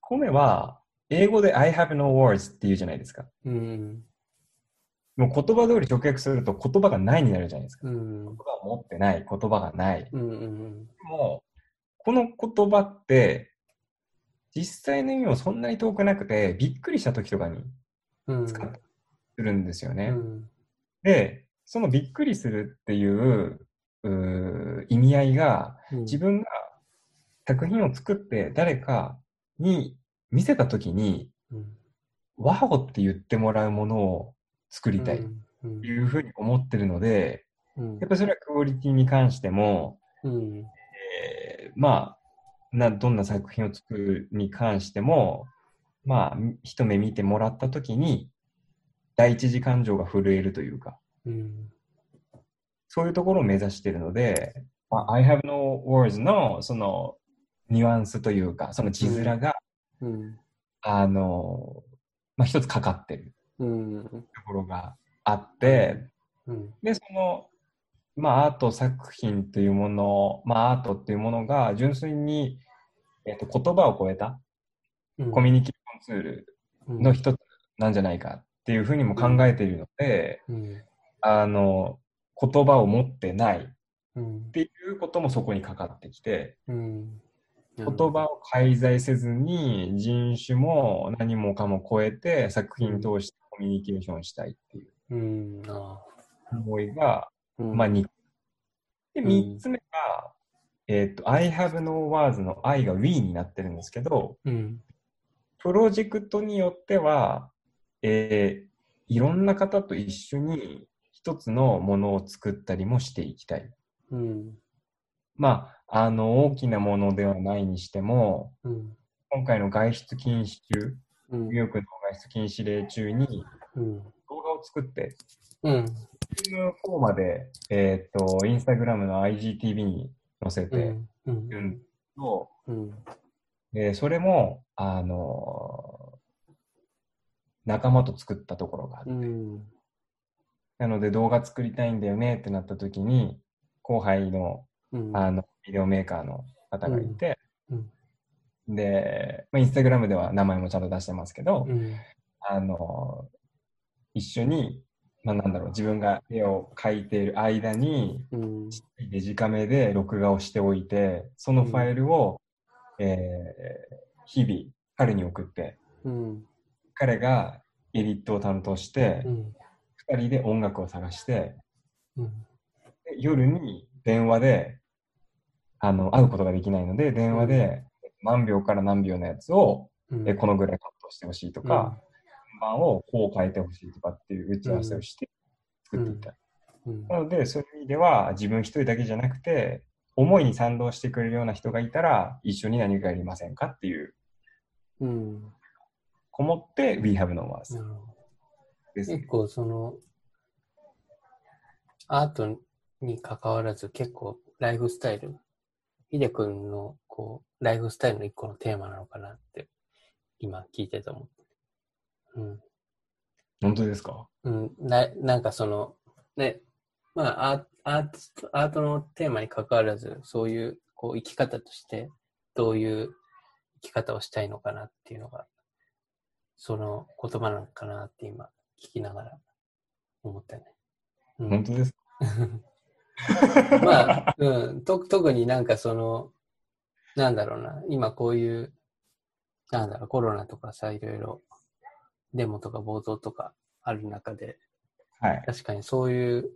Speaker 2: 米は英語で I have no words って言うじゃないですか。うん、もう言葉通り直訳すると言葉がないになるじゃないですか。うん、言葉を持ってない、言葉がない。うんうんうん、でも、この言葉って、実際の意味もそんなに遠くなくて、びっくりした時とかに使ってするんですよね。うん、で、そのびっくりするっていうう意味合いが、自分が作品を作って誰かに見せたときに、
Speaker 1: うん。
Speaker 2: ワオって言ってもらうものを作りたいと
Speaker 1: うん。
Speaker 2: いうふうに思ってるので、
Speaker 1: うん
Speaker 2: やっぱりそれはクオリティに関しても、
Speaker 1: うん。
Speaker 2: えーまあな、どんな作品を作るに関しても、まあ、一目見てもらったときに、第一次感情が震えるというか、
Speaker 1: うん。
Speaker 2: そういうところを目指しているので、まあ、I have no words のそのニュアンスというか、その字面が、
Speaker 1: うん。
Speaker 2: あの、まあ、一つかかってる
Speaker 1: うん。
Speaker 2: ところがあって、
Speaker 1: うん。
Speaker 2: で、その、まあ、アート作品というもの、まあ、アートっていうものが純粋に、えっと言葉を超えた
Speaker 1: うん。
Speaker 2: コミュニケーションツールの一つなんじゃないかっていうふうにも考えているので、
Speaker 1: うん。
Speaker 2: あの、言葉を持ってないっ
Speaker 1: うん。
Speaker 2: ていうこともそこにかかってきて、
Speaker 1: うん。
Speaker 2: 言葉を介在せずに人種も何もかも超えて作品通してコミュニケーションしたいっていう。思いが、
Speaker 1: うん
Speaker 2: まあ、2で、
Speaker 1: うん
Speaker 2: 3つ目が、えっ、と、I have no words の I が we になってるんですけど、
Speaker 1: うん。
Speaker 2: プロジェクトによっては、えーいろんな方と一緒に一つのものを作ったりもしていきたい。
Speaker 1: うん。
Speaker 2: まあ、あの、大きなものではないにしても、
Speaker 1: うん。
Speaker 2: 今回の外出禁止中、
Speaker 1: うん
Speaker 2: ニューヨークの外出禁止令中に
Speaker 1: うん。
Speaker 2: 動画を作って、
Speaker 1: うん。
Speaker 2: フィルムフォーマで、えっ、と、インスタグラムの IGTV に載せて
Speaker 1: うん。うん。うん。
Speaker 2: でそれも、あの仲間と作ったところがあって、
Speaker 1: うん。
Speaker 2: なので動画作りたいんだよねってなった時に、後輩の
Speaker 1: うん。
Speaker 2: あのビデオメーカーの方がいて、
Speaker 1: うん。
Speaker 2: で、まあ、インスタグラムでは名前もちゃんと出してますけど、
Speaker 1: うん。
Speaker 2: あの一緒に、まあ、なんだろう、自分が絵を描いている間に、
Speaker 1: うん。
Speaker 2: デジカメで録画をしておいて、そのファイルを、えー日々彼に送って、
Speaker 1: うん。
Speaker 2: 彼がエディットを担当して
Speaker 1: う、ん。
Speaker 2: 2人で音楽を探して、
Speaker 1: うん。
Speaker 2: で夜に電話であの会うことができないので、電話で何秒から何秒のやつを、
Speaker 1: うん。
Speaker 2: えこのぐらいカットしてほしいとか、順番をこう変えてほしいとかっていう打ち合わせをして作っていった。
Speaker 1: うん。
Speaker 2: なので、そういう意味では自分一人だけじゃなくて、思いに賛同してくれるような人がいたら、一緒に何かやりませんかっていう、
Speaker 1: うん。
Speaker 2: こもって We Have No Words
Speaker 1: なるほど。
Speaker 2: です
Speaker 1: 結。構その、アートに関わらず結構ライフスタイル、ヒデ君のこう、ライフスタイルの一個のテーマなのかなって、今聞いてて思って。うん。
Speaker 2: 本当ですか？
Speaker 1: うん、ななんかその、ね、まあアーアート、アートのテーマに関わらず、そういうこう生き方として、どういう生き方をしたいのかなっていうのが、その言葉なのかなって今聞きながら思ったね。うん。
Speaker 2: 本当ですか？
Speaker 1: まあ、うん、と特になんかその、なんだろうな、今こういう、なんだろう、コロナとかさ、いろいろ、デモとか暴動とかある中で、
Speaker 2: はい。
Speaker 1: 確かにそういう、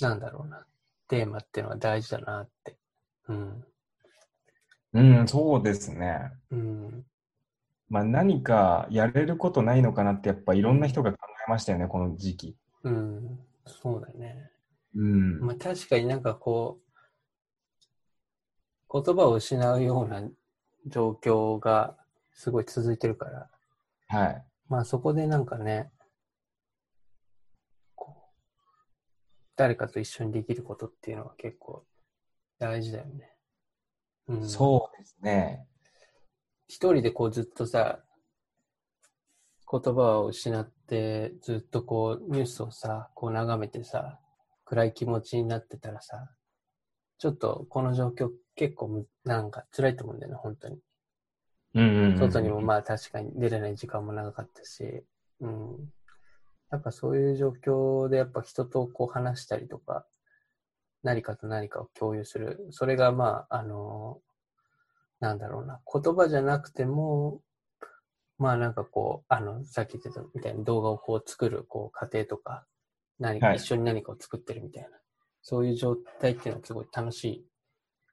Speaker 1: なんだろうな、テーマっていうのは大事だなって。うん。
Speaker 2: うん、そうですね。
Speaker 1: うん。
Speaker 2: まあ何かやれることないのかなってやっぱいろんな人が考えましたよね、この時期。
Speaker 1: うん。そうだね。
Speaker 2: うん。
Speaker 1: まあ確かになんかこう、言葉を失うような状況がすごい続いてるから、
Speaker 2: はい。
Speaker 1: まあそこでなんかね、誰かと一緒にできることっていうのは結構大事だよね。うん、
Speaker 2: そうですね。
Speaker 1: 一人でこうずっとさ、言葉を失ってずっとこうニュースをさ、こう眺めてさ、暗い気持ちになってたらさ、ちょっとこの状況結構むなんか辛いと思うんだよね、本当に。外にもまあ確かに出れない時間も長かったし、うん。やっぱそういう状況でやっぱ人とこう話したりとか、何かと何かを共有する。それがまあ、あの、なんだろうな、言葉じゃなくても、まあなんかこう、あの、さっき言ってたみたいに動画をこう作るこう過程とか、何か
Speaker 2: はい。
Speaker 1: 一緒に何かを作ってるみたいな、そういう状態っていうのはすごい楽しい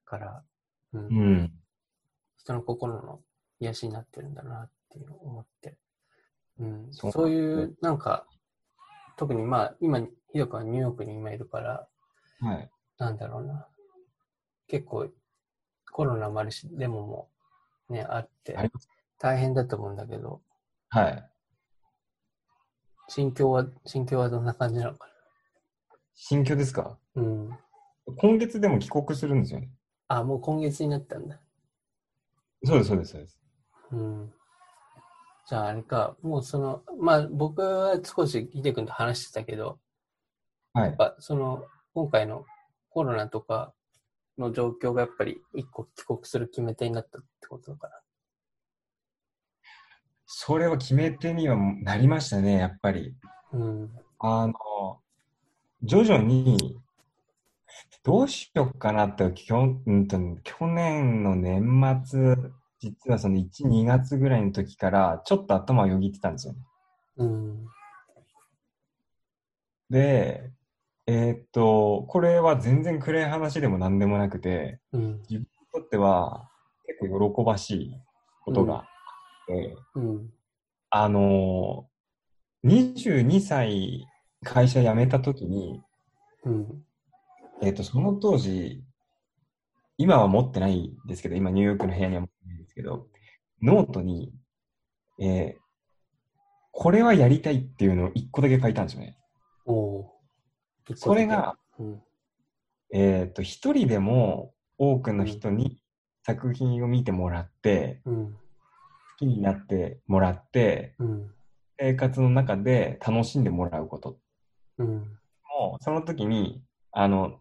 Speaker 1: から、うん。
Speaker 2: うん。
Speaker 1: 人の心の癒しになってるんだなっていうのを思って。うん、そうそういう、なんか、特にまあ、今、ひどくはニューヨークに今いるから、
Speaker 2: はい。
Speaker 1: なんだろうな。結構、コロナもあるし、デモもね、あって、大変だと思うんだけど、
Speaker 2: はい。
Speaker 1: 心境は、心境はどんな感じなのかな？
Speaker 2: 心境ですか？
Speaker 1: うん。
Speaker 2: 今月でも帰国するんですよね。
Speaker 1: あ、もう今月になったんだ。
Speaker 2: そうです、そうです、そうです。
Speaker 1: うん。じゃああれか、もうその、まあ僕は少しヒデ君と話してたけど、
Speaker 2: はい。
Speaker 1: やっぱその、今回のコロナとかの状況がやっぱり一個帰国する決め手になったってことかな。
Speaker 2: それは決め手にはなりましたね、やっぱり。
Speaker 1: うん。
Speaker 2: あの、徐々に、どうしようかなってきょ、うんと、去年の年末、実はその1、2月ぐらいの時から、ちょっと頭をよぎってたんですよね。
Speaker 1: うん。
Speaker 2: で、えー、っと、これは全然暗い話でも何でもなくて、
Speaker 1: うん、
Speaker 2: 自分にとっては結構喜ばしいことがあって、
Speaker 1: うん、
Speaker 2: あの、22歳会社辞めた時に、
Speaker 1: うん、
Speaker 2: えー、っと、その当時、今は持ってないんですけど、今ニューヨークの部屋には持っですけど、ノートに、えー、これはやりたいっていうのを一個だけ書いたんですよね。
Speaker 1: お
Speaker 2: それが、
Speaker 1: うん、
Speaker 2: えっ、ー、と、一人でも多くの人に作品を見てもらって、
Speaker 1: うん、
Speaker 2: 好きになってもらって、
Speaker 1: うん、
Speaker 2: 生活の中で楽しんでもらうこと。
Speaker 1: うん、
Speaker 2: もう、その時に、あの、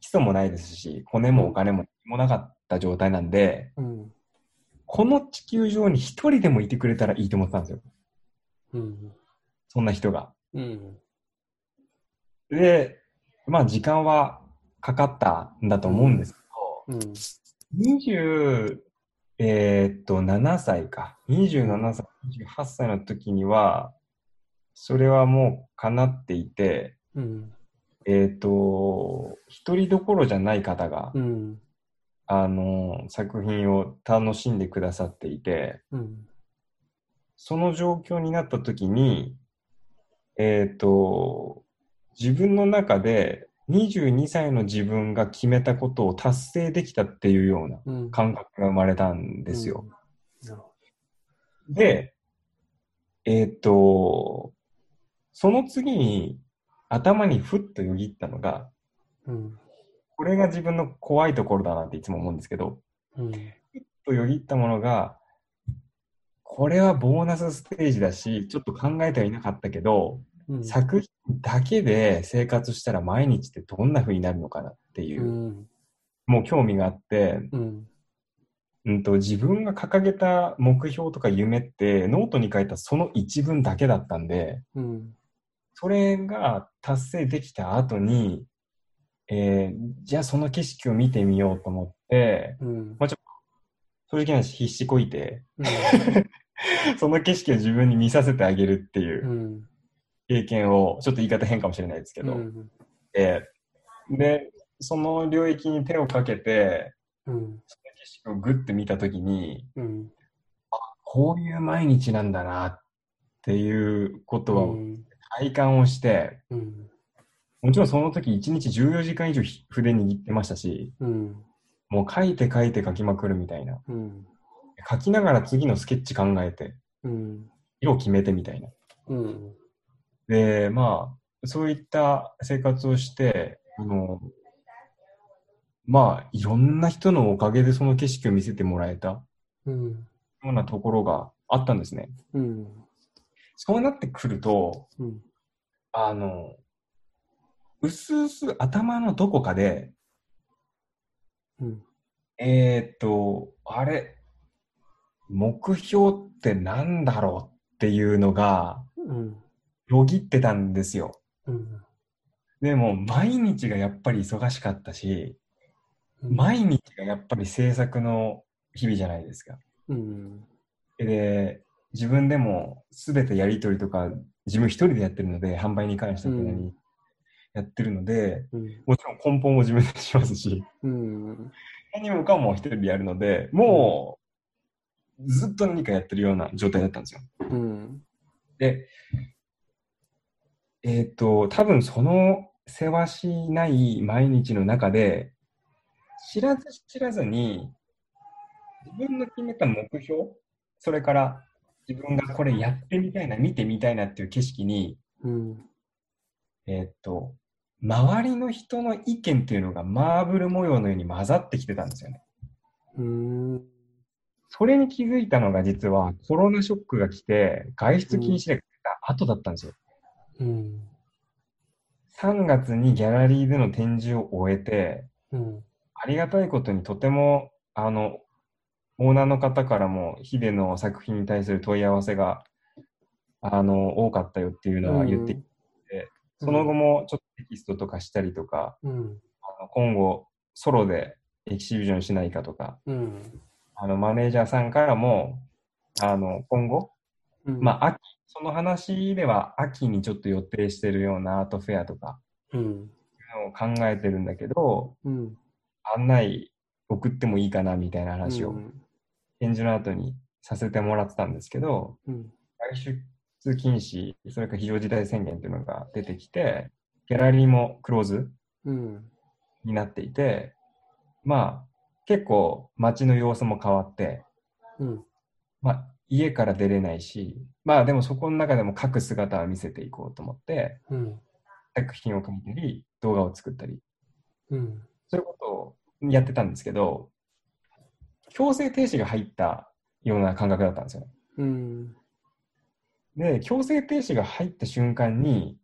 Speaker 2: 基礎もないですし、骨もお金ももなかった状態なんで、
Speaker 1: うん、
Speaker 2: この地球上に一人でもいてくれたらいいと思ってたんですよ。
Speaker 1: うん、
Speaker 2: そんな人が。
Speaker 1: うん
Speaker 2: で、まあ時間はかかったんだと思うんですけ
Speaker 1: ど、うん、
Speaker 2: 20、えー、っと、7歳か。27歳、28歳の時には、それはもう叶っていて、
Speaker 1: うん、
Speaker 2: えっ、と、一人どころじゃない方が、
Speaker 1: うん、
Speaker 2: あの、作品を楽しんでくださっていて、
Speaker 1: うん、
Speaker 2: その状況になった時に、えっ、と、自分の中で22歳の自分が決めたことを達成できたっていうような感覚が生まれたんですよ。うん、で、えっ、ー、と、その次に頭にふっとよぎったのが、
Speaker 1: うん、
Speaker 2: これが自分の怖いところだなっていつも思うんですけど、
Speaker 1: うん、
Speaker 2: とよぎったものが、これはボーナスステージだし、ちょっと考えてはいなかったけど、
Speaker 1: うん、
Speaker 2: 作品だけで生活したら毎日ってどんな風になるのかなっていう、
Speaker 1: うん、
Speaker 2: もう興味があって、
Speaker 1: うん、
Speaker 2: うんと自分が掲げた目標とか夢ってノートに書いたその一文だけだったんで、
Speaker 1: うん、
Speaker 2: それが達成できた後に、えー、じゃあその景色を見てみようと思って、
Speaker 1: うん、
Speaker 2: まあ、ちょっと正直な話必死こいて、その景色を自分に見させてあげるっていう経験を、ちょっと言い方変かもしれないですけど、
Speaker 1: うん、
Speaker 2: えー、で、その領域に手をかけて、
Speaker 1: うん、その
Speaker 2: 景色をグッて見たときに、
Speaker 1: うん、
Speaker 2: あ、こういう毎日なんだなっていうことは体感をして、
Speaker 1: うん、
Speaker 2: もちろんその時1日14時間以上筆握ってましたし、
Speaker 1: うん、
Speaker 2: もう書いて書いて書きまくるみたいな。
Speaker 1: うん、
Speaker 2: 書きながら次のスケッチ考えて、
Speaker 1: うん、
Speaker 2: 色決めてみたいな。
Speaker 1: うん。
Speaker 2: で、まあ、そういった生活をして、あの、まあ、いろんな人のおかげでその景色を見せてもらえた、
Speaker 1: うん、
Speaker 2: ようなところがあったんですね。
Speaker 1: うん、
Speaker 2: そうなってくると、
Speaker 1: うん、
Speaker 2: あの、うすうす頭のどこかで、
Speaker 1: うん、
Speaker 2: えー、っと、あれ、目標って何だろうっていうのが、
Speaker 1: うん。
Speaker 2: よぎってたんですよ。
Speaker 1: うん、
Speaker 2: でも、毎日がやっぱり忙しかったし、うん、毎日がやっぱり制作の日々じゃないですか。
Speaker 1: うん、
Speaker 2: で、自分でも全てやり取りとか、自分一人でやってるので、販売に関しては何やってるので、
Speaker 1: うん、
Speaker 2: もちろん梱包も自分でしますし、
Speaker 1: うん、
Speaker 2: 何もかも一人でやるので、もずっと何かやってるような状態だったんですよ。
Speaker 1: うん。
Speaker 2: で、えっ、ー、と、多分そのせわしない毎日の中で、知らず知らずに、自分の決めた目標、それから自分がこれやってみたいな、見てみたいなっていう景色に、
Speaker 1: うん、
Speaker 2: えっ、と、周りの人の意見っていうのがマーブル模様のように混ざってきてたんですよね。
Speaker 1: うん。
Speaker 2: それに気づいたのが実はコロナショックが来て外出禁止令が出た後だったんですよ。
Speaker 1: うん、
Speaker 2: 3月にギャラリーでの展示を終えて、
Speaker 1: うん、
Speaker 2: ありがたいことにとてもあのオーナーの方からもヒデの作品に対する問い合わせがあの多かったよっていうのは言っていて、うん、その後もちょっとテキストとかしたりとか、
Speaker 1: うん、
Speaker 2: あの今後ソロでエキシビジョンしないかとか、
Speaker 1: うん、
Speaker 2: あのマネージャーさんからもあの今後、まあ秋その話では秋にちょっと予定してるようなアートフェアとか、
Speaker 1: うん、
Speaker 2: を考えてるんだけど、
Speaker 1: うん、
Speaker 2: 案内送ってもいいかなみたいな話を、展示の後にさせてもらってたんですけど、
Speaker 1: うん、
Speaker 2: 外出禁止、それから非常事態宣言っていうのが出てきて、ギャラリーもクローズになっていて、まあ、結構街の様子も変わって、
Speaker 1: うん、
Speaker 2: まあ、家から出れないし、まあでもそこの中でも書く姿は見せていこうと思って、
Speaker 1: うん、
Speaker 2: 作品を書いたり、動画を作ったり、
Speaker 1: うん、
Speaker 2: そういうことをやってたんですけど、強制停止が入ったような感覚だったんですよ。
Speaker 1: うん、
Speaker 2: で、強制停止が入った瞬間に、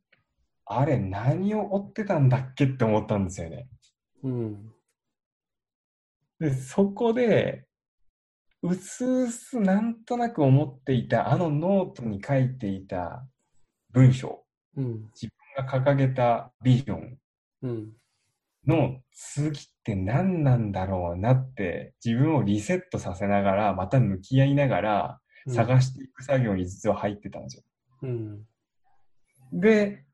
Speaker 2: あれ、何を追ってたんだっけって思ったんですよね。
Speaker 1: うん、
Speaker 2: で、そこで、うすうすなんとなく思っていたあのノートに書いていた文章、
Speaker 1: うん、
Speaker 2: 自分が掲げたビジョン。の次って何なんだろうなって自分をリセットさせながらまた向き合いながら探していく作業に実は入ってたんですよ。
Speaker 1: うん、
Speaker 2: で、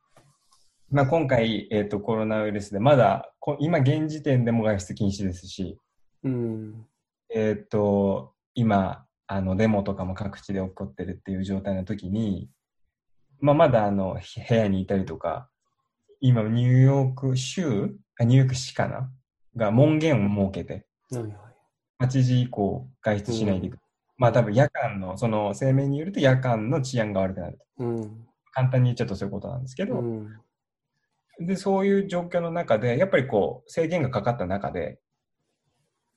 Speaker 2: まあ、今回、えーと、コロナウイルスでまだ今現時点でも外出禁止ですし、
Speaker 1: うん、
Speaker 2: えっ、と今、あの、デモとかも各地で起こってるっていう状態の時に、まあ、まだあの、部屋にいたりとか、今、ニューヨーク州あ、ニューヨーク市かな？が門限を設けて、
Speaker 1: はいはい、
Speaker 2: 8時以降外出しないでいく。うん、まあ多分夜間の、その声明によると夜間の治安が悪くなる
Speaker 1: うん、
Speaker 2: 簡単に言っちゃうとそういうことなんですけど、
Speaker 1: うん、
Speaker 2: で、そういう状況の中で、やっぱりこう、制限がかかった中で、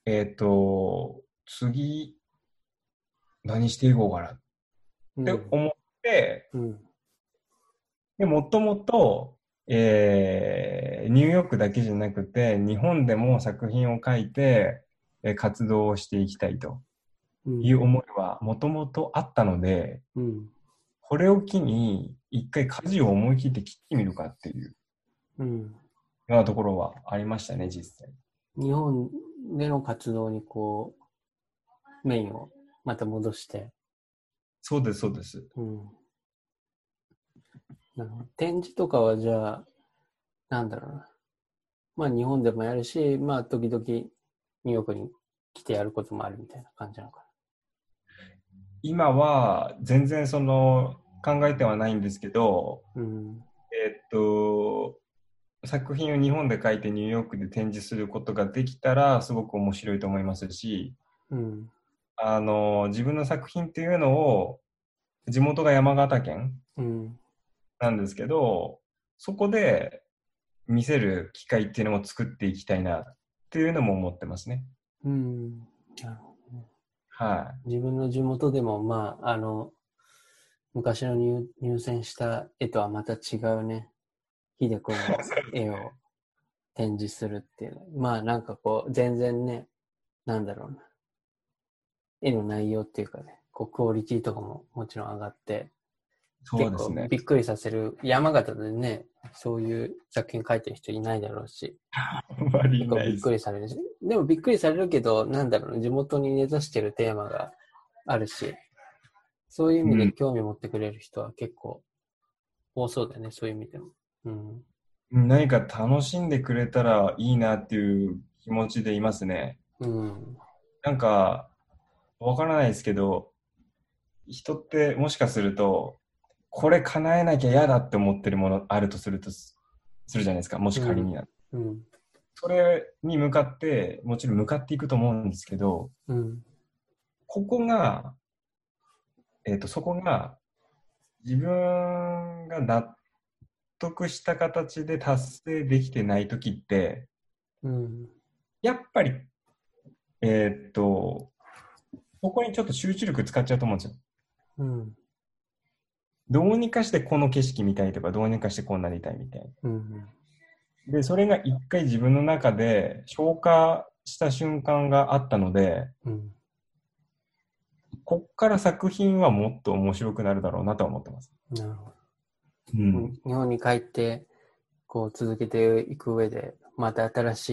Speaker 2: えっ、ー、と、次、何していこうかなって思って、
Speaker 1: うん、
Speaker 2: で、もともと、えー、ニューヨークだけじゃなくて、日本でも作品を書いて、えー、活動をしていきたいという思いはもともとあったので、
Speaker 1: うん、
Speaker 2: これを機に一回舵を思い切って切ってみるかっていう
Speaker 1: よ
Speaker 2: うなところはありましたね、実際。
Speaker 1: 日本での活動にこう、メインをまた戻して。
Speaker 2: そうです、そうです。
Speaker 1: うん。展示とかはじゃあ、なんだろうな。まあ日本でもやるし、まあ時々ニューヨークに来てやることもあるみたいな感じなのかな。
Speaker 2: 今は全然その考えてはないんですけど、
Speaker 1: うん、
Speaker 2: えっと、作品を日本で描いてニューヨークで展示することができたらすごく面白いと思いますし、
Speaker 1: うん、
Speaker 2: あの自分の作品っていうのを地元が山形県なんですけど、そこで見せる機会っていうのも作っていきたいなっていうのも思ってますね。
Speaker 1: うん。なるほどね。
Speaker 2: は
Speaker 1: い。自分の地元でも、まあ、あの、昔の入入選した絵とはまた違うね、ひ でくんの絵を展示するっていう。まあ、なんかこう、全然ね、なんだろうな。絵の内容っていうかね、こう、クオリティとかももちろん上がって、
Speaker 2: そうですね。
Speaker 1: びっくりさせる。山形でね、そういう作品書いてる人いないだろうし。
Speaker 2: 結構
Speaker 1: びっくりされるし。でもびっくりされるけど、なんだろう、地元に根ざしてるテーマがあるし、そういう意味で興味持ってくれる人は結構多そうだよね、うん、そういう意味でも。うん。
Speaker 2: 何か楽しんでくれたらいいなっていう気持ちでいますね。
Speaker 1: うん。
Speaker 2: なんか、わからないですけど、人ってもしかすると、これ叶えなきゃ嫌だって思ってるものあるとするとするじゃないですか、もし仮にな、
Speaker 1: うん、うん、
Speaker 2: それに向かって、もちろん向かっていくと思うんですけど、
Speaker 1: うん、
Speaker 2: ここが、えっ、ー、と、そこが自分が納得した形で達成できてない時って、
Speaker 1: うん、
Speaker 2: やっぱり、えっ、ー、と、ここにちょっと集中力使っちゃうと思うんですよ。
Speaker 1: うん、
Speaker 2: どうにかしてこの景色見たいとか、どうにかしてこんなにいたいみたい
Speaker 1: な。うん
Speaker 2: で、それが一回自分の中で消化した瞬間があったので、
Speaker 1: うん、
Speaker 2: こっから作品はもっと面白くなるだろうなと思ってます。
Speaker 1: なるほど。
Speaker 2: うん、
Speaker 1: 日本に帰って、こう続けていく上で、また新し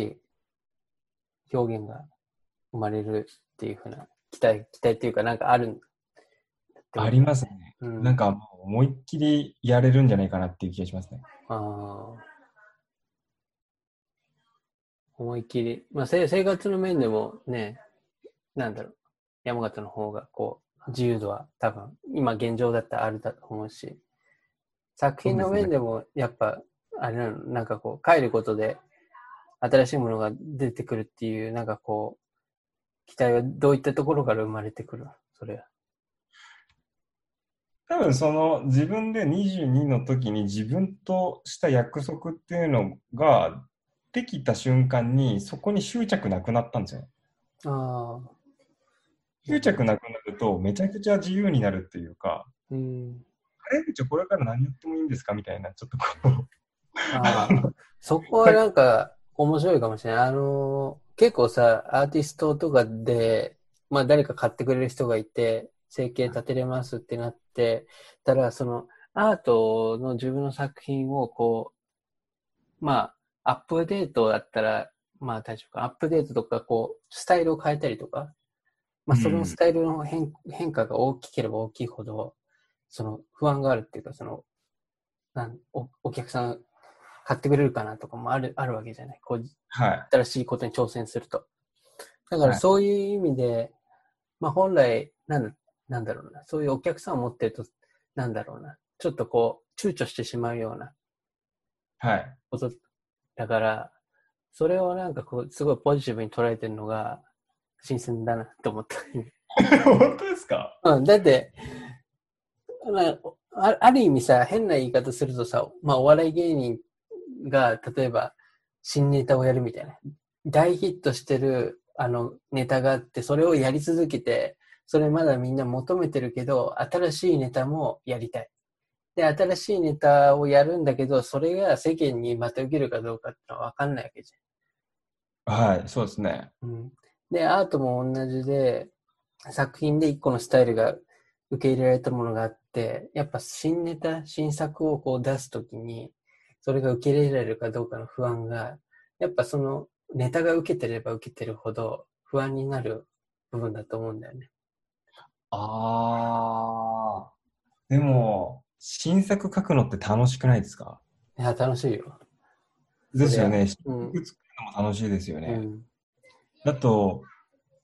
Speaker 1: い表現が生まれるっていうふうな期待、期待っていうかなんかある
Speaker 2: ありますね。
Speaker 1: うん、
Speaker 2: なんか思いっきりやれるんじゃないかなっていう気がしますね。
Speaker 1: ああ。思いっきり。まあ生活の面でもね、なんだろう。山形の方がこう、自由度は多分、今現状だったらあると思うし、作品の面でもやっぱ、あれなの、なんかこう、帰ることで新しいものが出てくるっていう、なんかこう、期待はどういったところから生まれてくる？それは。
Speaker 2: 多分その自分で22の時に自分とした約束っていうのができた瞬間にそこに執着なくなったんですよ。
Speaker 1: ああ。
Speaker 2: 執着なくなると、めちゃくちゃ自由になるっていうか、
Speaker 1: うん、
Speaker 2: あれじゃこれから何やってもいいんですかみたいな、ちょっとこう
Speaker 1: あ。そこはなんか面白いかもしれない。あのー、結構さ、アーティストとかで、まあ誰か買ってくれる人がいて、生計立てれますってなって、たら、その、アートの自分の作品をこう、まあ、アップデートだったら、まあ大丈夫か。アップデートとか、こう、スタイルを変えたりとか、まあ、そのスタイルの変,、変化が大きければ大きいほど、その不安があるっていうか、その、なんおお客さん買ってくれるかなとかもあるあるわけじゃない。こう、
Speaker 2: はい、
Speaker 1: 新しいことに挑戦すると。だからそういう意味で、はい、まあ本来、なんなんだろうな、そういうお客さんを持ってると、なんだろうな、ちょっとこう、躊躇してしまうような、
Speaker 2: はい。
Speaker 1: ことだから、それをなんかこう、すごいポジティブに捉えてるのが、新鮮だなと思った。
Speaker 2: 本当ですか？
Speaker 1: うん、だって、まあ、ある意味さ、変な言い方するとさ、まあ、お笑い芸人が、例えば、新ネタをやるみたいな。大ヒットしてる、あの、ネタがあって、それをやり続けて、それまだみんな求めてるけど、新しいネタもやりたい。で、新しいネタをやるんだけど、それが世間にまた受けるかどうかってのは分かんないわけじ
Speaker 2: ゃん。はい、そうですね。
Speaker 1: うん。で、アートも同じで、作品で一個のスタイルが受け入れられたものがあって、やっぱ新ネタ、新作をこう出すときに、それが受け入れられるかどうかの不安が、やっぱそのネタが受けてれば受けてるほど不安になる部分だと思うんだよね。
Speaker 2: ああ。でも、新作書くのって楽しくないですか？
Speaker 1: いや、楽しいよ。
Speaker 2: ですよね。新作作るのも楽しいですよね。うんだと、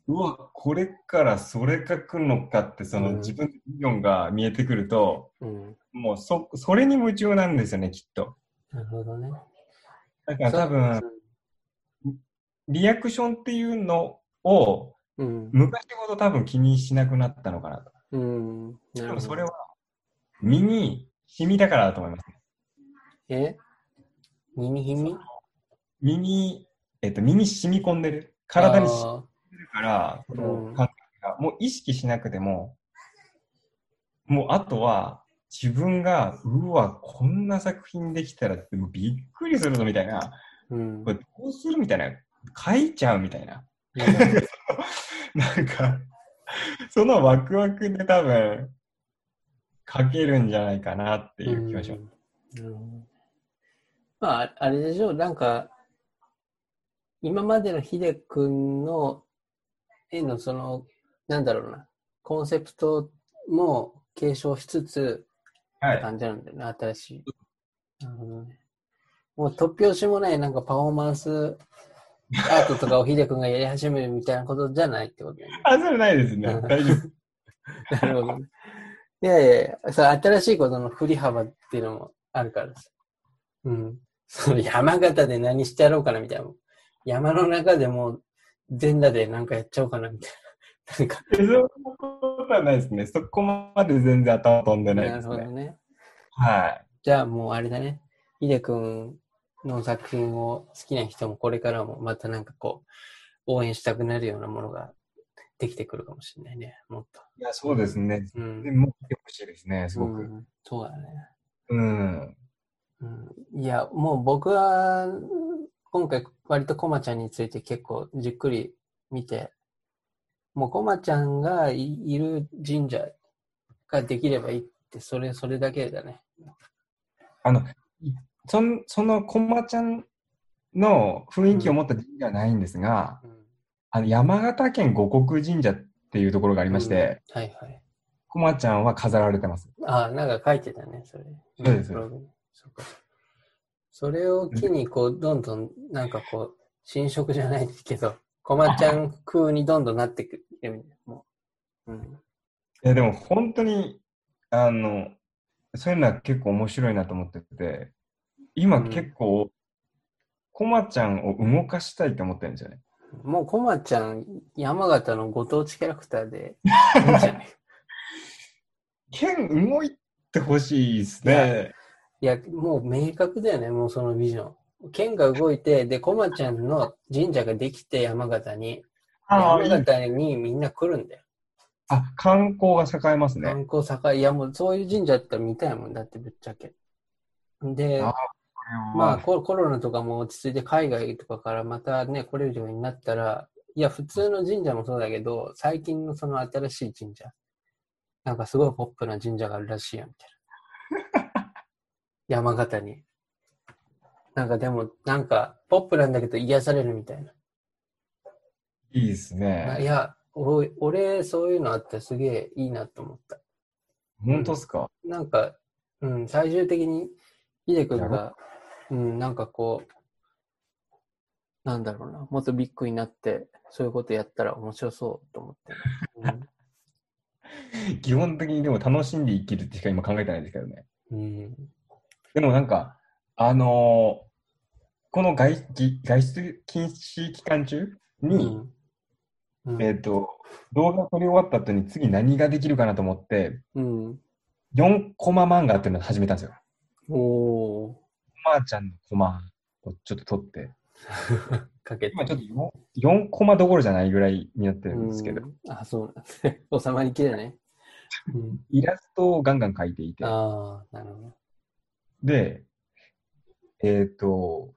Speaker 2: うわ、これからそれ書くのかって、その自分のビジョンが見えてくると、
Speaker 1: うん、
Speaker 2: もうそ、それに夢中なんですよね、きっと。
Speaker 1: なるほどね。
Speaker 2: だから多分、リアクションっていうのを、
Speaker 1: うん、
Speaker 2: 昔ほど多分気にしなくなったのかなと。
Speaker 1: うん、
Speaker 2: でもそれは、身に染みだからだと思います、
Speaker 1: え？身に染み？
Speaker 2: 身に、えっと、身に染み込んでる。体に染みるから、その感覚が、もう意識しなくても、もうあとは、自分が、うわ、こんな作品できたらってもうびっくりするぞみたいな、
Speaker 1: うん、
Speaker 2: これどうするみたいな、書いちゃうみたいな。なんか、そのワクワクで多分、書けるんじゃないかなっていう気がします。
Speaker 1: うん、まあ、あれでしょう、なんか、今までのヒデ君の絵のその、なんだろうな、コンセプトも継承しつつ、
Speaker 2: はい、
Speaker 1: 感じなんだよね、新しい。なるほどね。もう突拍子もないなんかパフォーマンスアートとかをヒデ君がやり始めるみたいなことじゃないってことね。
Speaker 2: あ、それないですね。
Speaker 1: うん
Speaker 2: 大丈夫。
Speaker 1: なるほどね。いやいやいや、それ新しいことの振り幅っていうのもあるからさ。うん。その山形で何してやろうかなみたいな。山の中でもう全裸でなんかやっちゃおうかなみたいな。なんか、
Speaker 2: そんなことはないですね。そこまで全然頭飛んでない
Speaker 1: なる
Speaker 2: ですね。
Speaker 1: ほどね。
Speaker 2: はい。
Speaker 1: じゃあもうあれだね。ヒデ君の作品を好きな人もこれからもまたなんかこう、応援したくなるようなものができてくるかもしれないね。もっと。
Speaker 2: いや、そうですね。
Speaker 1: うん
Speaker 2: で。もう来てほしいですね、すごく。
Speaker 1: うんそうだね。
Speaker 2: うん。
Speaker 1: うんいや、もう僕は、今回割とコマちゃんについて結構じっくり見て、もうコマちゃんがいいる神社ができればいいって、それ、それだけだね。
Speaker 2: あの、いそんそのコマちゃんの雰囲気を持った神社はないんですが、
Speaker 1: うん
Speaker 2: あの山形県五国神社っていうところがありまして、
Speaker 1: うんはいはい。
Speaker 2: コマちゃんは飾られてます。
Speaker 1: ああ、なんか書いてたね、それ。
Speaker 2: そうです
Speaker 1: そうかそれを機に、こう、どんどん、なんかこう、新色じゃないですけど、コマちゃん風にどんどんなってくる。もう。うん。
Speaker 2: いや、でも本当に、あの、そういうのは結構面白いなと思ってて、今
Speaker 1: うん
Speaker 2: 結構、コマちゃんを動かしたいと思ってるんですよね。
Speaker 1: もうコマちゃん、山形のご当地キャラクターで いいんじゃない？
Speaker 2: 剣動いてほしいですね。
Speaker 1: いや、もう明確だよね、もうそのビジョン。剣が動いて、で、コマちゃんの神社ができて山形に、山形にみんな来るんだよ。
Speaker 2: あ、観光が栄えますね。
Speaker 1: 観光栄え、いやもうそういう神社だったら見たいもんだってぶっちゃけ。で、
Speaker 2: あ
Speaker 1: まあココロナとかも落ち着いて海外とかからまたね、来れるようになったら、いや、普通の神社もそうだけど、最近のその新しい神社、なんかすごいポップな神社があるらしいよ、みたいな。山形に。なんかでも、なんか、ポップなんだけど癒されるみたいな。
Speaker 2: いいです
Speaker 1: い
Speaker 2: ね。
Speaker 1: や、おい俺、そういうのあってすげえいいなと思った。
Speaker 2: 本当ですか、
Speaker 1: なんか、うん、最終的に、ひでくん
Speaker 2: や
Speaker 1: が、うん、なんかこう、なんだろうな、もっとビッグになって、そういうことやったら面白そうと思って。
Speaker 2: 基本的にでも楽しんで生きるってしか今考えてないんですけどね。
Speaker 1: うん。うん
Speaker 2: でもなんか、あのーこの外外外出禁止期間中に、
Speaker 1: うん。
Speaker 2: えっ、と、動画撮り終わった後に次何ができるかなと思って、
Speaker 1: うん。
Speaker 2: 4コマ漫画っていうのを始めたんですよ。
Speaker 1: おー。
Speaker 2: コマちゃんのコマをちょっと撮って、
Speaker 1: かけて。
Speaker 2: 今ちょっと 4, 4コマどころじゃないぐらいになってるんですけど、
Speaker 1: うんあ、そうなんですね。収まりきれない。うん、
Speaker 2: イラストをガンガン描いていて、
Speaker 1: ああ、なるほど。
Speaker 2: で、えっ、と、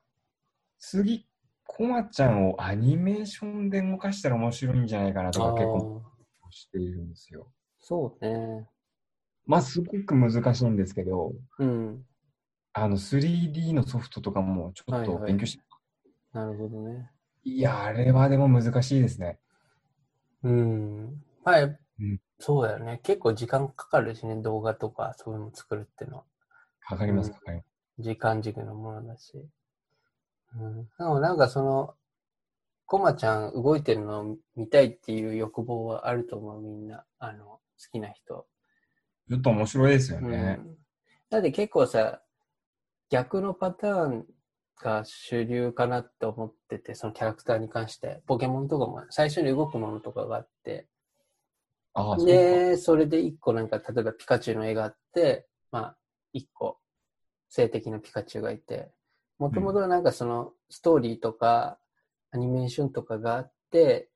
Speaker 2: 次、コマちゃんをアニメーションで動かしたら面白いんじゃないかなとか
Speaker 1: あ
Speaker 2: 結構
Speaker 1: ー
Speaker 2: しているんですよ。
Speaker 1: そうね。
Speaker 2: まあ、すごく難しいんですけど、
Speaker 1: うん。
Speaker 2: あの、3D のソフトとかもちょっ
Speaker 1: はいはい
Speaker 2: と勉強して、
Speaker 1: なるほどね。
Speaker 2: いや、あれはでも難しいですね。
Speaker 1: うん。まあ、
Speaker 2: ん
Speaker 1: そうだよね。結構時間かかるしね、動画とかそういうの作るっていうのは。
Speaker 2: かかります、
Speaker 1: うん
Speaker 2: かかります。
Speaker 1: 時間軸のものだし。うん。でもなんかその、コマちゃん動いてるのを見たいっていう欲望はあると思う、みんな。あの、好きな人。
Speaker 2: ちょっと面白いですよ
Speaker 1: う
Speaker 2: ね。
Speaker 1: ん。だって結構さ、逆のパターンが主流かなって思ってて、そのキャラクターに関して。ポケモンとかも最初に動くものとかがあって、
Speaker 2: ああ。
Speaker 1: で、それで一個なんか、例えばピカチュウの絵があって、まあ、一個、性的なピカチュウがいて、もともとなんかそのストーリーとか、アニメーションとかがあって、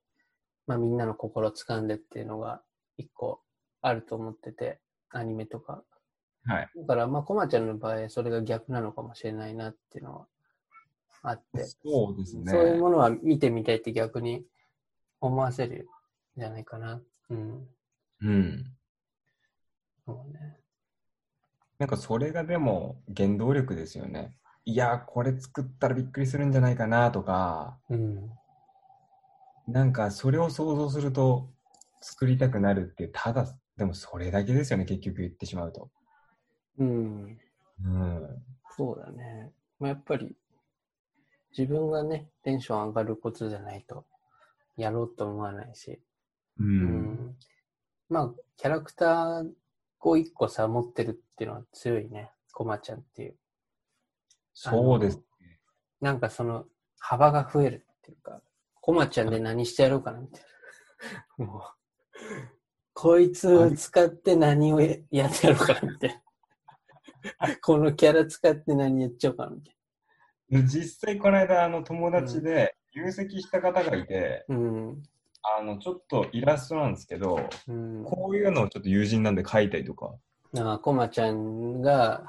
Speaker 1: まあみんなの心を掴んでっていうのが一個あると思ってて、アニメとか。
Speaker 2: はい。
Speaker 1: だからまあコマちゃんの場合、それが逆なのかもしれないなっていうのはあって、
Speaker 2: そうですね。
Speaker 1: そういうものは見てみたいって逆に思わせるんじゃないかな。うん。
Speaker 2: うん。
Speaker 1: そうね。
Speaker 2: なんかそれがでも原動力ですよね。いや、これ作ったらびっくりするんじゃないかなとか、
Speaker 1: うん。
Speaker 2: なんかそれを想像すると作りたくなるっていう、ただ、でもそれだけですよね、結局言ってしまうと。
Speaker 1: うん。
Speaker 2: うん。
Speaker 1: そうだね。まあ、やっぱり、自分がね、テンション上がることじゃないと、やろうと思わないし。
Speaker 2: う。
Speaker 1: うんん。まあ、キャラクターを一個さ、持ってるっていうのは強いね。コマちゃんっていう。
Speaker 2: そうです。
Speaker 1: なんかその、幅が増えるっていうか、コマちゃんで何してやろうかな、みたいな。もう、こいつを使って何をややってやろうかな、みたいな。このキャラ使って何やっちゃおうかな、みたい
Speaker 2: 実際この間、あの友達で入籍した方がいて、
Speaker 1: な。うん。
Speaker 2: あの、ちょっとイラストなんですけど、
Speaker 1: うん。
Speaker 2: こういうのをちょっと友人なんで描いたりとか。
Speaker 1: ああ、コマちゃんが、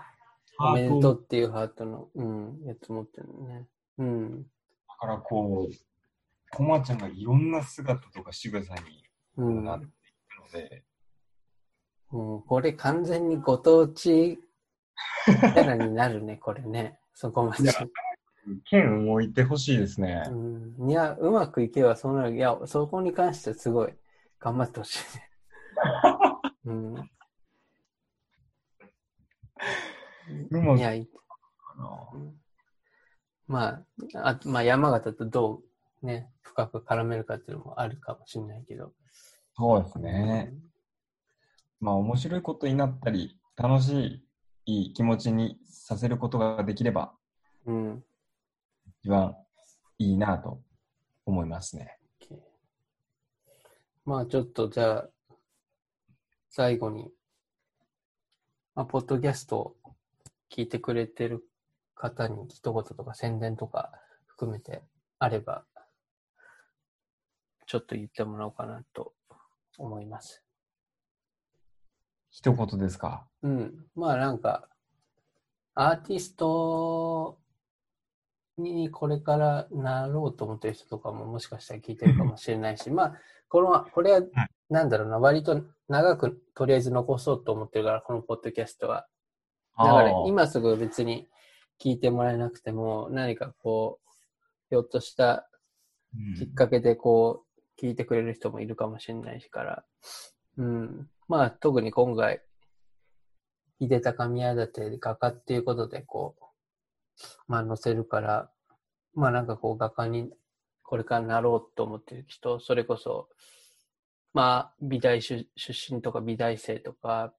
Speaker 1: おめでとうっていうハートの、うん、やつ持ってるのね。うん。
Speaker 2: だからこう、コマちゃんがいろんな姿とか仕草に
Speaker 1: うん。
Speaker 2: なっていくので、
Speaker 1: もうこれ完全にご当地キャラになるね、これね。そこまで。
Speaker 2: 剣を置いてほしいですね。
Speaker 1: うん。いや、うまくいけばそうなる。いや、そこに関してはすごい頑張ってほしいね。うん。
Speaker 2: うまく
Speaker 1: いや、い。まあ、あまあ、山形とどうね、深く絡めるかっていうのもあるかもしれないけど。
Speaker 2: そうですね。まあ面白いことになったり、楽しいいい気持ちにさせることができれば、
Speaker 1: うん。
Speaker 2: 一番いいなと思いますね。
Speaker 1: まあちょっとじゃあ、最後に、まあ、ポッドキャストを聞いてくれてる方に一言とか宣伝とか含めてあれば、ちょっと言ってもらおうかなと思います。
Speaker 2: 一言ですか？
Speaker 1: うん。まあなんか、アーティストにこれからなろうと思ってる人とかももしかしたら聞いてるかもしれないし、まあ、この、これは、なんだろうな、割と長くとりあえず残そうと思ってるから、このポッドキャストは。だから今すぐ別に聞いてもらえなくても、何かこう、ひょっとした
Speaker 2: うん
Speaker 1: きっかけでこう、聞いてくれる人もいるかもしれないしから、うん。まあ、特に今回、秀高宮舘画家っていうことで、こう、まあ、載せるから、まあ、なんかこう、画家にこれからなろうと思ってる人、それこそ、まあ、美大出出身とか美大生とか、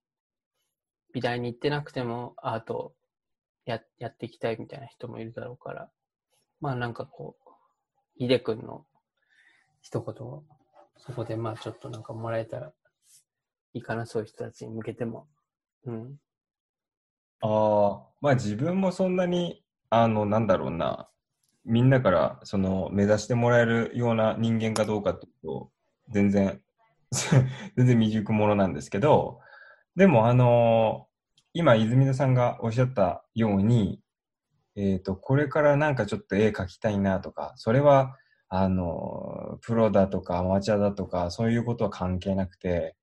Speaker 1: 美大に行ってなくてもアートややっていきたいみたいな人もいるだろうから、まあなんかこう、ひでくんの一言を、そこでまあちょっとなんかもらえたらいいかな、そういう人たちに向けても。うん。
Speaker 2: ああ、まあ自分もそんなに、あの、なんだろうな、みんなからその目指してもらえるような人間かどうかっていうと、全然、全然未熟者なんですけど、でもあの今泉田さんがおっしゃったように、えっ、と、これからなんかちょっと絵描きたいなとか、それは、あのプロだとかアマチュアだとか、そういうことは関係なくて、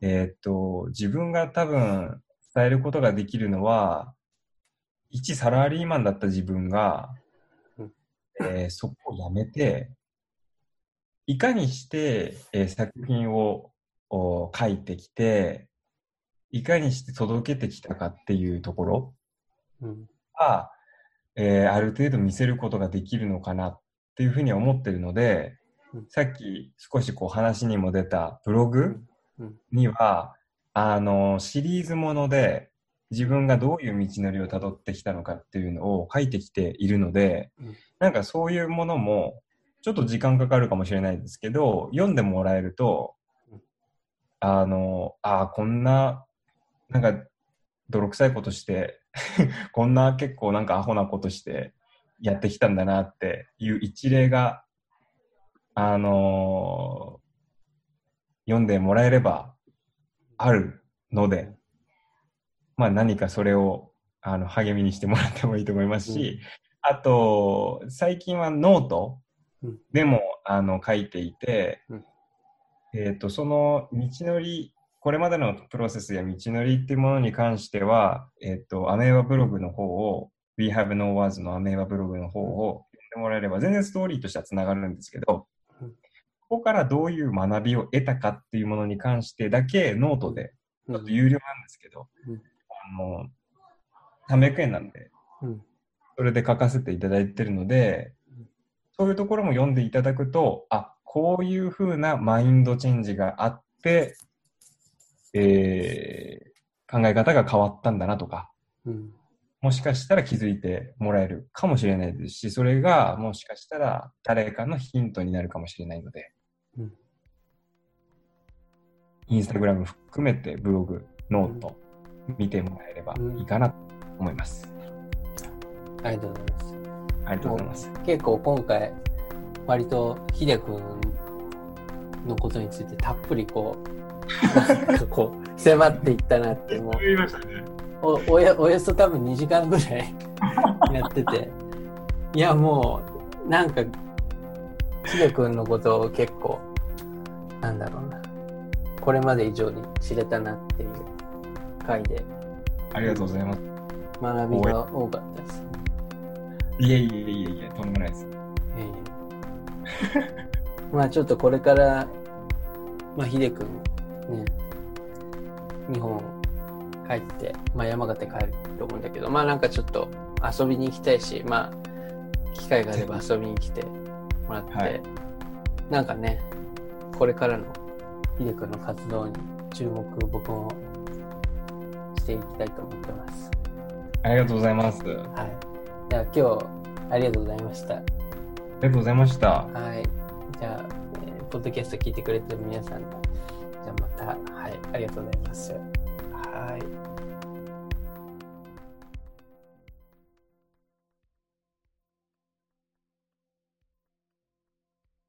Speaker 2: えっ、と、自分が多分伝えることができるのは、一サラリーマンだった自分が、
Speaker 1: うん
Speaker 2: えーそこをやめて、いかにして、えー作品をお書いてきて、いかにして届けてきたかっていうところ
Speaker 1: うん。
Speaker 2: が、えーある程度見せることができるのかなっていうふうには思ってるので、
Speaker 1: うん
Speaker 2: さっき少しこう話にも出たブログ
Speaker 1: うん。
Speaker 2: には、あの、シリーズもので自分がどういう道のりをたどってきたのかっていうのを書いてきているので、
Speaker 1: うん。
Speaker 2: なんかそういうものもちょっと時間かかるかもしれないですけど、読んでもらえると
Speaker 1: うん、
Speaker 2: あの、ああ、こんな、なんか泥臭いことして、こんな結構なんかアホなことしてやってきたんだなっていう一例が、あの読んでもらえればあるので、まあ何かそれをあの励みにしてもらってもいいと思いますし、あと、最近はノート
Speaker 1: うん。
Speaker 2: でも、あの書いていて、
Speaker 1: うん。
Speaker 2: えっ、と、その道のり、これまでのプロセスや道のりっていうものに関しては、えっ、と、アメーバブログの方を、We Have No Words のアメーバブログの方を読んでもらえれば、全然ストーリーとしてはつながるんですけど、
Speaker 1: うん。
Speaker 2: ここからどういう学びを得たかっていうものに関してだけノートで、
Speaker 1: うん。
Speaker 2: ちょっと有料なんですけど、
Speaker 1: うん
Speaker 2: あの、300円なんで、
Speaker 1: うん。
Speaker 2: それで書かせていただいてるので、そういうところも読んでいただくと、あ、こういうふうなマインドチェンジがあって、えー、考え方が変わったんだなとか、うん、もしかしたら気づいてもらえるかもしれないですし、それがもしかしたら誰かのヒントになるかもしれないので、うん、インスタグラム含めてブログ、ノート、見てもらえればいいかなと思います。
Speaker 1: ありがとうございます。
Speaker 2: ありがとうございます。
Speaker 1: 結構今回、割とヒデ君のことについてたっぷりこう、なんかこう、迫っていったなってもう。
Speaker 2: 言いましたね。
Speaker 1: おおよおよそ多分2時間ぐらい やってて、いやもう、なんか、ヒデ君のことを結構、なんだろうな、これまで以上に知れたなっていう回で。
Speaker 2: ありがとうございます。
Speaker 1: 学びが多かったです。
Speaker 2: いえいえいえいえ、とんでもないです。え
Speaker 1: えまあちょっとこれから、まあ、ひでくん、ね、日本帰って、まあ山形帰ると思うんだけど、まあなんかちょっと遊びに行きたいし、まあ、機会があれば遊びに来てもらって、はい、なんかね、これからのひでくんの活動に注目、僕もしていきたいと思ってます。
Speaker 2: ありがとうございます。は
Speaker 1: い。では今日、ありがとうございました。あり
Speaker 2: がとうございました。
Speaker 1: はい。じゃあ、えー、ポッドキャスト聞いてくれてる皆さん、じゃあまた、はい、ありがとうございます。はい。